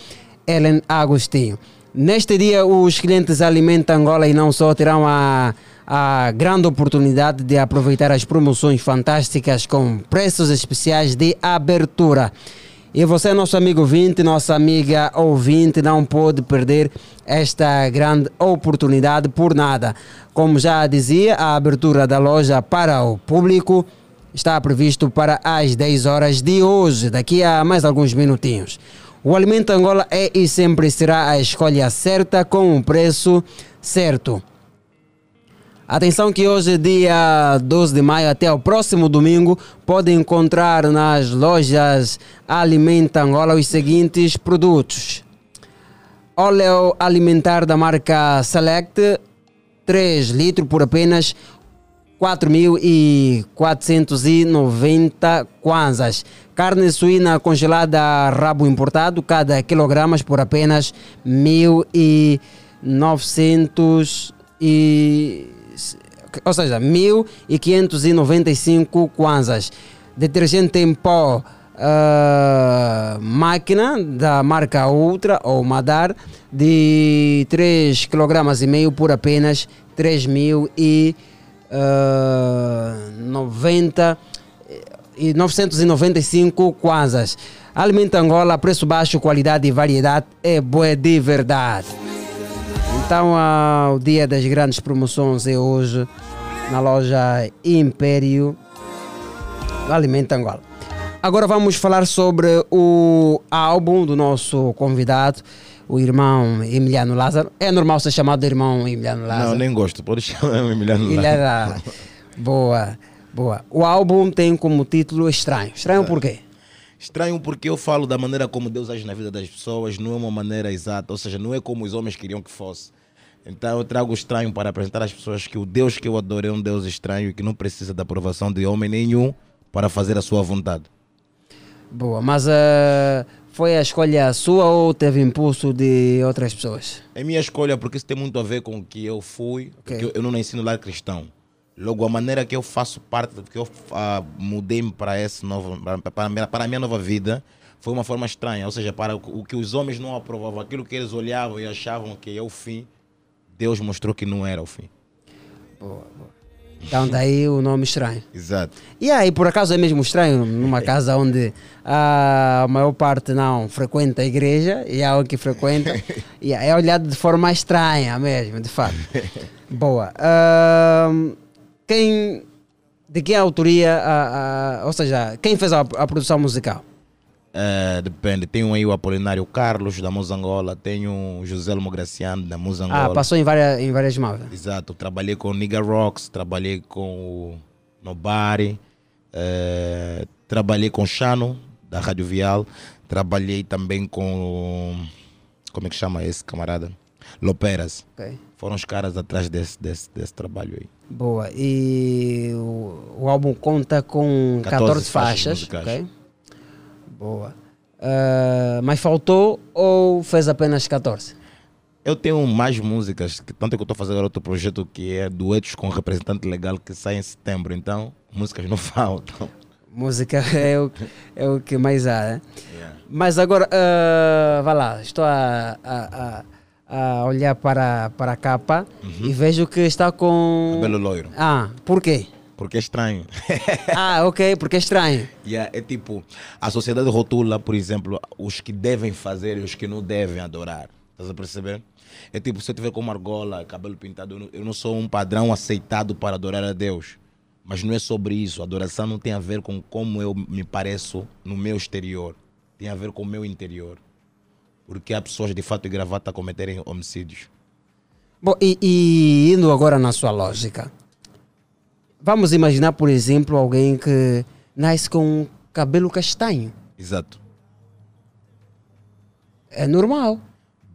S6: Ellen Agostinho. Neste dia, os clientes Alimenta Angola e não só terão a, a grande oportunidade de aproveitar as promoções fantásticas com preços especiais de abertura. E você, nosso amigo ouvinte, nossa amiga ouvinte, não pode perder esta grande oportunidade por nada. Como já dizia, a abertura da loja para o público está previsto para as 10 horas de hoje, daqui a mais alguns minutinhos. O Alimento Angola é e sempre será a escolha certa com o preço certo. Atenção que hoje, dia 12 de maio, até o próximo domingo, pode encontrar nas lojas Alimenta Angola os seguintes produtos. Óleo alimentar da marca Select, 3 litros por apenas 4.490 kwanzas. Carne suína congelada rabo importado, cada quilogramas por apenas 1.900 e... Ou seja, 1.595 kwanzas. Detergente em pó ah, máquina da marca Ultra ou Madar de 3 kg por apenas 3.000 e ah, 90 e 995 kwanzas. Alimento Angola, preço baixo, qualidade e variedade é boa de verdade. Então, ah, o dia das grandes promoções é hoje na loja Império Alimento Angola. Agora vamos falar sobre o álbum do nosso convidado, o irmão Emiliano Lázaro. É normal ser chamado de irmão Emiliano Lázaro?
S31: Não, nem gosto. Pode chamar Emiliano Lázaro.
S6: Boa, boa. O álbum tem como título Estranho. Estranho por quê?
S31: Estranho porque eu falo da maneira como Deus age na vida das pessoas, não é uma maneira exata, ou seja, não é como os homens queriam que fosse. Então eu trago o estranho para apresentar às pessoas que o Deus que eu adoro é um Deus estranho e que não precisa da aprovação de homem nenhum para fazer a sua vontade.
S6: Boa, mas ah, foi a escolha sua ou teve impulso de outras pessoas?
S31: É minha escolha porque isso tem muito a ver com o que eu fui, porque eu, eu não nasci no lar cristão. Logo, a maneira que eu faço parte, que eu ah, mudei-me para, esse novo, para, para, a minha- nova vida, foi uma forma estranha. Ou seja, para o que os homens não aprovavam, aquilo que eles olhavam e achavam que é o fim, Deus mostrou que não era o fim.
S6: Boa, boa. Então daí o nome estranho.
S31: Exato.
S6: E aí, por acaso é mesmo estranho numa casa onde a maior parte não frequenta a igreja e há alguém que frequenta, e é olhado de forma estranha mesmo, de fato. Boa. Ahn, quem. De quem é a autoria, a, a- ou seja, quem fez a, a produção musical?
S31: Eh, depende. Tenho aí o Apolinário Carlos, da Mozangola, tenho o José Mograciano, da Mozangola.
S6: Ah, passou em várias, em várias mãos.
S31: Exato, trabalhei com o Nigga Rocks, trabalhei com o Nobari, eh, trabalhei com o Chano, da Rádio Vial, Trabalhei também com. Como é que chama esse camarada? Loperas.
S6: Ok.
S31: Foram os caras atrás desse, desse, desse trabalho aí.
S6: Boa. E o, o álbum conta com 14,
S31: 14 faixas
S6: faixas. Boa. Ah, mas faltou ou fez apenas 14?
S31: Eu tenho mais músicas, que, tanto é que eu estou fazendo outro projeto que é duetos com representante legal que sai em setembro, então músicas não faltam.
S6: Música é o, é o que mais há, né? Mas agora, ah, vai lá, estou a, a, a, a olhar para, para a capa e vejo que está com.
S31: Cabelo loiro.
S6: Ah, por quê?
S31: Porque é estranho.
S6: ah, ok, porque é estranho.
S31: Yeah, é tipo, a sociedade rotula, por exemplo, os que devem fazer e os que não devem adorar. Estás a perceber? É tipo, se eu tiver como argola, cabelo pintado, eu não, sou um padrão aceitado para adorar a Deus. Mas não é sobre isso. A adoração não tem a ver com como eu me pareço no meu exterior. Tem a ver com o meu interior. Porque há pessoas de fato e gravata a cometerem homicídios.
S6: Bom, e, e indo agora na sua lógica, vamos imaginar, por exemplo, alguém que nasce com um cabelo castanho.
S31: Exato.
S6: É normal.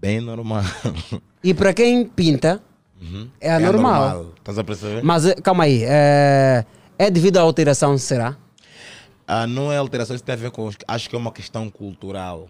S31: Bem normal.
S6: E para quem pinta,
S31: Uhum.
S6: é anormal.
S31: normal. Estás a perceber?
S6: Mas eh, calma aí, é, é devido à alteração, será?
S31: Ah, não é alteração, isso tem a ver com. Acho que é uma questão cultural.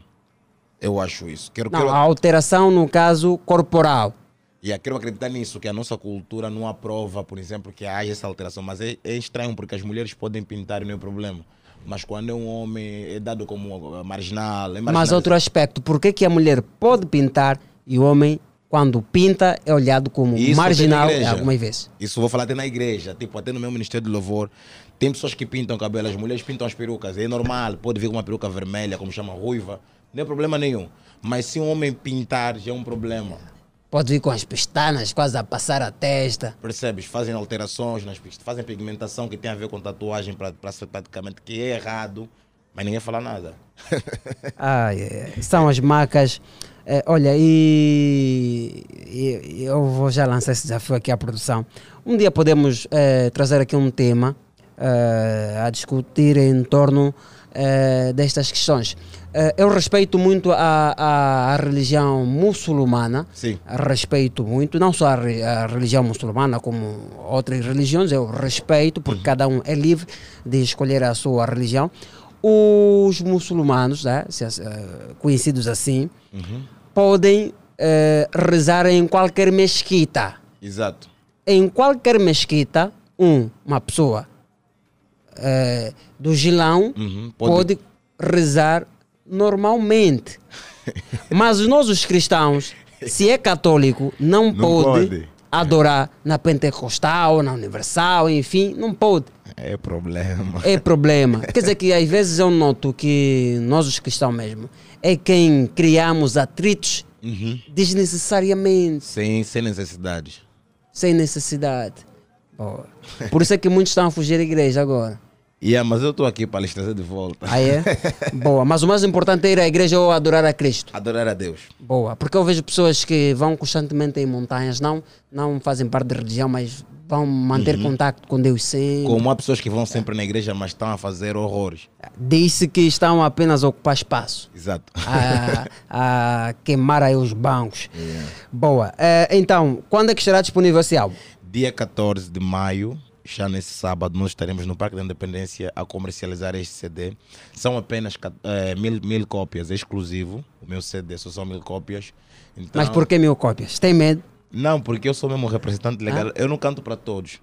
S31: Eu acho isso. Quero,
S6: Não,
S31: quero,
S6: a alteração no caso corporal.
S31: Yeah, quero acreditar nisso, que a nossa cultura não aprova, por exemplo, que haja essa alteração. Mas é, é estranho, porque as mulheres podem pintar e não é problema. Mas quando é um homem, é dado como marginal. É
S6: Mas outro aspecto, por que, que a mulher pode pintar e o homem, quando pinta, é olhado como
S31: Isso
S6: marginal
S31: tem na igreja.
S6: alguma vez?
S31: Isso vou falar até na igreja, tipo, até no meu ministério de louvor. Tem pessoas que pintam cabelo, as mulheres pintam as perucas. É normal, pode vir com uma peruca vermelha, como chama ruiva. Não é problema nenhum. Mas se um homem pintar, já é um problema.
S6: Pode vir com as pestanas quase a passar a testa.
S31: Percebes? Fazem alterações, nas pistas, fazem pigmentação que tem a ver com tatuagem para ser praticamente que é errado, mas ninguém fala nada.
S6: Ai, ai. São as macas. Eh, olha, e, e- eu vou já lançar esse desafio aqui à produção. Um dia podemos eh, trazer aqui um tema eh, a discutir em torno eh, destas questões. Eh, eu respeito muito a, a, a religião muçulmana.
S31: Sim.
S6: Respeito muito, não só a, a religião muçulmana, como outras religiões, eu respeito, porque cada um é livre de escolher a sua religião. Os muçulmanos, né, eh, conhecidos assim,
S31: Uhum.
S6: podem eh, rezar em qualquer mesquita.
S31: Exato.
S6: Em qualquer mesquita, um, uma pessoa eh, do Gilão
S31: Uhum,
S6: pode...
S31: pode-
S6: rezar normalmente. Mas nós, os cristãos, se é católico, não,
S31: Não
S6: pode,
S31: pode.
S6: adorar na Pentecostal, na Universal, enfim, não pode.
S31: É problema.
S6: É problema. Quer dizer que às vezes eu noto que nós, os cristãos mesmo, é quem criamos atritos
S31: Uhum.
S6: desnecessariamente,
S31: Sem, sem necessidades.
S6: sem necessidade. Boa. Por isso é que muitos estão a fugir da igreja agora.
S31: Yeah, mas eu estou aqui para trazer de volta.
S6: Ah, é? Boa. Mas o mais importante é ir à igreja ou adorar a Cristo.
S31: Adorar a Deus.
S6: Boa. Porque eu vejo pessoas que vão constantemente em montanhas, não, não fazem parte da religião, mas vão manter
S31: Uhum.
S6: contato com Deus sempre.
S31: Como há pessoas que vão sempre na igreja, mas estão a fazer horrores.
S6: Disse que estão apenas a ocupar espaço.
S31: Exato.
S6: a, a queimar aí os bancos. Boa. Eh, então, quando é que estará disponível esse álbum?
S31: Dia 14 de maio, já nesse sábado, nós estaremos no Parque da Independência a comercializar este CD. São apenas eh, mil, mil cópias, é exclusivo. O meu CD só são mil cópias. Então,
S6: Mas por que mil cópias? Tem medo?
S31: Não, porque eu sou mesmo representante legal. Eu não canto para todos.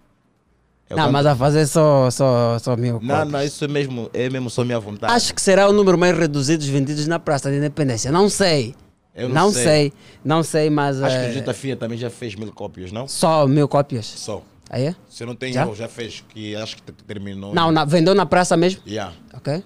S31: Eu
S6: não,
S31: canto-
S6: mas a fazer só, só, só mil
S31: Não,
S6: cópias.
S31: não, isso é mesmo, é mesmo só minha vontade.
S6: Acho que será o número mais reduzido dos vendidos na Praça da Independência. Não sei.
S31: Eu não sei.
S6: sei. Não sei, mas.
S31: Acho
S6: eh,
S31: que o Jutta Fia também já fez mil cópias, não?
S6: Só mil cópias.
S31: Só.
S6: Aí é?
S31: Se não tenho
S6: Já?
S31: erro, já fez, que acho que te- terminou.
S6: Não, na- vendeu na praça mesmo?
S31: Yeah.
S6: Ok.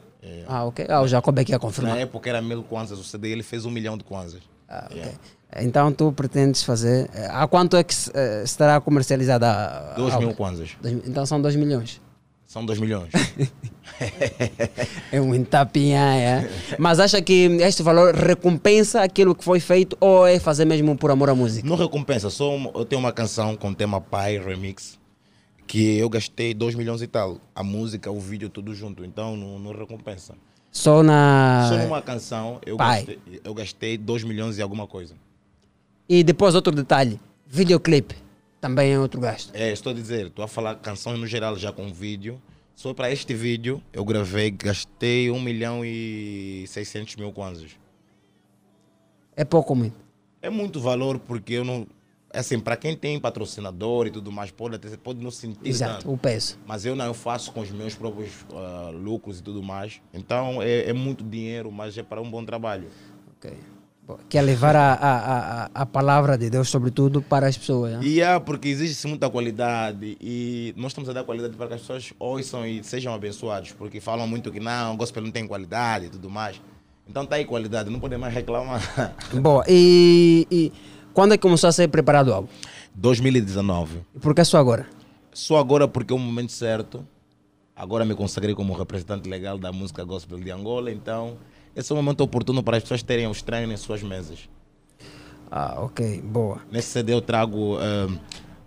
S6: Ah, ok. Ah, o Jacob aqui a confirmar.
S31: Na época era mil kwanzas, o CD ele fez um milhão de kwanzas.
S6: Ah, ok.
S31: Yeah.
S6: Então tu pretendes fazer. eh, A quanto é que eh, estará comercializada? a-
S31: Dois
S6: a-
S31: mil kwanzas.
S6: Então são 2 milhões.
S31: São dois milhões.
S6: É um tapinha, é. Mas acha que este valor recompensa aquilo que foi feito ou é fazer mesmo por amor à música?
S31: Não recompensa, só eu tenho uma canção com tema Pai Remix que eu gastei 2 milhões e tal. A música, o vídeo, tudo junto. Então não, não recompensa.
S6: Só na.
S31: Só numa canção eu
S6: Pai.
S31: gastei, eu gastei 2 milhões e alguma coisa.
S6: E depois outro detalhe: videoclipe. Também é outro gasto.
S31: É, estou a dizer, estou a falar canções no geral já com vídeo. Só para este vídeo eu gravei, gastei 1 milhão e 600 mil kwanzas.
S6: É pouco ou muito?
S31: É muito valor porque eu não. Assim, para quem tem patrocinador e tudo mais, pode, até, pode não sentir
S6: Exato,
S31: tanto.
S6: o peso.
S31: Mas eu não, eu faço com os meus próprios ah, lucros e tudo mais. Então é, é muito dinheiro, mas é para um bom trabalho.
S6: Ok. Que é levar a, a, a, a palavra de Deus, sobretudo, para as pessoas. né?
S31: E é porque existe muita qualidade e nós estamos a dar qualidade para que as pessoas ouçam e sejam abençoados, porque falam muito que não, o gospel não tem qualidade e tudo mais. Então tá aí qualidade, não podemos mais reclamar.
S6: Boa. E, e quando é que começou a ser preparado o álbum?
S31: 2019.
S6: E por que só agora?
S31: Só agora porque é o momento certo. Agora me consagrei como representante legal da música gospel de Angola, então esse é o momento oportuno para as pessoas terem os treinos em suas mesas.
S6: Ah, ok, boa.
S31: Nesse CD eu trago um,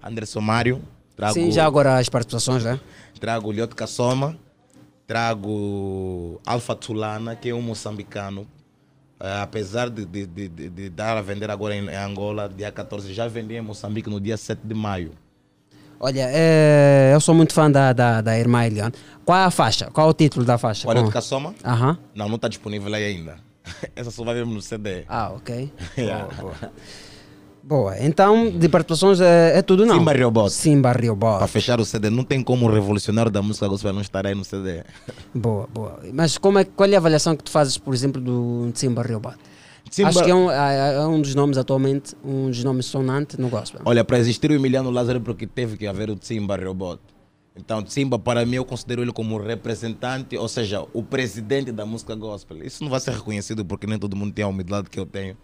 S31: Anderson Mário, trago,
S6: Sim, já agora as participações, né?
S31: trago Lioto Kassoma, trago Alfa Tulana, que é um moçambicano. Eh, apesar de, de, de, de- de dar a vender agora em, em Angola, dia 14, já vendi em Moçambique no dia 7 de maio.
S6: Olha, é, eu sou muito fã da, da, da irmã Eliane. Qual é a faixa? Qual é o título da faixa?
S31: Olha,
S6: Com-
S31: o Kassoma?
S6: Aham.
S31: Não, não está disponível aí ainda. Essa só vai ver no CD.
S6: Ah, ok.
S31: Yeah.
S6: Boa, boa. Boa, então de participações é, é tudo não?
S31: Simba Riobot.
S6: Simba Riobot.
S31: Para fechar o CD, não tem como o revolucionário da música gospel não estar aí no CD.
S6: Boa, boa. Mas como é, qual é a avaliação que tu fazes, por exemplo, do Simba Riobot?
S31: Simba-
S6: Acho que é um, é- é um dos nomes atualmente, um dos nomes sonantes no gospel.
S31: Olha, para existir o Emiliano Lázaro, é porque teve que haver o Tsimba Robot. Então, Tsimba, para mim, eu considero ele como representante, ou seja, o presidente da música gospel. Isso não vai ser reconhecido porque nem todo mundo tem a humildade que eu tenho.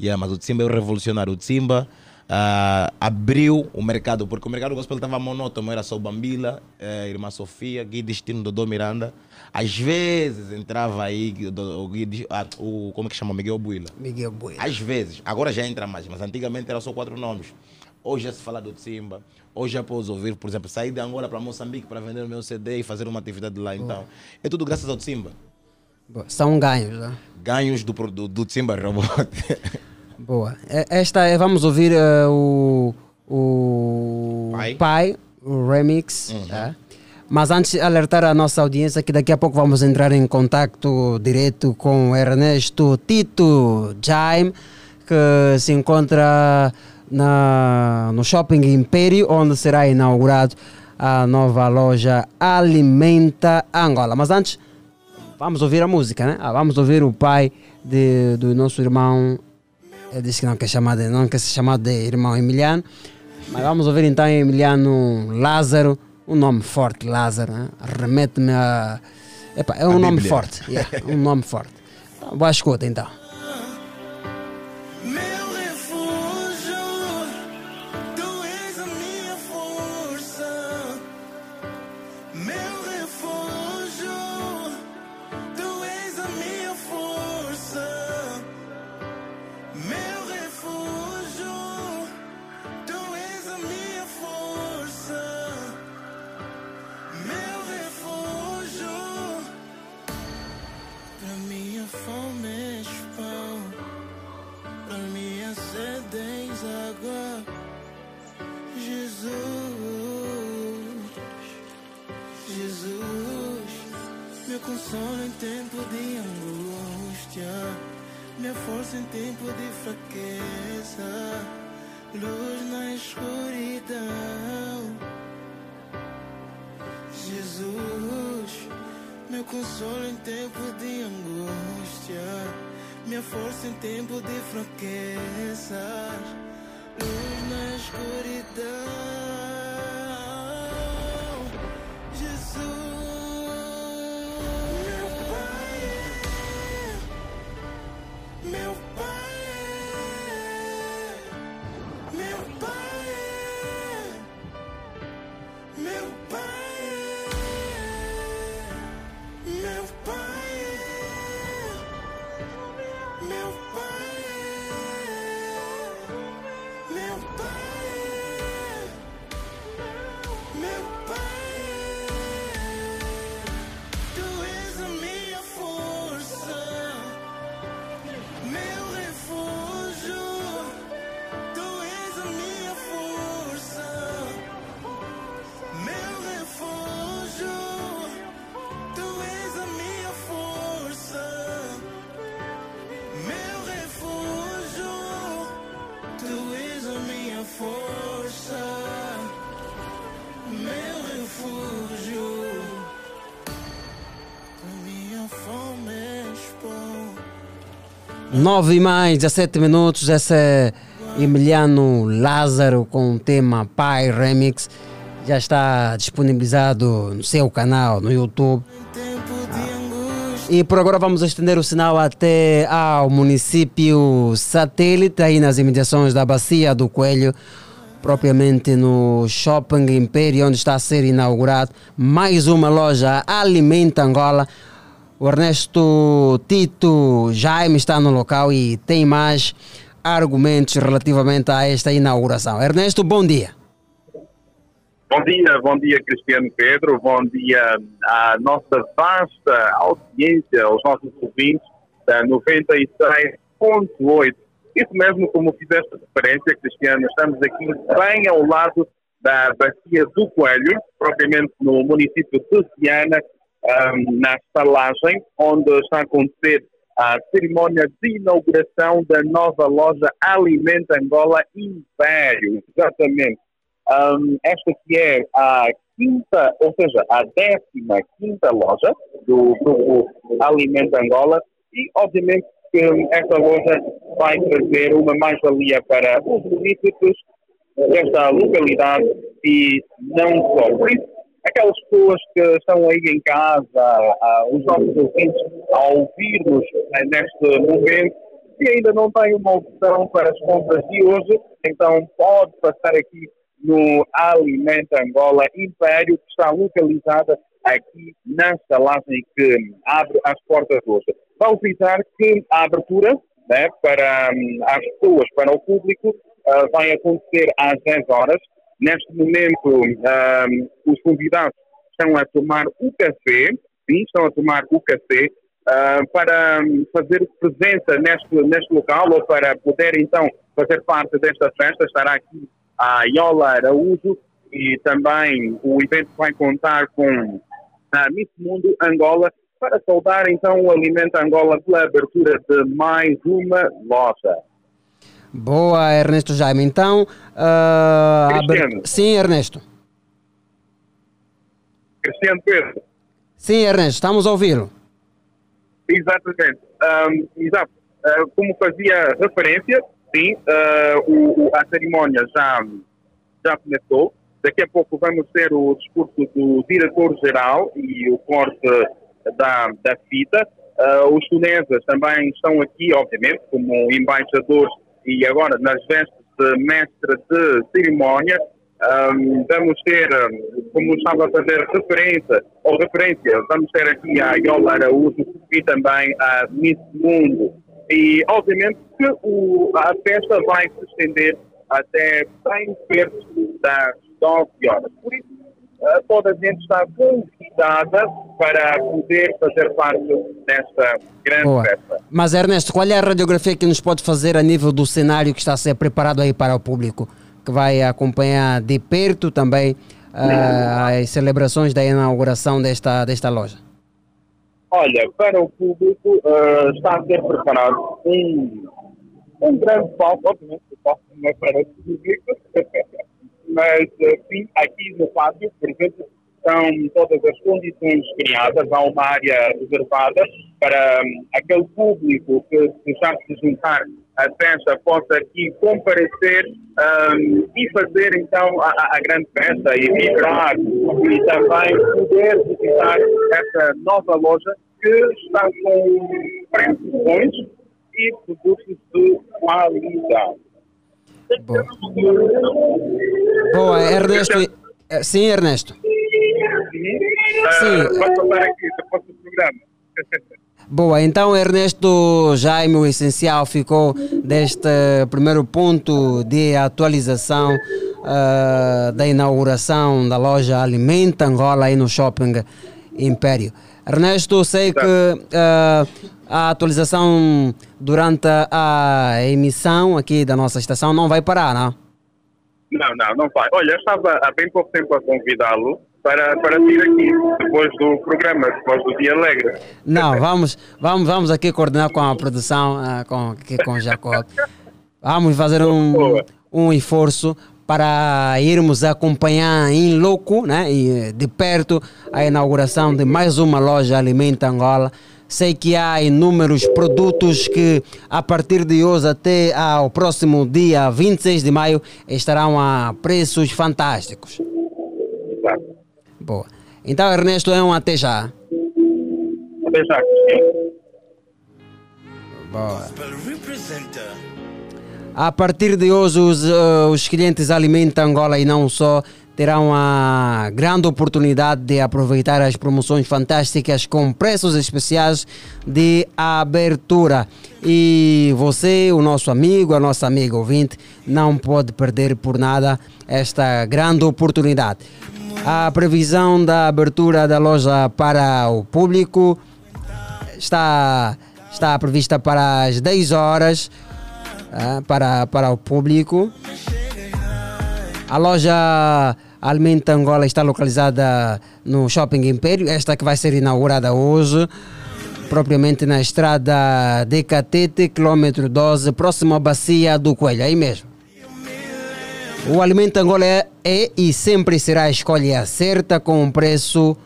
S31: Yeah, mas o Tsimba é o revolucionário. O Tsimba ah, abriu o mercado, porque o mercado gospel estava monótono. Era só o Bambila, eh, Irmã Sofia, Gui Destino, Dodô Miranda. Às vezes entrava aí o, o, o como é que chama? Miguel Buila.
S6: Miguel Buila.
S31: Às vezes, agora já entra mais, mas antigamente era só quatro nomes. Hoje já se fala do Tsimba, hoje já posso ouvir, por exemplo, sair de Angola para Moçambique para vender o meu CD e fazer uma atividade lá. Então, é tudo graças ao Tsimba.
S6: Boa. São ganhos, né?
S31: Ganhos do, do, do Tsimba Robot.
S6: Boa. É- Esta é, vamos ouvir eh, o, o
S31: Pai.
S6: o remix. tá? Mas antes alertar a nossa audiência que daqui a pouco vamos entrar em contato direto com Ernesto Tito Jaime, que se encontra na, no Shopping Império, onde será inaugurado a nova loja Alimenta Angola. Mas antes, vamos ouvir a música, né? Ah, vamos ouvir o pai de, do nosso irmão. Ele disse que não quer, chamar de, não quer ser chamado de irmão Emiliano. Mas vamos ouvir então Emiliano Lázaro. Um nome forte, Lázaro. Né? Remete-me a. Epa, é um
S31: A
S6: nome
S31: Bíblia.
S6: forte. yeah, um nome forte. Então, boa escuta então.
S26: Tempo de fraqueza, luz na escuridão, Jesus, meu consolo em tempo de angústia. Minha força em tempo de fraqueza,
S6: 9 e mais 17 minutos, esse é Emiliano Lázaro com o tema Pai Remix. Já está disponibilizado no seu canal no YouTube. E por agora vamos estender o sinal até ao município satélite, aí nas imediações da Bacia do Coelho, propriamente no Shopping Império, onde está a ser inaugurado mais uma loja Alimenta Angola. O Ernesto Tito Jaime está no local e tem mais argumentos relativamente a esta inauguração. Ernesto, bom dia.
S32: Bom dia, bom dia Cristiano Pedro, bom dia à nossa vasta audiência, aos nossos ouvintes da 96.8. Isso mesmo como fizeste referência, Cristiano, estamos aqui bem ao lado da Bacia do Coelho, propriamente no município de Viana, um, na estalagem, onde está a acontecer a cerimónia de inauguração da nova loja Alimenta Angola Império. Exatamente. Um, esta que é a quinta, ou seja, a décima quinta loja do grupo Alimenta Angola e, obviamente, que esta loja vai trazer uma mais-valia para os municípios desta localidade e não só. Por isso, aquelas pessoas que estão aí em casa, ah, os nossos ouvintes, a ouvir-nos eh, neste momento, se ainda não tem uma opção para as compras de hoje, então pode passar aqui no Alimenta Angola Império, que está localizada aqui na estalagem que abre as portas hoje. Vale frisar que a abertura né, para hum, as pessoas, para o público, uh, vai acontecer às 10 horas. Neste momento, um, os convidados estão a tomar o café, sim, estão a tomar o café, uh, para fazer presença neste, neste local ou para poder então fazer parte desta festa. Estará aqui a Iola Araújo e também o evento vai contar com a Miss Mundo Angola para saudar então o Alimento Angola pela abertura de mais uma loja.
S6: Boa, Ernesto Jaime. Então, uh,
S32: Cristiano.
S6: sim, Ernesto.
S32: Cristiano Pedro.
S6: Sim, Ernesto, estamos a ouvi-lo.
S32: Exatamente. Um, exato. Uh, como fazia referência, sim, uh, o, o, a cerimónia já, já começou. Daqui a pouco vamos ter o discurso do diretor-geral e o corte da, da fita. Uh, os chineses também estão aqui, obviamente, como embaixadores e agora nas vestes de mestre de cerimónia. Um, vamos ter, como estava a fazer referência, ou referência, vamos ter aqui a Yola Araújo e também a Miss Mundo. E, obviamente, que o, a festa vai se estender até bem perto das 9 horas. Por isso, toda a gente está convidada para poder fazer parte desta grande
S6: Boa.
S32: festa.
S6: Mas Ernesto, qual é a radiografia que nos pode fazer a nível do cenário que está a ser preparado aí para o público, que vai acompanhar de perto também ah, as celebrações da inauguração desta, desta loja?
S32: Olha, para o público uh, está a ser preparado um, um grande palco, obviamente o palco não é para o público, mas sim, aqui no pátio, por exemplo, estão todas as condições criadas, há uma área reservada para um, aquele público que desejar se juntar à festa possa aqui comparecer um, e fazer então a- a grande festa e vibrar e também poder visitar essa nova loja que está com preços bons e produtos de qualidade.
S6: Boa. Boa, Ernesto. eh, Sim, Ernesto.
S32: Uh, passar aqui depois do programa.
S6: Boa, então Ernesto Jaime, o essencial ficou deste primeiro ponto de atualização ah, da inauguração da loja Alimenta Angola aí no Shopping Império. Ernesto, sei que ah, a atualização durante a emissão aqui da nossa estação não vai parar, não?
S32: Não, não, não vai. Olha, eu estava há bem pouco tempo a convidá-lo para, para vir aqui, depois do programa, depois do Dia Alegre.
S6: Não, vamos, vamos, vamos aqui coordenar com a produção, ah, com, aqui com o Jacob. Vamos fazer um, um esforço para irmos acompanhar em loco, né, e de perto, a inauguração de mais uma loja Alimenta Angola. Sei que há inúmeros produtos que a partir de hoje até ao próximo dia 26 de maio estarão a preços fantásticos. Boa. Então, Ernesto, é um até já.
S32: Até já.
S6: Boa. A partir de hoje, os, eh, os clientes Alimenta Angola e não só terão a grande oportunidade de aproveitar as promoções fantásticas com preços especiais de abertura. E você, o nosso amigo, a nossa amiga ouvinte, não pode perder por nada esta grande oportunidade. A previsão da abertura da loja para o público está, está prevista para as 10 horas ah, para, para o público. A loja Alimenta Angola está localizada no Shopping Império, esta que vai ser inaugurada hoje, propriamente na estrada de Catete, quilômetro 12, próximo à bacia do Coelho, aí mesmo. O Alimenta Angola é, é e sempre será a escolha certa com um preço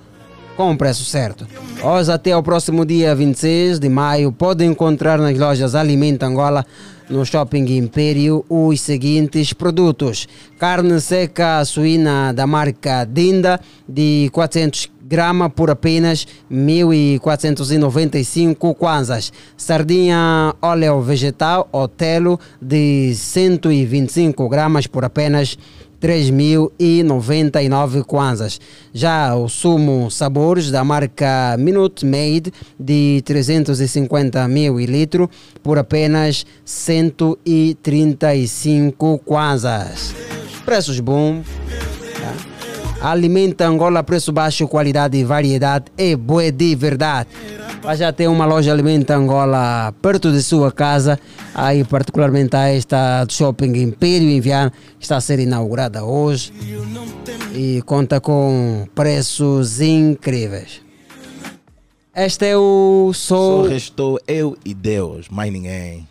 S6: com um preço certo. Hoje até o próximo dia 26 de maio pode encontrar nas lojas Alimenta Angola no Shopping Império os seguintes produtos: carne seca suína da marca Dinda de 400 gramas por apenas 1.495 kwanzas. Sardinha óleo vegetal Otelo de 125 gramas por apenas 3.099 kwanzas. Já o sumo sabores da marca Minute Maid de 350 ml por apenas 135 kwanzas. Preços bons. Alimenta Angola, preço baixo, qualidade e variedade é boa de verdade. Vai já ter uma loja Alimenta Angola perto de sua casa, aí particularmente a esta do Shopping Império em que está a ser inaugurada hoje e conta com preços incríveis. Este é o
S31: Só
S6: Sou,
S31: restou eu e Deus, mais ninguém.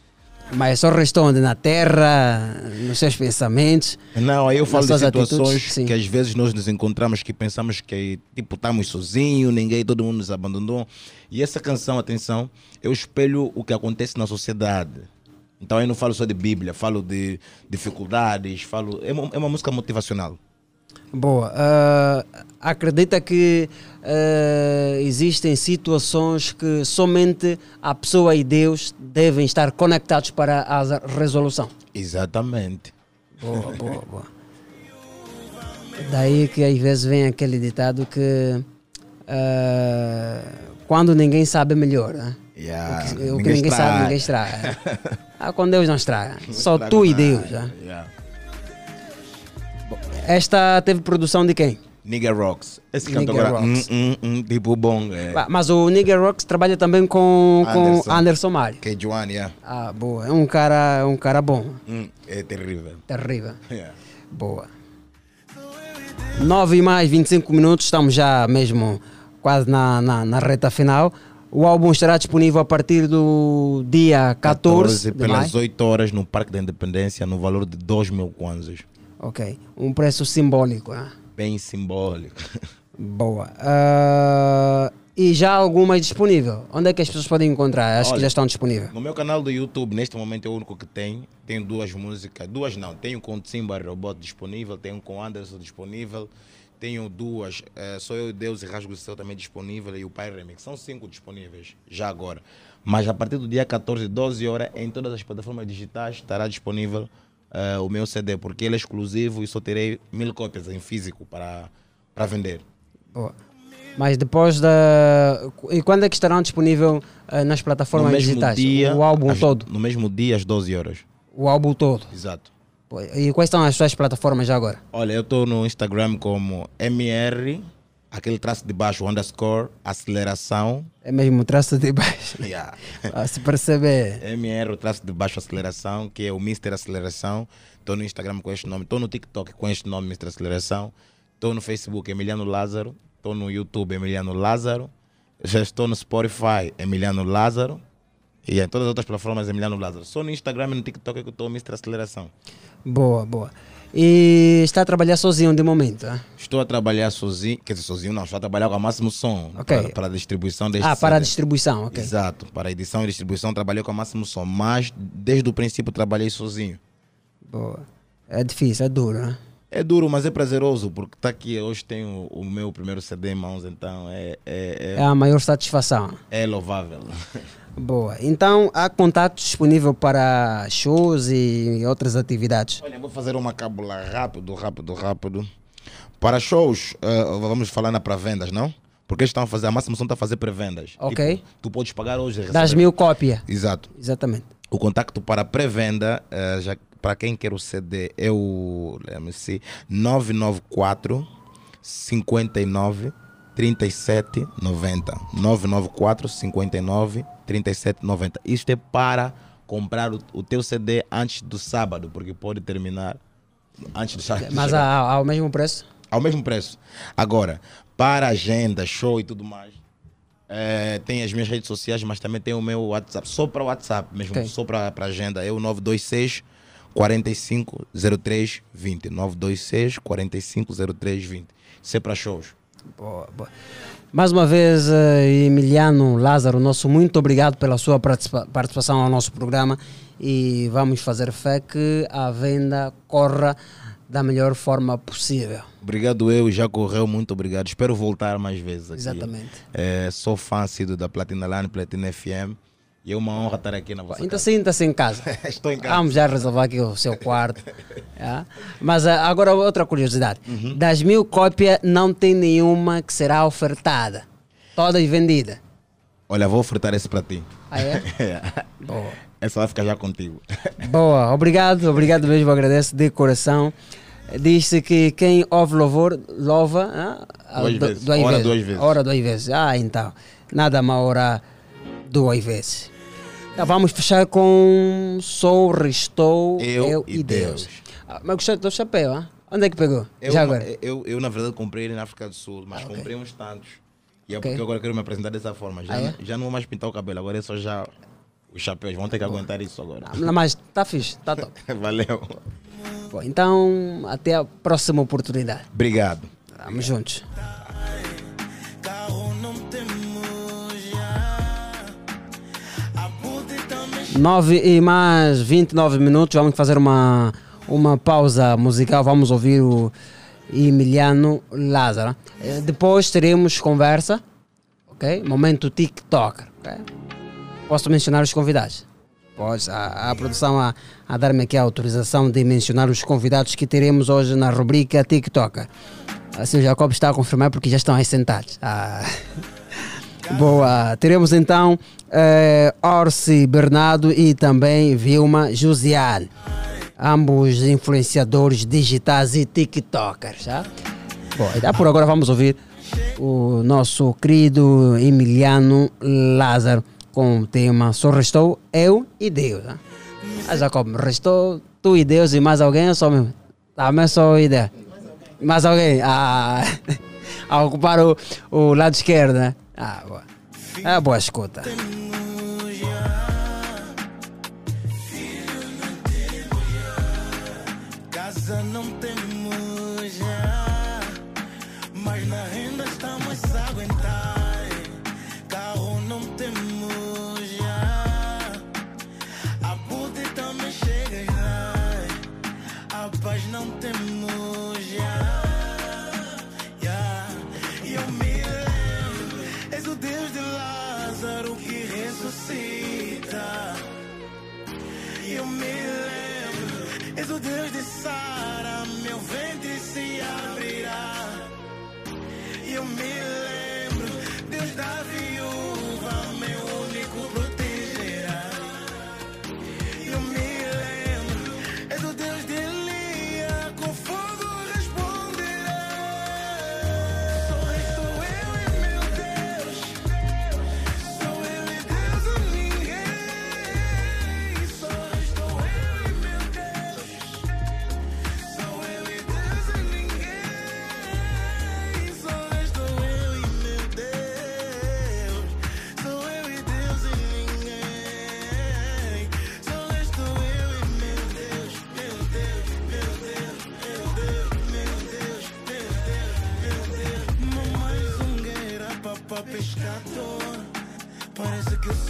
S6: Mas só restou onde? Na terra, nos seus pensamentos.
S31: Não, aí eu falo de situações
S6: atitudes,
S31: que às vezes nós nos encontramos que pensamos que tipo estamos sozinhos, ninguém, todo mundo nos abandonou. E essa canção, atenção, eu espelho o que acontece na sociedade. Então eu não falo só de Bíblia, falo de dificuldades, falo é uma, é uma música motivacional.
S6: Boa. Ah, acredita que ah, existem situações que somente a pessoa e Deus devem estar conectados para a resolução.
S31: Exatamente.
S6: Boa, boa, boa. Daí que às vezes vem aquele ditado que ah, quando ninguém sabe melhor?
S31: Yeah,
S6: O que, o que
S31: ninguém
S6: ninguém sabe, ninguém estraga. ah, com Deus não estraga. Só
S31: estraga
S6: tu e Deus. né?
S31: yeah.
S6: Esta teve produção de quem?
S31: Nigga Rocks. Esse
S6: Nigga
S31: canto agora, hum, hum, hum, tipo bom. É.
S6: Mas o Nigger Rocks trabalha também com Anderson, com Anderson Mari.
S31: Que é Joan, yeah.
S6: Ah, boa. É um cara, é um cara bom.
S31: Hum, é terrível.
S6: Terrível.
S31: Yeah.
S6: Boa. 9 e mais 25 minutos, estamos já mesmo quase na, na, na reta final. O álbum estará disponível a partir do dia 14, de
S31: pelas
S6: maio.
S31: 8 horas no Parque da Independência, no valor de 2 mil kwanzas.
S6: Ok. Um preço simbólico. ah.
S31: Bem simbólico.
S6: Boa. Ah, e já alguma disponível? Onde é que as pessoas podem encontrar? Acho que
S31: Olha,
S6: já estão disponíveis.
S31: No meu canal do YouTube, neste momento é o único que tem. Tenho duas músicas. Duas não. Tenho com Simba Robot disponível. Tenho com Anderson disponível. Tenho duas. eh, Sou Eu, Deus e Rasgo do Céu também disponível. E o Pai Remix. São cinco disponíveis. Já agora. Mas a partir do dia 14, 12 horas, em todas as plataformas digitais estará disponível eh, o meu CD. Porque ele é exclusivo e só terei mil cópias em físico para, para vender.
S6: Boa. Mas depois da. E quando é que estarão disponível ah, nas plataformas
S31: no mesmo
S6: digitais?
S31: dia.
S6: o álbum
S31: às-
S6: todo.
S31: No mesmo dia, às 12 horas.
S6: O álbum todo.
S31: Exato.
S6: E quais são as suas plataformas já agora?
S31: Olha, eu estou no Instagram como MR, aquele traço de baixo, underscore, aceleração.
S6: É mesmo traço de baixo.
S31: Yeah.
S6: Ah, se perceber.
S31: MR, o traço de baixo, aceleração, que é o Mr. Aceleração. Estou no Instagram com este nome. Estou no TikTok com este nome, Mr. Aceleração. Estou no Facebook, Emiliano Lázaro. Estou no YouTube, Emiliano Lázaro. Já estou no Spotify, Emiliano Lázaro. E em todas as outras plataformas, Emiliano Lázaro. Só no Instagram e no TikTok é que estou Mr. Aceleração.
S6: Boa, boa. E está a trabalhar sozinho de momento. ah?
S31: Estou a trabalhar sozinho, quer dizer, sozinho não, estou a trabalhar com a Máximo Som
S6: Ok.
S31: para, para a distribuição deste
S6: Ah, para a distribuição, ok.
S31: Exato, para a edição e distribuição trabalhei com a Máximo Som, mas desde o princípio trabalhei sozinho.
S6: Boa. É difícil, é duro, né?
S31: É duro, mas é prazeroso, porque está aqui, hoje tenho o meu primeiro CD em mãos, então é, é,
S6: É a maior satisfação.
S31: é louvável.
S6: Boa. Então, há contato disponível para shows e outras atividades?
S31: Olha, vou fazer uma cábula rápido, rápido, rápido. Para shows, eh, vamos falar na pré-vendas, não? Porque eles estão a fazer, a Máximo Som está a fazer pré-vendas.
S6: Ok.
S31: Tipo, tu podes pagar hoje. e
S6: Das
S31: receber-
S6: mil cópias.
S31: Exato.
S6: Exatamente.
S31: O contacto para pré-venda, eh, já para quem quer o CD, é o let 994 59 37 90. 994 59 37 90. Isto é para comprar o, o teu CD antes do sábado, porque pode terminar antes do sábado.
S6: Mas há- ao mesmo preço?
S31: Ao mesmo preço. Agora, para agenda, show e tudo mais, eh, tem as minhas redes sociais, mas também tem o meu WhatsApp. Só para o WhatsApp mesmo,
S6: Ok.
S31: só para agenda. É o 926 45 03 20. 926 45 03 20. Isso é para shows.
S6: Boa, boa. Mais uma vez, eh, Emiliano Lázaro, nosso muito obrigado pela sua participa- participação ao nosso programa e vamos fazer fé que a venda corra da melhor forma possível.
S31: Obrigado eu, já correu, muito obrigado. Espero voltar mais vezes aqui.
S6: Exatamente.
S31: Eh, sou fã da Platina Line, Platina FM. E é uma honra estar aqui na vossa
S6: Então sinta-se em casa.
S31: Estou em casa.
S6: Vamos já resolver aqui o seu quarto. já? Mas ah, agora outra curiosidade.
S31: Uhum.
S6: Das mil cópias, não tem nenhuma que será ofertada. Todas vendidas.
S31: Olha, vou ofertar esse para ti.
S6: Ah, é?
S31: É.
S6: Boa.
S31: Essa vai ficar já contigo.
S6: Boa, obrigado, obrigado mesmo, agradeço de coração. Diz-se que quem ouve louvor, louva ah,
S31: Duas
S6: do-
S31: vezes. Ora duas vezes.
S6: Ora duas vezes. Ah, então. Nada mal orar duas vezes. Então, vamos fechar com Sou, Restou, Eu,
S31: Eu
S6: e Deus.
S31: Deus.
S6: Ah, mas gostei do teu chapéu, ah? Onde é que pegou?
S31: Eu,
S6: Já agora?
S31: Eu, eu, na verdade, comprei ele na África do Sul, mas comprei uns tantos. E é
S6: Ok.
S31: porque agora quero me apresentar dessa forma. Já,
S6: Ah, é?
S31: não- já não vou mais pintar o cabelo, agora é só já os chapéus. Vão ter que aguentar isso agora.
S6: Não, mas tá fixe, tá top.
S31: Valeu.
S6: Bom, então, até a próxima oportunidade.
S31: Obrigado.
S6: Vamos juntos. Nove e mais 29 minutos, vamos fazer uma, uma pausa musical, vamos ouvir o Emiliano Lázaro. Eh, Depois teremos conversa, ok? Momento TikTok, ok? Posso mencionar os convidados? Pode, a, a produção a, a dar-me aqui a autorização de mencionar os convidados que teremos hoje na rubrica TikTok. Assim o Jacob está a confirmar porque já estão aí sentados. Ah. Boa, teremos então eh, Orsi Bernardo e também Vilma Josial, ambos influenciadores digitais e TikTokers. Tá? Bom, por agora vamos ouvir o nosso querido Emiliano Lázaro com o tema Só restou eu e Deus. Tá? Ah, Jacob, restou tu e Deus e mais alguém ou só mesmo? Também só eu e Deus. Mais alguém? Ah, a ocupar o, o lado esquerdo, né? Ah, boa. É boa escuta.
S33: Sara, meu ventre se abrirá. E eu me lembro, Deus da vida.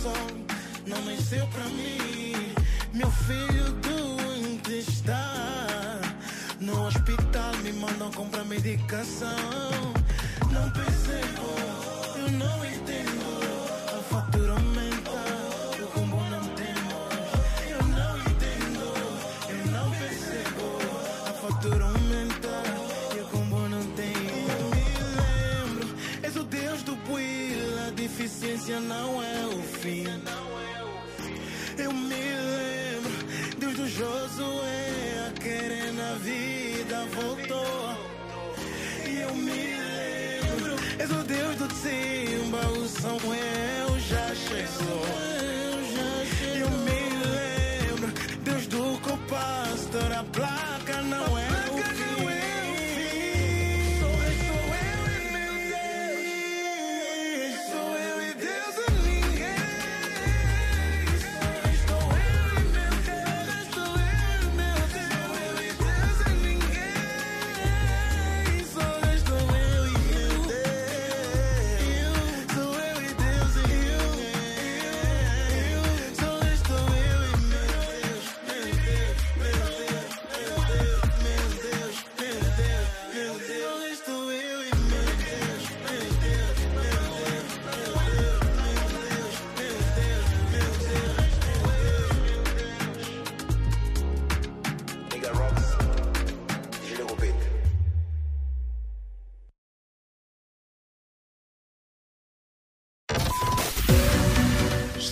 S34: song.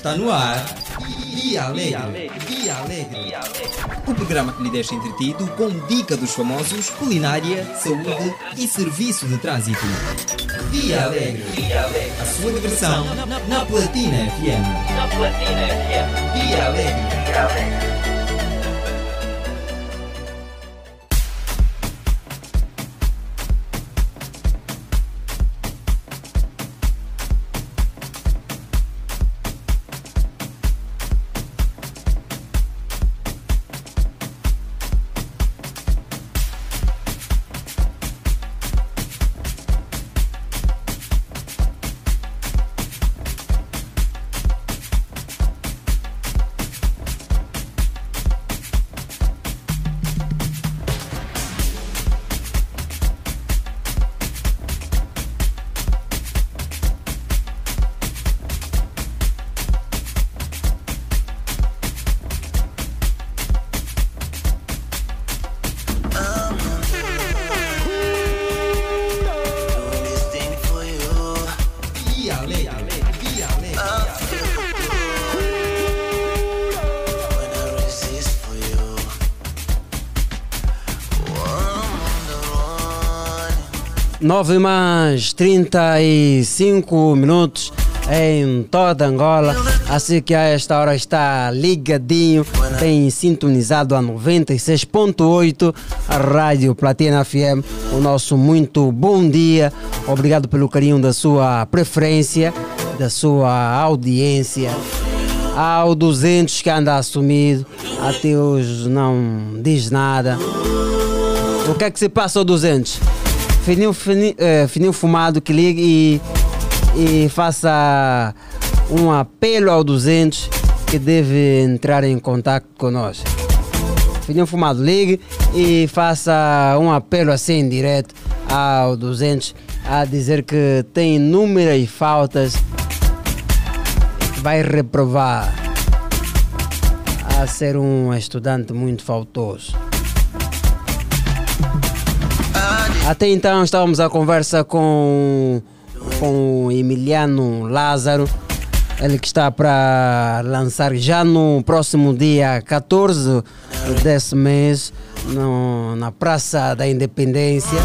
S2: Está no ar Dia Alegre. Dia Alegre. O programa que lhe deixa entretido com dica dos famosos, culinária, saúde e serviço de trânsito. Dia Alegre. A sua diversão na Platina FM.
S10: Na Platina FM.
S2: Dia Alegre.
S10: Dia Alegre.
S6: 9 mais 35 minutos em toda Angola. Assim que a esta hora está ligadinho, tem sintonizado a 96.8, a Rádio Platina FM. O nosso muito bom dia. Obrigado pelo carinho da sua preferência, da sua audiência. Ao 200 que anda assumido, até hoje não diz nada. O que é que se passa, ao 200? Fininho, fini- eh, fininho fumado que ligue e, e faça um apelo ao 200 que deve entrar em contato conosco. Fininho fumado, ligue e faça um apelo assim direto ao 200 a dizer que tem inúmeras faltas vai reprovar a ser um estudante muito faltoso. Até então estávamos a conversa com, com Emiliano Lázaro, ele que está para lançar já no próximo dia 14 desse mês, no- na Praça da Independência,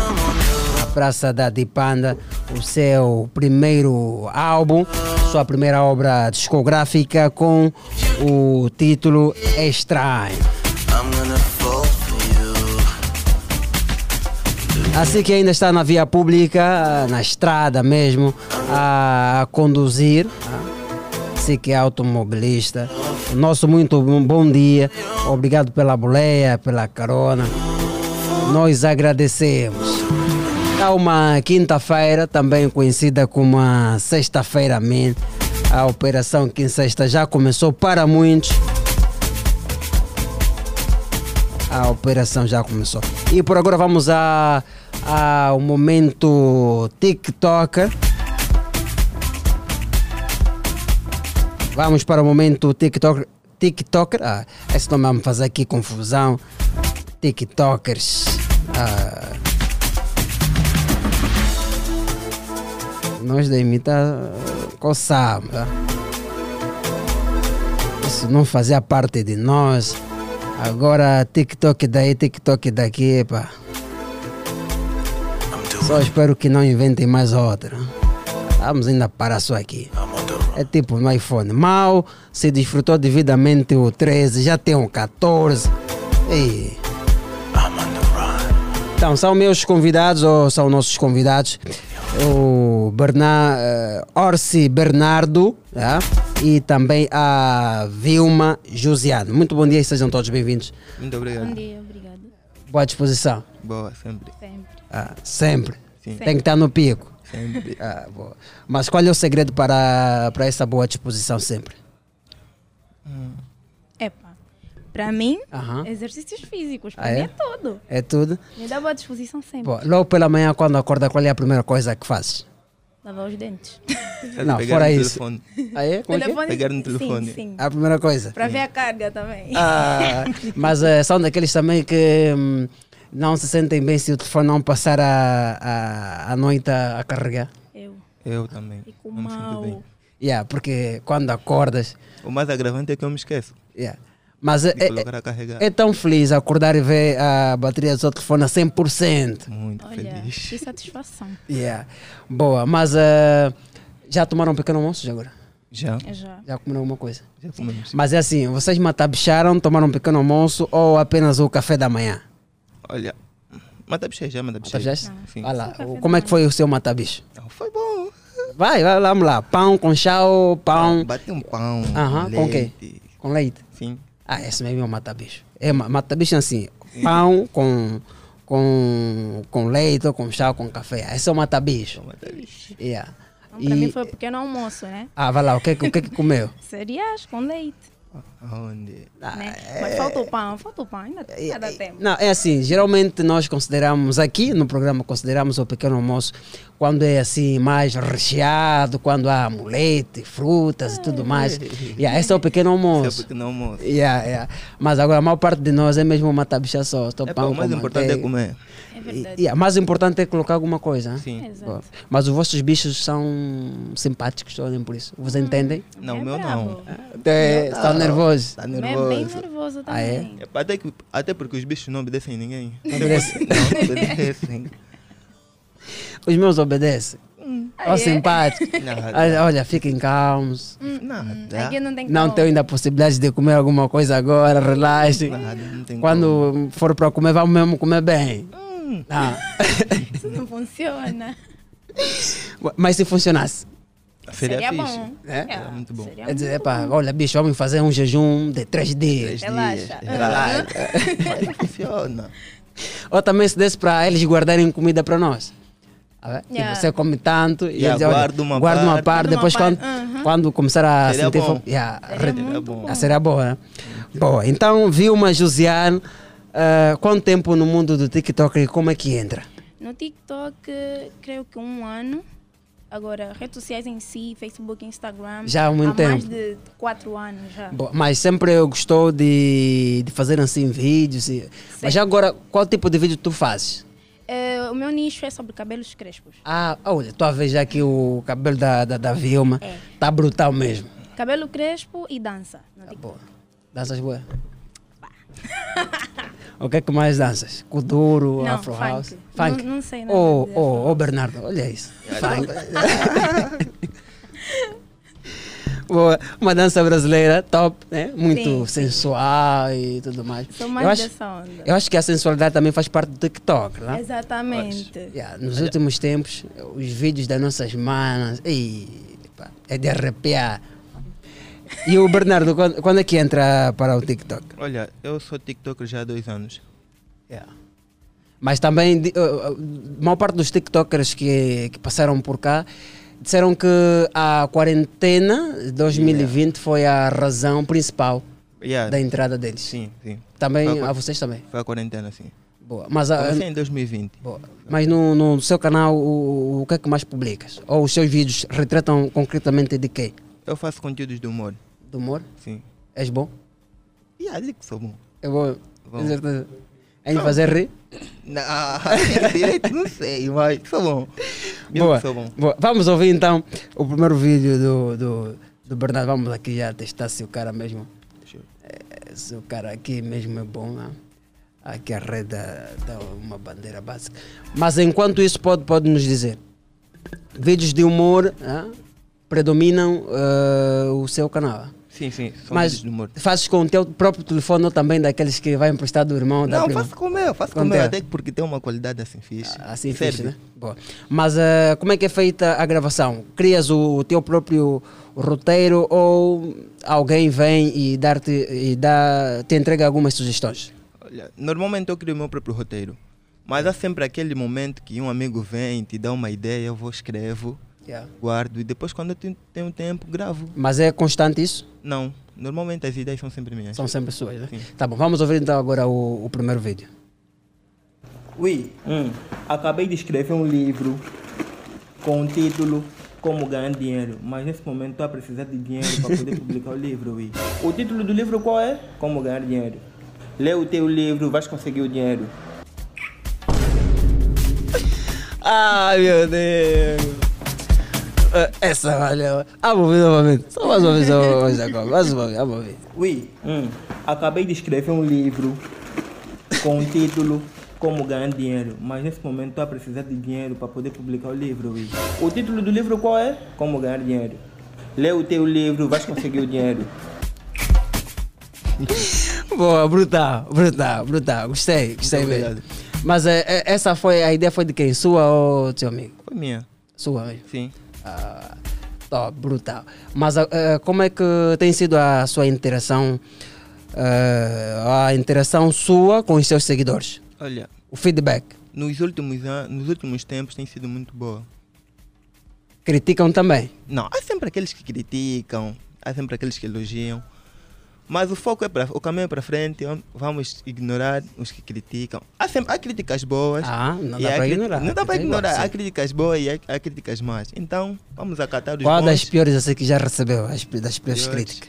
S6: na Praça da Dipanda, o seu primeiro álbum, sua primeira obra discográfica com o título Estranho. Assim que ainda está na via pública, na estrada mesmo, a conduzir, assim que é automobilista. Nosso muito bom dia, obrigado pela boleia, pela carona. Nós agradecemos. Há uma quinta-feira, também conhecida como a sexta-feira man. A operação Quinta Sexta já começou para muitos. A operação já começou. E por agora vamos a, ao momento TikToker. Vamos para o momento TikToker. TikToker. Ah, esse nome vai me fazer aqui confusão. TikTokers. Ah. Nós da imita coçamos. ah. Isso não fazia parte de nós. Agora TikTok daí, TikTok daqui, pá. Só espero que não inventem mais outra. Vamos ainda parar só aqui. É tipo no iPhone. Mal se desfrutou devidamente o 13, já tem o 14. Ei. Então, são meus convidados ou são nossos convidados? O Berna, eh, Orsi Bernardo tá? e também a Vilma Josiano. Muito bom dia e sejam todos bem-vindos.
S35: Muito obrigado.
S36: Bom dia, obrigado.
S6: Boa disposição.
S35: Boa, sempre.
S36: Sempre.
S6: Ah, sempre.
S35: Sim.
S6: Tem que estar no pico.
S35: Sempre.
S6: Ah, boa. Mas qual é o segredo para, para essa boa disposição sempre?
S36: Epa, para mim, exercícios físicos, para
S6: Ah,
S36: mim
S6: é?
S36: é tudo.
S6: É tudo?
S36: Me dá boa disposição sempre.
S6: Boa. Logo pela manhã, quando acorda, qual é a primeira coisa que fazes?
S36: Lavar os dentes.
S6: Não,
S35: Pegar
S6: fora
S35: no
S6: isso.
S35: telefone.
S6: Ah, é? Como é é?
S36: Telefone,
S35: Pegar no
S36: sim,
S35: telefone.
S36: Sim,
S6: A primeira coisa.
S36: Para ver a carga também.
S6: Ah, mas eh, são daqueles também que hum, não se sentem bem se o telefone não passar a, a, a noite a, a carregar.
S36: Eu.
S35: Eu também.
S36: Fico
S35: Não me sinto
S36: mal.
S35: bem.
S6: Yeah, porque quando acordas.
S35: O mais agravante é que eu me esqueço.
S6: Yeah. Mas é, é, é tão feliz acordar e ver a bateria do seu telefone a 100%.
S35: Muito
S36: Olha,
S35: feliz.
S36: que satisfação.
S6: Yeah. Boa, mas eh, já tomaram um pequeno almoço já agora?
S35: Já.
S36: Já.
S6: Já comeram alguma coisa?
S35: Já comemos.
S6: Mas é assim, vocês matabicharam, tomaram um pequeno almoço ou apenas o café da manhã?
S35: Olha, matabichei já, matabichei.
S6: Matabichaste?
S35: Sim.
S6: Olha lá, como é que foi o seu matabicho?
S35: Foi bom.
S6: Vai, vai, vamos lá. Pão com chau, pão.
S35: Bate um pão.
S6: Aham, com quê?
S35: leite.
S6: Com leite?
S35: Sim.
S6: Ah, esse mesmo é o matabicho. É ma- matabicho assim, pão com, com, com leite, ou com chá, com café. Esse é o matabicho. Yeah.
S36: Então, para mim
S6: E-
S36: foi um pequeno almoço, né?
S6: Ah, vai lá, o que, o que que comeu?
S36: Cereais com leite.
S35: Aonde?
S36: né? Mas falta o pão, falta o pão, ainda, ainda dá tempo.
S6: Não, é assim, geralmente nós consideramos aqui no programa, consideramos o pequeno almoço quando é assim mais recheado, quando há mulete, frutas e tudo mais. Yeah, esse é o pequeno almoço.
S35: Esse é o pequeno almoço.
S6: Yeah, yeah. Mas agora a maior parte de nós é mesmo uma tabicha só.
S35: É,
S6: pão
S35: o mais
S6: com
S35: importante é
S6: manteiga.
S35: comer.
S36: É verdade.
S6: Yeah, mais importante é colocar alguma coisa.
S35: Sim.
S36: Exato.
S6: Mas os vossos bichos são simpáticos, olhem por isso. Vocês entendem?
S35: Não, o
S36: É
S35: meu não.
S6: É, Estão nervosos.
S35: Tá
S36: O meu
S35: nervoso.
S36: é bem nervoso
S6: Ah, é?
S36: também.
S35: É, pá, até, que- até porque os bichos não obedecem a ninguém.
S6: Não obedecem?
S35: Não, obedecem.
S6: Os meus obedecem. Ó,
S36: Ah, é?
S6: simpáticos.
S35: Nada.
S6: Olha, fiquem calmos.
S35: Nada.
S36: Aqui não tem
S6: Não tenho ainda a possibilidade de comer alguma coisa agora, relaxem.
S35: Nada, não
S6: Quando for para comer, vamos mesmo comer bem. Ah.
S36: Isso não funciona.
S6: Mas se funcionasse?
S35: Seria,
S36: Seria
S35: fixe.
S36: bom.
S6: É?
S35: Seria muito bom.
S36: Seria
S6: Quer dizer,
S36: bom.
S6: olha, bicho, vamos fazer um jejum de três dias.
S36: Relaxa.
S35: dias.
S36: Aham.
S35: Mas funciona.
S6: Ou também se desse para eles guardarem comida para nós. É? Tipo,
S36: Yeah.
S6: você come tanto e
S35: Yeah,
S6: eles olha,
S35: guarda uma
S6: guarda uma
S35: parte.
S6: parte,
S36: Guarda uma
S6: depois
S36: parte,
S6: quando,
S36: aham.
S6: quando começar a
S35: Seria
S6: sentir
S35: bom.
S6: fome. Yeah,
S36: Seria
S6: re-
S36: muito
S35: bom.
S6: Ah, seria boa, né? Boa, então Vilma Josiane, ah, quanto tempo no mundo do TikTok e como é que entra?
S36: No TikTok, creio que um ano. Agora, redes sociais em si, Facebook, Instagram.
S6: Já há muito
S36: mais
S6: tempo.
S36: de quatro anos já.
S6: Boa, mas sempre eu gostou de, de fazer assim vídeos. E, mas já agora, qual tipo de vídeo tu fazes?
S36: Eh, o meu nicho é sobre cabelos crespos.
S6: Ah, olha, tu a ver já aqui o cabelo da, da, da Vilma.
S36: É.
S6: Tá brutal mesmo.
S36: Cabelo crespo e dança. no TikTok.
S6: Boa. Danças boas? o que é que mais danças? Kuduro,
S36: Não,
S6: Afro
S36: funk.
S6: House?
S36: Não-
S6: Funk?
S36: não sei nada
S6: Ô,
S36: de
S6: ô, ô, Bernardo, olha isso. Funk. Boa. Uma dança brasileira top, né? Muito
S36: Sim, sim.
S6: sensual e tudo mais.
S36: Sou mais
S6: eu acho,
S36: dessa onda.
S6: Eu acho que a sensualidade também faz parte do TikTok, né?
S36: Exatamente.
S6: Yeah, nos últimos tempos, os vídeos das nossas manas, ei, pá, é de arrepiar. E o Bernardo, quando, quando é que entra para o TikTok?
S35: Olha, eu sou TikToker já há dois anos.
S6: Yeah. Mas também, di- uh, uh, a maior parte dos TikTokers que, que passaram por cá disseram que a quarentena de 2020 foi a razão principal
S35: Yeah.
S6: da entrada deles.
S35: Sim, sim.
S6: Também
S35: Foi
S6: a vocês também.
S35: Foi a quarentena, sim.
S6: Boa. Mas, a-
S35: Comecei em 2020.
S6: Mas no, no seu canal, o, o que é que mais publicas? Ou os seus vídeos retratam concretamente de quê?
S35: Eu faço conteúdos de humor.
S6: Do humor?
S35: Sim.
S6: És bom?
S35: Yeah, digo que sou bom.
S6: É bom.
S35: Bom.
S6: Com certeza. Em
S35: Não.
S6: fazer rir?
S35: Não, direito não sei, mas sou bom.
S6: Boa.
S35: sou bom.
S6: Boa. Vamos ouvir então o primeiro vídeo do, do, do Bernardo. Vamos aqui já testar se o cara mesmo. eh, Se o cara aqui mesmo é bom. né? Aqui a rede dá, dá uma bandeira básica. Mas enquanto isso, pode, pode nos dizer: vídeos de humor ah, predominam eh, o seu canal.
S35: Sim, sim, são
S6: Mas fazes com o teu próprio telefone ou também daqueles que vai emprestar do irmão? da
S35: Não,
S6: prima?
S35: faço com o meu, faço com
S6: Com
S35: o meu,
S6: teu.
S35: até porque tem uma qualidade assim fixe.
S6: Assim
S35: Serve.
S6: fixe, né? Boa. Mas eh, como é que é feita a gravação? Crias o, o teu próprio roteiro ou alguém vem e, dar-te, e dá, te entrega algumas sugestões?
S35: Olha, normalmente eu crio o meu próprio roteiro. Mas há sempre aquele momento que um amigo vem, te dá uma ideia, eu vou, escrevo,
S6: Yeah.
S35: guardo e depois quando eu tenho, tenho tempo, gravo.
S6: Mas é constante isso?
S35: Não, normalmente as ideias são sempre minhas.
S6: São sempre suas, né?
S35: Sim.
S6: Tá bom, vamos ouvir então agora o, o primeiro vídeo.
S37: Ui, acabei de escrever um livro com o título Como Ganhar Dinheiro, mas nesse momento estou a precisar de dinheiro para poder publicar o livro. Ui. O título do livro qual é? Como Ganhar Dinheiro. Lê o teu livro, vais conseguir o dinheiro.
S6: Ai meu Deus! Eh, Essa valeu. Vamos ouvir novamente. Só mais uma vez, mais uma vez, vamos ouvir.
S37: Ui, acabei de escrever um livro com o título Como Ganhar Dinheiro, mas nesse momento estou a precisar de dinheiro para poder publicar o livro. Ui. O título do livro qual é? Como Ganhar Dinheiro. Lê o teu livro, vais conseguir o dinheiro.
S6: Boa, brutal, brutal, brutal. Gostei, gostei
S35: Muito
S6: mesmo. Mas eh, eh, essa foi, a ideia foi de quem? Sua ou teu amigo?
S35: Foi minha.
S6: Sua mesmo?
S35: Sim.
S6: Top, brutal. Mas eh, como é que tem sido a sua interação, eh, a interação sua com os seus seguidores?
S35: Olha,
S6: O feedback?
S35: nos últimos, anos, nos últimos tempos tem sido muito boa.
S6: Criticam também?
S35: Não, há sempre aqueles que criticam, há sempre aqueles que elogiam. Mas o foco é para o caminho é para frente, vam- vamos ignorar os que criticam. Há sempre há críticas boas.
S6: Ah, não dá para
S35: cri-
S6: ignorar,
S35: Não dá para
S6: tem igual,
S35: ignorar. Há críticas boas e há, há críticas más. Então, vamos acatar os
S6: Qual
S35: bons.
S6: das piores assim que já recebeu, as, das piores
S35: Piores?
S6: críticas?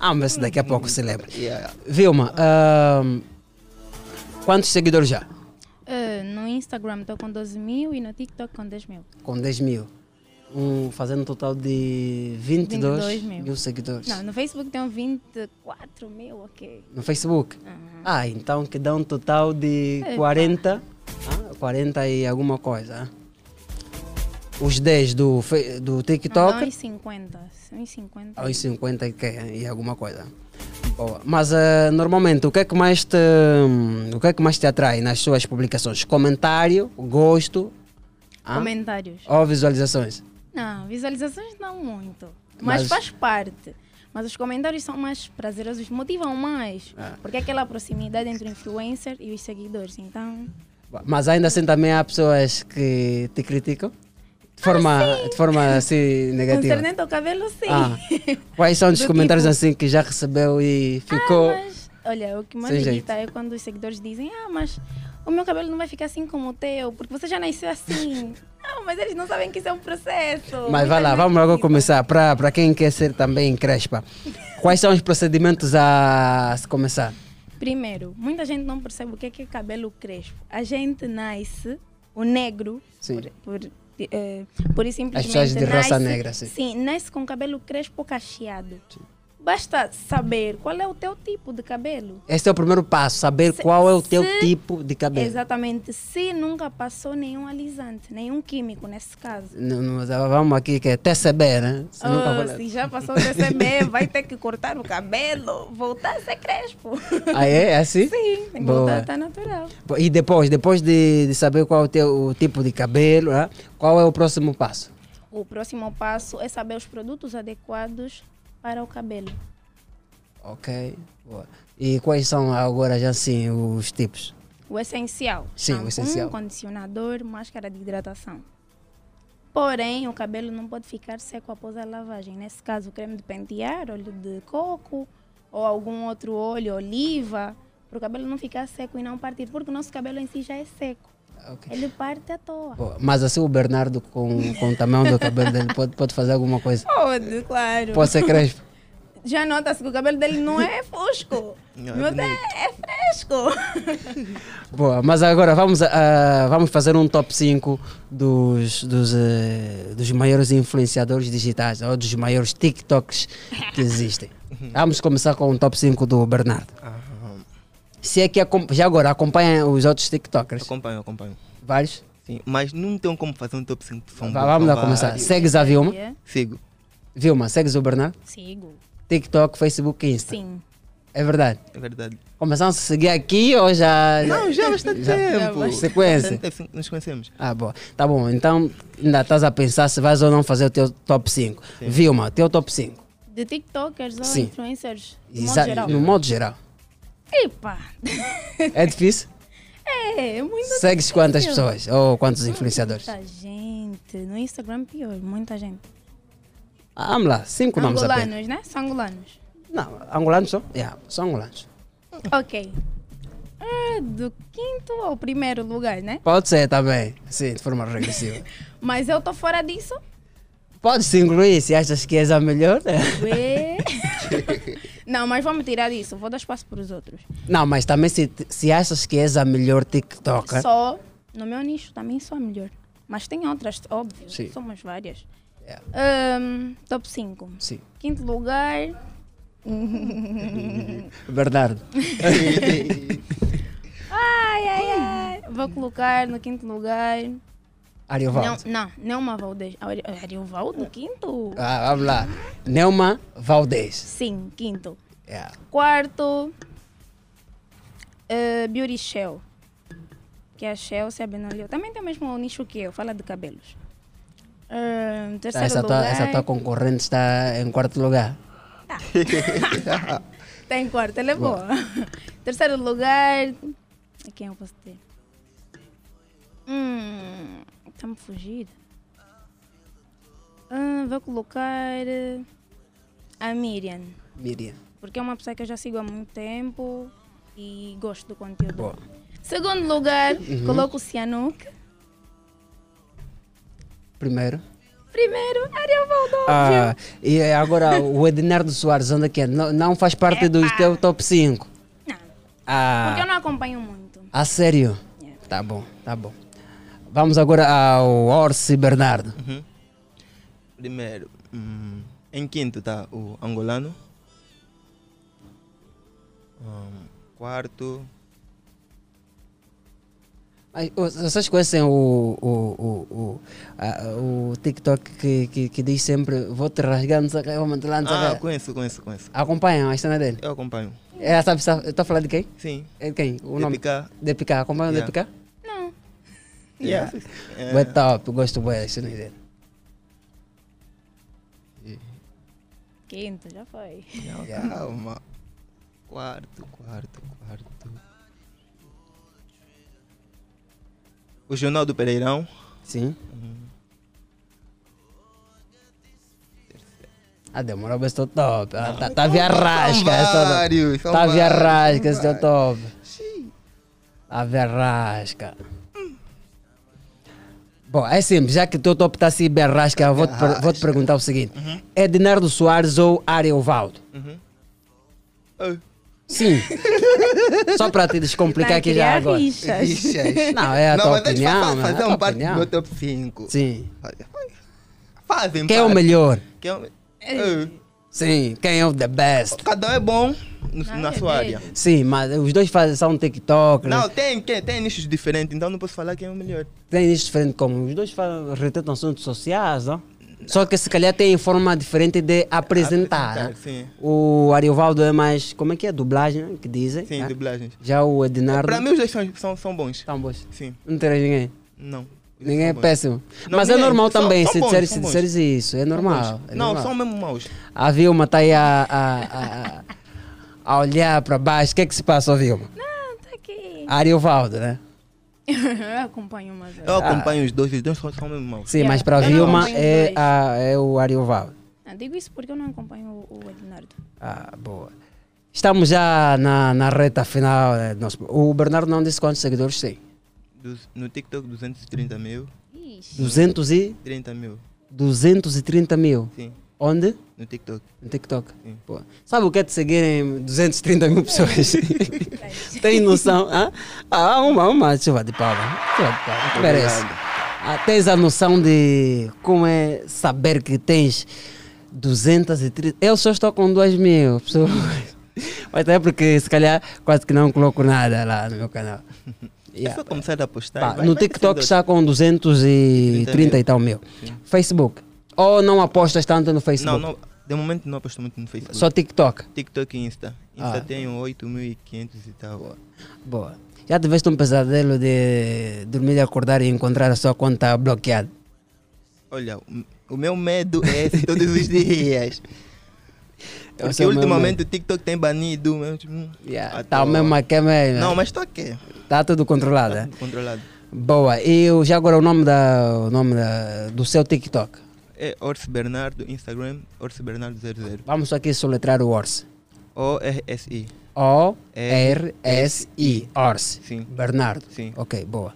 S6: Ah, mas daqui a pouco se lembra.
S35: Yeah.
S6: Vilma, ahm, quantos seguidores já?
S36: Eh, no Instagram estou com 12 mil e no TikTok com 10 mil.
S6: Com 10 mil. Um, fazendo um total de 22,
S36: 22 mil.
S6: mil seguidores.
S36: Não, no Facebook tenho 24 mil, ok.
S6: No Facebook? Ah, então que dá um total de
S36: Epa.
S6: 40, ah, 40 e alguma coisa. ah. Os 10 do, do
S36: Não,
S6: TikTok,
S36: dá uns 50. Uns 50.
S6: aos 50 e, que, e alguma coisa. Boa. Mas ah, normalmente o que é que mais te o que é que mais te atrai nas suas publicações? Comentário, gosto, ah?
S36: Comentários.
S6: ou visualizações?
S36: Não, visualizações não muito. Mas,
S6: Mas-
S36: faz parte. Mas os comentários são mais prazerosos, motivam mais.
S6: Ah.
S36: Porque é aquela proximidade entre o influencer e os seguidores. Então,
S6: Mas ainda assim também há pessoas que te criticam de forma, de forma assim negativa.
S36: concernente ao cabelo, sim.
S6: Ah, quais são os
S36: Do
S6: comentários
S36: tipo-
S6: assim que já recebeu e ficou.
S36: Olha, o que mais irrita é quando os seguidores dizem: Ah, mas o meu cabelo não vai ficar assim como o teu, porque você já nasceu assim. não, mas eles não sabem que isso é um processo.
S6: Mas vai lá, vamos logo começar. Para quem quer ser também crespa, quais são os procedimentos a se começar?
S36: Primeiro, muita gente não percebe o que é, que é cabelo crespo. A gente nasce, o negro,
S6: Sim.
S36: por, por, eh, por isso simplesmente.
S6: pessoas de raça
S36: nasce-
S6: negra, sim.
S36: Sim, nasce com cabelo crespo cacheado. Basta saber qual é o teu tipo de cabelo.
S6: Esse é o primeiro passo, saber qual é o teu
S36: se-
S6: tipo de cabelo.
S36: Exatamente. Se nunca passou nenhum alisante, nenhum químico nesse caso.
S6: Não, não, mas vamos aqui que é TCB, né? Se
S36: Oh, se já passou o TCB, vai ter que cortar o cabelo, voltar a ser crespo.
S6: Ah, é? É assim?
S36: Sim, tem que
S6: Boa.
S36: voltar a estar natural.
S6: E depois, depois de, de saber qual é o teu o tipo de cabelo, né? qual é o próximo passo?
S36: O próximo passo é saber os produtos adequados para o cabelo.
S6: Ok. Boa. E quais são agora já assim os tipos?
S36: O essencial.
S6: Sim, o
S36: shampoo,
S6: essencial.
S36: condicionador, máscara de hidratação. Porém, o cabelo não pode ficar seco após a lavagem. Nesse caso, creme de pentear, óleo de coco ou algum outro óleo, oliva, para o cabelo não ficar seco e não partir, porque o nosso cabelo em si já é seco. Ele parte à toa.
S6: Mas assim o Bernardo com, com o tamanho do cabelo dele pode, pode fazer alguma coisa.
S36: Pode, claro.
S6: Pode ser crespo.
S36: Já nota-se que o cabelo dele não é fusco.
S6: Não, é
S36: Meu Deus, é fresco.
S6: Boa, mas agora vamos, ah, vamos fazer um top 5 dos, dos, eh, dos maiores influenciadores digitais ou dos maiores TikToks que existem. Vamos começar com o top 5 do Bernardo. Se é que já agora acompanha os outros TikTokers.
S35: Acompanho, acompanho.
S6: Vários?
S35: Sim, mas não tem como fazer um top 5. São
S6: Vá, vamos lá começar.
S35: vários.
S6: Segues a Vilma?
S35: Sigo.
S6: Vilma, segues o Bernardo?
S36: Sigo.
S6: TikTok, Facebook e Insta.
S36: Sim.
S6: É verdade.
S35: É verdade.
S6: Começamos a seguir aqui ou já.
S35: Não, já há bastante
S6: Já-
S35: tempo.
S6: Sequência.
S35: Bastante tempo Nos conhecemos.
S6: Ah, bom. Tá bom. Então ainda estás a pensar se vais ou não fazer o teu top 5.
S35: Sim.
S6: Vilma, teu top 5.
S36: De TikTokers ou
S6: Sim.
S36: influencers, de modo geral.
S6: No modo geral.
S36: Epa!
S6: É difícil?
S36: É, é muito
S6: Segues quantas
S36: difícil.
S6: pessoas? Ou quantos influenciadores?
S36: Muita gente. No Instagram, pior. Muita gente.
S6: Ah, vamos lá, cinco nomes apenas.
S36: Angolanos, né? São angolanos.
S6: Não, angolanos só? Yeah, são angolanos.
S36: Ok. Ah, do quinto ao primeiro lugar, né?
S6: Pode ser também, sim, de forma regressiva.
S36: Mas eu tô fora disso.
S6: Pode se incluir se achas que és a melhor. né?
S36: Ué. Não, mas vamos tirar disso. Vou dar espaço para os outros.
S6: Não, mas também se, se achas que és a melhor TikToker.
S36: Só no meu nicho também sou a melhor. Mas tem outras, óbvio.
S6: Sim.
S36: Somos várias.
S6: Yeah.
S36: Ahm, top 5.
S6: Sim.
S36: Quinto lugar.
S6: Bernardo.
S36: ai, ai, ai. Vou colocar no quinto lugar.
S6: Ariovaldo.
S36: Não, não, Nelma Valdez. Ari- Ariovaldo, quinto?
S6: Ah, vamos lá. Nelma Valdez.
S36: Sim, quinto.
S6: Yeah.
S36: Quarto, eh, Beauty Shell. Que é a Shell se abenoliu. Também tem o mesmo nicho que eu, fala de cabelos.
S6: Tá,
S36: terceiro
S6: essa, tua,
S36: lugar.
S6: essa tua concorrente está em quarto lugar.
S36: Tá em quarto, ela é
S6: Boa.
S36: boa. terceiro lugar. Quem eu posso ter? Hum, tá me fugir. Ah, vou colocar eh, a Miriam.
S6: Miriam.
S36: Porque é uma pessoa que eu já sigo há muito tempo e gosto do conteúdo.
S6: Boa.
S36: Segundo lugar,
S6: Uhum.
S36: coloco o Cianuc.
S6: Primeiro.
S36: Primeiro, Ariel.
S6: Ah, e agora o Ednardo Soares, onde é que é? Não, não faz parte do teu top 5.
S36: Não.
S6: Ah,
S36: Porque eu não acompanho muito.
S6: a sério? Tá bom, tá bom. Vamos agora ao Orsi Bernardo.
S35: Uhum. Primeiro, hum, em quinto está o angolano. Hum, quarto,
S6: ô, vocês conhecem o, o, o, o, a- o TikTok que, que, que diz sempre vou te rasgar, não sei o que, vou manter lá, não sei o
S35: Ah, conheço, conheço, conheço.
S6: Acompanham a cena dele?
S35: Eu acompanho.
S6: É, sabe, sabe, estou a falar de quem?
S35: Sim.
S6: É de quem? O nome?
S35: DPK.
S6: DPK. Acompanham o
S35: Yeah.
S6: DPK?
S36: Não.
S6: Yeah.
S35: É.
S6: Bué top, gosto bué da cena dele.
S36: Quinto, já foi.
S35: Calma. Quarto, quarto, quarto. O Jornal do Pereirão.
S6: Sim. Ah, demorou, mas estou top. Ah, tá, tá via rasca.
S35: vários,
S6: Tá via rasca teu top. Tá via rasca. Bom, é simples, já que o teu top está assim bem rasca, eu vou te, per- vou te perguntar o seguinte: Ednardo Soares ou Ariovaldo?
S35: Uhum.
S6: Sim. Só para te descomplicar aqui já agora.
S35: rixas. Rixas.
S6: Não, é a
S35: Não,
S6: tua
S35: mas deixa eu
S6: opinião.
S35: fa-
S6: é
S35: fazer
S6: a
S35: um
S6: tua
S35: parte do
S6: opinião.
S35: meu top 5.
S6: Sim.
S35: Fazem
S6: Quem é o melhor?
S35: Quem é o... É.
S6: Sim, quem é o the best?
S35: Cada um é bom no- na sua área.
S6: Sim, mas os dois fazem, são TikTok.
S35: Não, tem, tem, tem nichos diferentes, então não posso falar quem é o melhor.
S6: Tem isso diferente como os dois fazem retratam assuntos sociais, não? Só que se calhar tem forma diferente de apresentar.
S35: Apresentar,
S6: né?
S35: sim.
S6: O Ariovaldo é mais, como é que é? Dublagem, né? que dizem.
S35: Sim,
S6: né?
S35: dublagens.
S6: Já o Ednardo.
S35: Para mim os dois são, são, são bons.
S6: São bons?
S35: Sim.
S6: Não terás ninguém?
S35: Não.
S6: Ninguém é péssimo.
S35: Não,
S6: Mas é
S35: ninguém.
S6: normal
S35: São-
S6: também,
S35: são
S6: se
S35: bons,
S6: disseres, se disseres isso. É normal. é
S35: não,
S6: normal.
S35: são mesmo maus.
S6: A Vilma está aí a, a, a, a olhar para baixo. O que é que se passa, Vilma?
S36: Não, tá aqui.
S6: Ariovaldo, né?
S36: eu acompanho mais.
S35: Eu acompanho os dois, os dois são, são mesmo maus.
S6: Sim, mas para Vilma é, a, é o Ariovaldo.
S36: Ah, digo isso porque eu não acompanho o, o Ednardo.
S6: Ah, boa. Estamos já na, na reta final. do nosso- O Bernardo não disse quantos seguidores tem.
S35: Dos- no TikTok, 230 mil.
S6: 200 e?
S35: 30 mil.
S6: 230 mil.
S35: Sim.
S6: Onde?
S35: No TikTok.
S6: No TikTok. Pô. Sabe o que é de seguirem 230 mil pessoas? Tem noção? Hã? Ah, uma, uma chuva de palma. Chuva de palma. Tu merece. Ah, tens a noção de como é saber que tens 230. Eu só estou com 2 mil pessoas. Mas até porque se calhar quase que não coloco nada lá no meu canal.
S35: É só começar a postar.
S6: Pá,
S35: vai-
S6: no
S35: vai
S6: TikTok está com 230 e tal mil. Facebook. Ou não apostas tanto no Facebook?
S35: Não, não, de momento não aposto muito no Facebook.
S6: Só TikTok?
S35: TikTok e Insta. Insta
S6: Ah.
S35: tem 8.500 e tal.
S6: Boa. Já tiveste um pesadelo de dormir e acordar e encontrar a sua conta bloqueada?
S35: Olha, o- o meu medo é esse todos os dias. Porque ultimamente o TikTok tem banido. tipo,
S6: Yeah,
S35: à
S6: tá
S35: toa.
S6: mesmo aqui mesmo.
S35: Não, mas estou aqui.
S6: Tá tudo controlado, é?
S35: Controlado.
S6: Boa. E já agora o nome, da, o nome da, do seu TikTok?
S35: É Orsi Bernardo, Instagram, Orsi Bernardo 00.
S6: Vamos aqui soletrar o Orsi.
S35: O-R-S-I.
S6: O-R-S-I. Orsi.
S35: Sim.
S6: Bernardo.
S35: Sim.
S6: Ok, boa.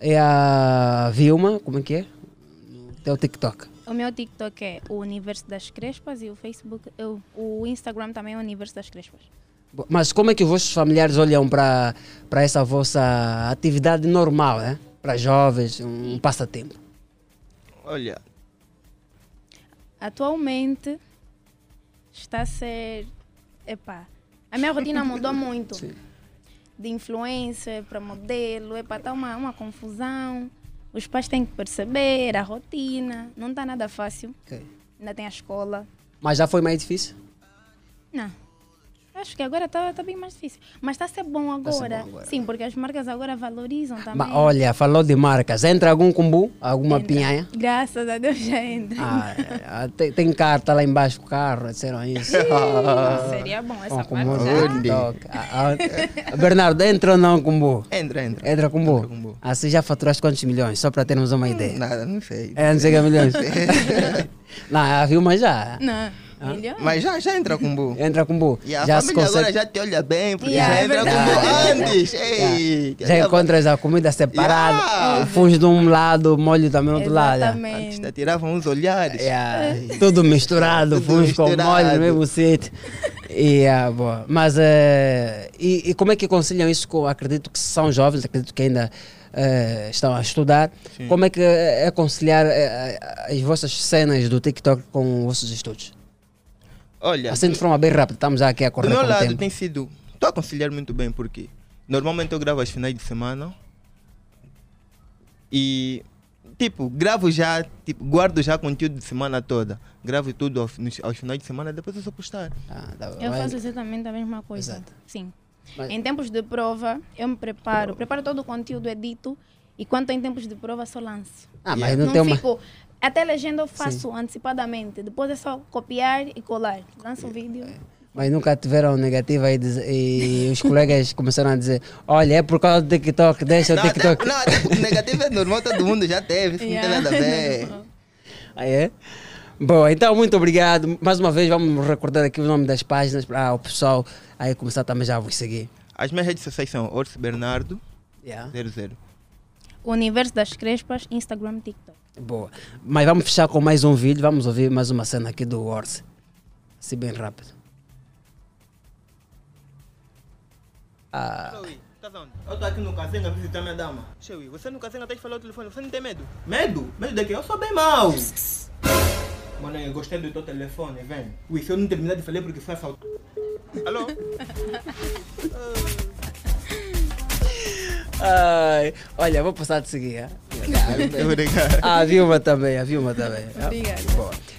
S6: E a Vilma, como é que é? Teu TikTok.
S36: O meu TikTok é o Universo das Crespas e o Facebook, eu, o Instagram também é o Universo das Crespas.
S6: Mas como é que os vossos familiares olham para para essa vossa atividade normal, né? Para jovens, um passatempo?
S35: Olha,
S36: Atualmente está a ser. Epá, a minha rotina mudou muito. De influencer para modelo, epá, está uma, uma confusão. Os pais têm que perceber a rotina. Não está nada fácil. Ainda tem a escola.
S6: Mas já foi mais difícil?
S36: Não. Acho que agora está tá bem mais difícil. Mas está a ser bom
S6: a ser
S36: agora.
S6: bom agora.
S36: Sim, porque as marcas agora valorizam também.
S6: Mas olha, falou de marcas. Entra algum combo? Alguma pinhanha?
S36: Graças a Deus já entra.
S6: Ah, ah, tem, tem carta lá embaixo do carro, disseram isso.
S36: Seria bom essa
S6: Com
S36: parte já.
S6: Ah, ah, Bernardo, entra ou não combo?
S35: entra, entra.
S6: Entra combo? Assim já faturaste quantos milhões? Só para termos uma ideia.
S35: Nada, não sei.
S6: É, não sei que é milhões. não, a Vilma já.
S36: Não.
S6: Ah.
S36: Milhões?
S35: Mas já, já entra com bu.
S6: Entra com bu.
S35: E a
S6: já se
S35: família
S6: consegue.
S35: agora já te olha bem, porque
S36: Yeah,
S35: já
S36: é
S35: entra com bu antes. Ei,
S6: Já encontras a comida separada,
S35: Yeah.
S6: o fungo de um lado, molho também do outro lado.
S35: Antes te tiravam uns olhares.
S6: Yeah, tudo misturado, fungo com molho no mesmo sítio. Yeah, boa. Mas eh, e, e como é que conciliam isso com, acredito que são jovens, acredito que ainda eh, estão a estudar.
S35: Sim.
S6: Como é que é conciliar eh, as vossas cenas do TikTok com os vossos estudos?
S35: Olha,
S6: Assim de forma bem rápida, estamos já aqui a correr
S35: do meu
S6: com o
S35: lado
S6: tempo.
S35: tem sido. Estou a conciliar muito bem, porque normalmente eu gravo aos finais de semana e, tipo, gravo já, tipo, guardo já conteúdo de semana toda. Gravo tudo aos, aos finais de semana, depois eu só postar.
S36: Eu faço exatamente a mesma coisa.
S6: Exato.
S36: Sim.
S6: Mas-
S36: Em tempos de prova, eu me preparo, preparo todo o conteúdo, edito, e quando em tempos de prova, só lanço.
S6: Ah, mas não tem uma-
S36: fico. Até legenda eu faço antecipadamente, depois é só copiar e colar. Lanço o vídeo.
S6: Mas nunca tiveram negativa e, diz- e os colegas começaram a dizer: Olha, é por causa do TikTok, deixa o
S35: Não,
S6: TikTok.
S35: Não, tipo, negativo é normal, todo mundo já teve, isso não tem nada a ver.
S6: Ah, é? Bom, então muito obrigado. Mais uma vez vamos recordar aqui o nome das páginas para o pessoal aí começar também já a vos seguir.
S35: As minhas redes sociais são Orsi Bernardo
S6: Yeah.
S35: 00.
S36: O Universo das Crespas, Instagram, TikTok.
S6: Boa. Mas vamos fechar com mais um vídeo. Vamos ouvir mais uma cena aqui do Orse. Assim bem rápido. Ah,
S35: Eu tô aqui no Casenga visitar minha dama. Chewi, você no Casenga tá a falar o telefone, você não tem medo? Medo? Medo de quê? Eu sou bem mau. Mano, eu gostei do teu telefone, vem. Ui, se eu não terminar de falar porque foi assaltado. Alô?
S6: ai, olha, vou passar te seguir. ah.
S35: Obrigado.
S6: A Vilma também, a Vilma também. ah.
S36: Obrigada.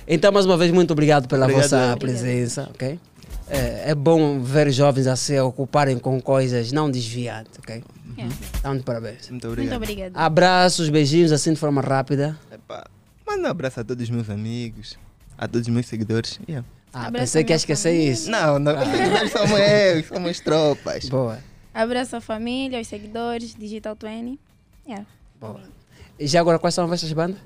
S6: Então, mais uma vez, muito obrigado pela
S35: Obrigado.
S6: vossa
S35: Obrigado.
S6: presença, ok? É, é bom ver jovens a se ocuparem com coisas não desviadas, ok? Então, de parabéns.
S35: Muito
S36: Muito obrigada.
S6: Abraços, beijinhos, assim de forma rápida.
S35: Manda um abraço a todos os meus amigos, a todos os meus seguidores. Yeah.
S6: Ah,
S36: Abraço
S6: pensei
S36: a
S6: que ia esquecer
S36: família.
S6: isso.
S37: Não, não. Nós somos eu, somos tropas.
S6: Boa.
S36: Abraço à família, aos seguidores, Digital 20. Yeah.
S6: Boa. E já agora, quais são as vossas bandas?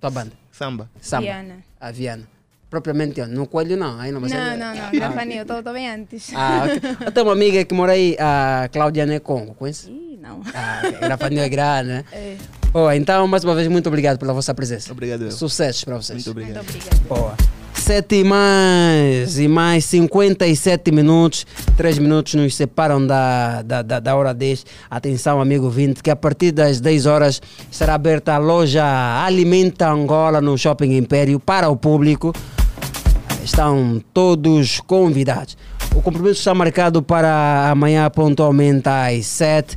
S6: Tua banda?
S37: Samba.
S6: Samba.
S36: Viana.
S6: A Viana. Propriamente, no Coelho não. Aí não,
S36: Não,
S6: é-
S36: não, não,
S6: Ah,
S36: Grafanil, estou tô bem antes.
S6: Ah, ok. Eu tenho uma amiga que mora aí, a Claudiane Congo, conhece?
S36: Ih, não.
S6: Ah. Grafanil é grande, né?
S36: É.
S6: Oh, então, mais uma vez, muito obrigado pela vossa presença.
S37: Obrigado. eu.
S6: Sucessos para vocês.
S37: Muito obrigado.
S36: Muito obrigada.
S6: Boa. 7 e mais, e mais 57 minutos. 3 minutos nos separam da, da, da, da hora 10. Atenção, amigo 20, que a partir das 10 horas será aberta a loja Alimenta Angola no Shopping Império para o público. Estão todos convidados. O compromisso está marcado para amanhã pontualmente às 7.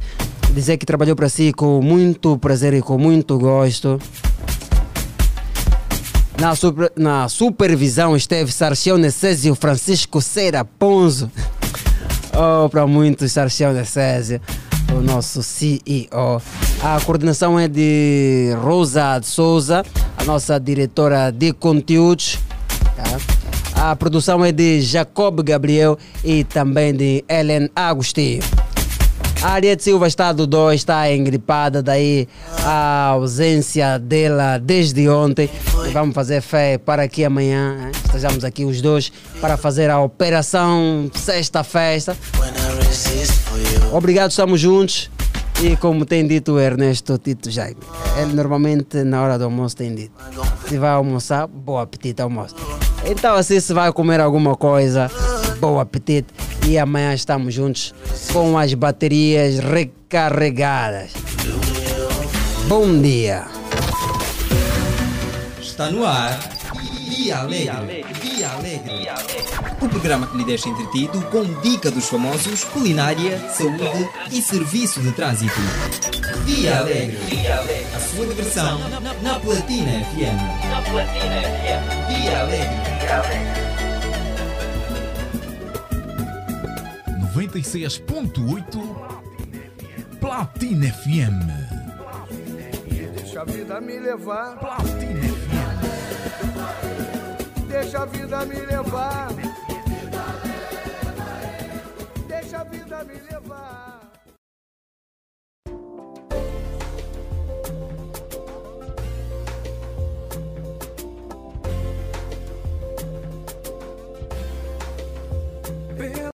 S6: Dizer que trabalhou para si com muito prazer e com muito gosto. Na, super- na supervisão esteve Sarchão Necésio Francisco Cera Ponzo. Oh, para muitos, Sarchão Necésio, o nosso CEO. A coordenação é de Rosa de Souza, a nossa diretora de conteúdos. tá? A produção é de Jacob Gabriel e também de Ellen Agostinho. A Ariete Silva está do 2, está engripada, daí a ausência dela desde ontem. E vamos fazer fé para que amanhã eh, estejamos aqui os dois para fazer a operação Sexta Festa. Obrigado, estamos juntos. E como tem dito o Ernesto Tito Jaime, ele normalmente na hora do almoço tem dito: se vai almoçar, bom apetite almoço. Então, assim, se vai comer alguma coisa, bom apetite. E amanhã estamos juntos com as baterias recarregadas. Bom dia.
S2: Está no ar. Dia Alegre. Dia Alegre. O programa que lhe deixa entretido com dica dos famosos, culinária, saúde e serviço de trânsito. Dia Alegre. A sua diversão na Platina FM.
S10: Na Platina FM.
S2: Dia Alegre.
S10: Dia Alegre.
S15: 96.8 Platina FM.
S38: Deixa a vida me levar.
S15: Platina FM.
S38: Deixa a vida me levar. Deixa a vida me levar.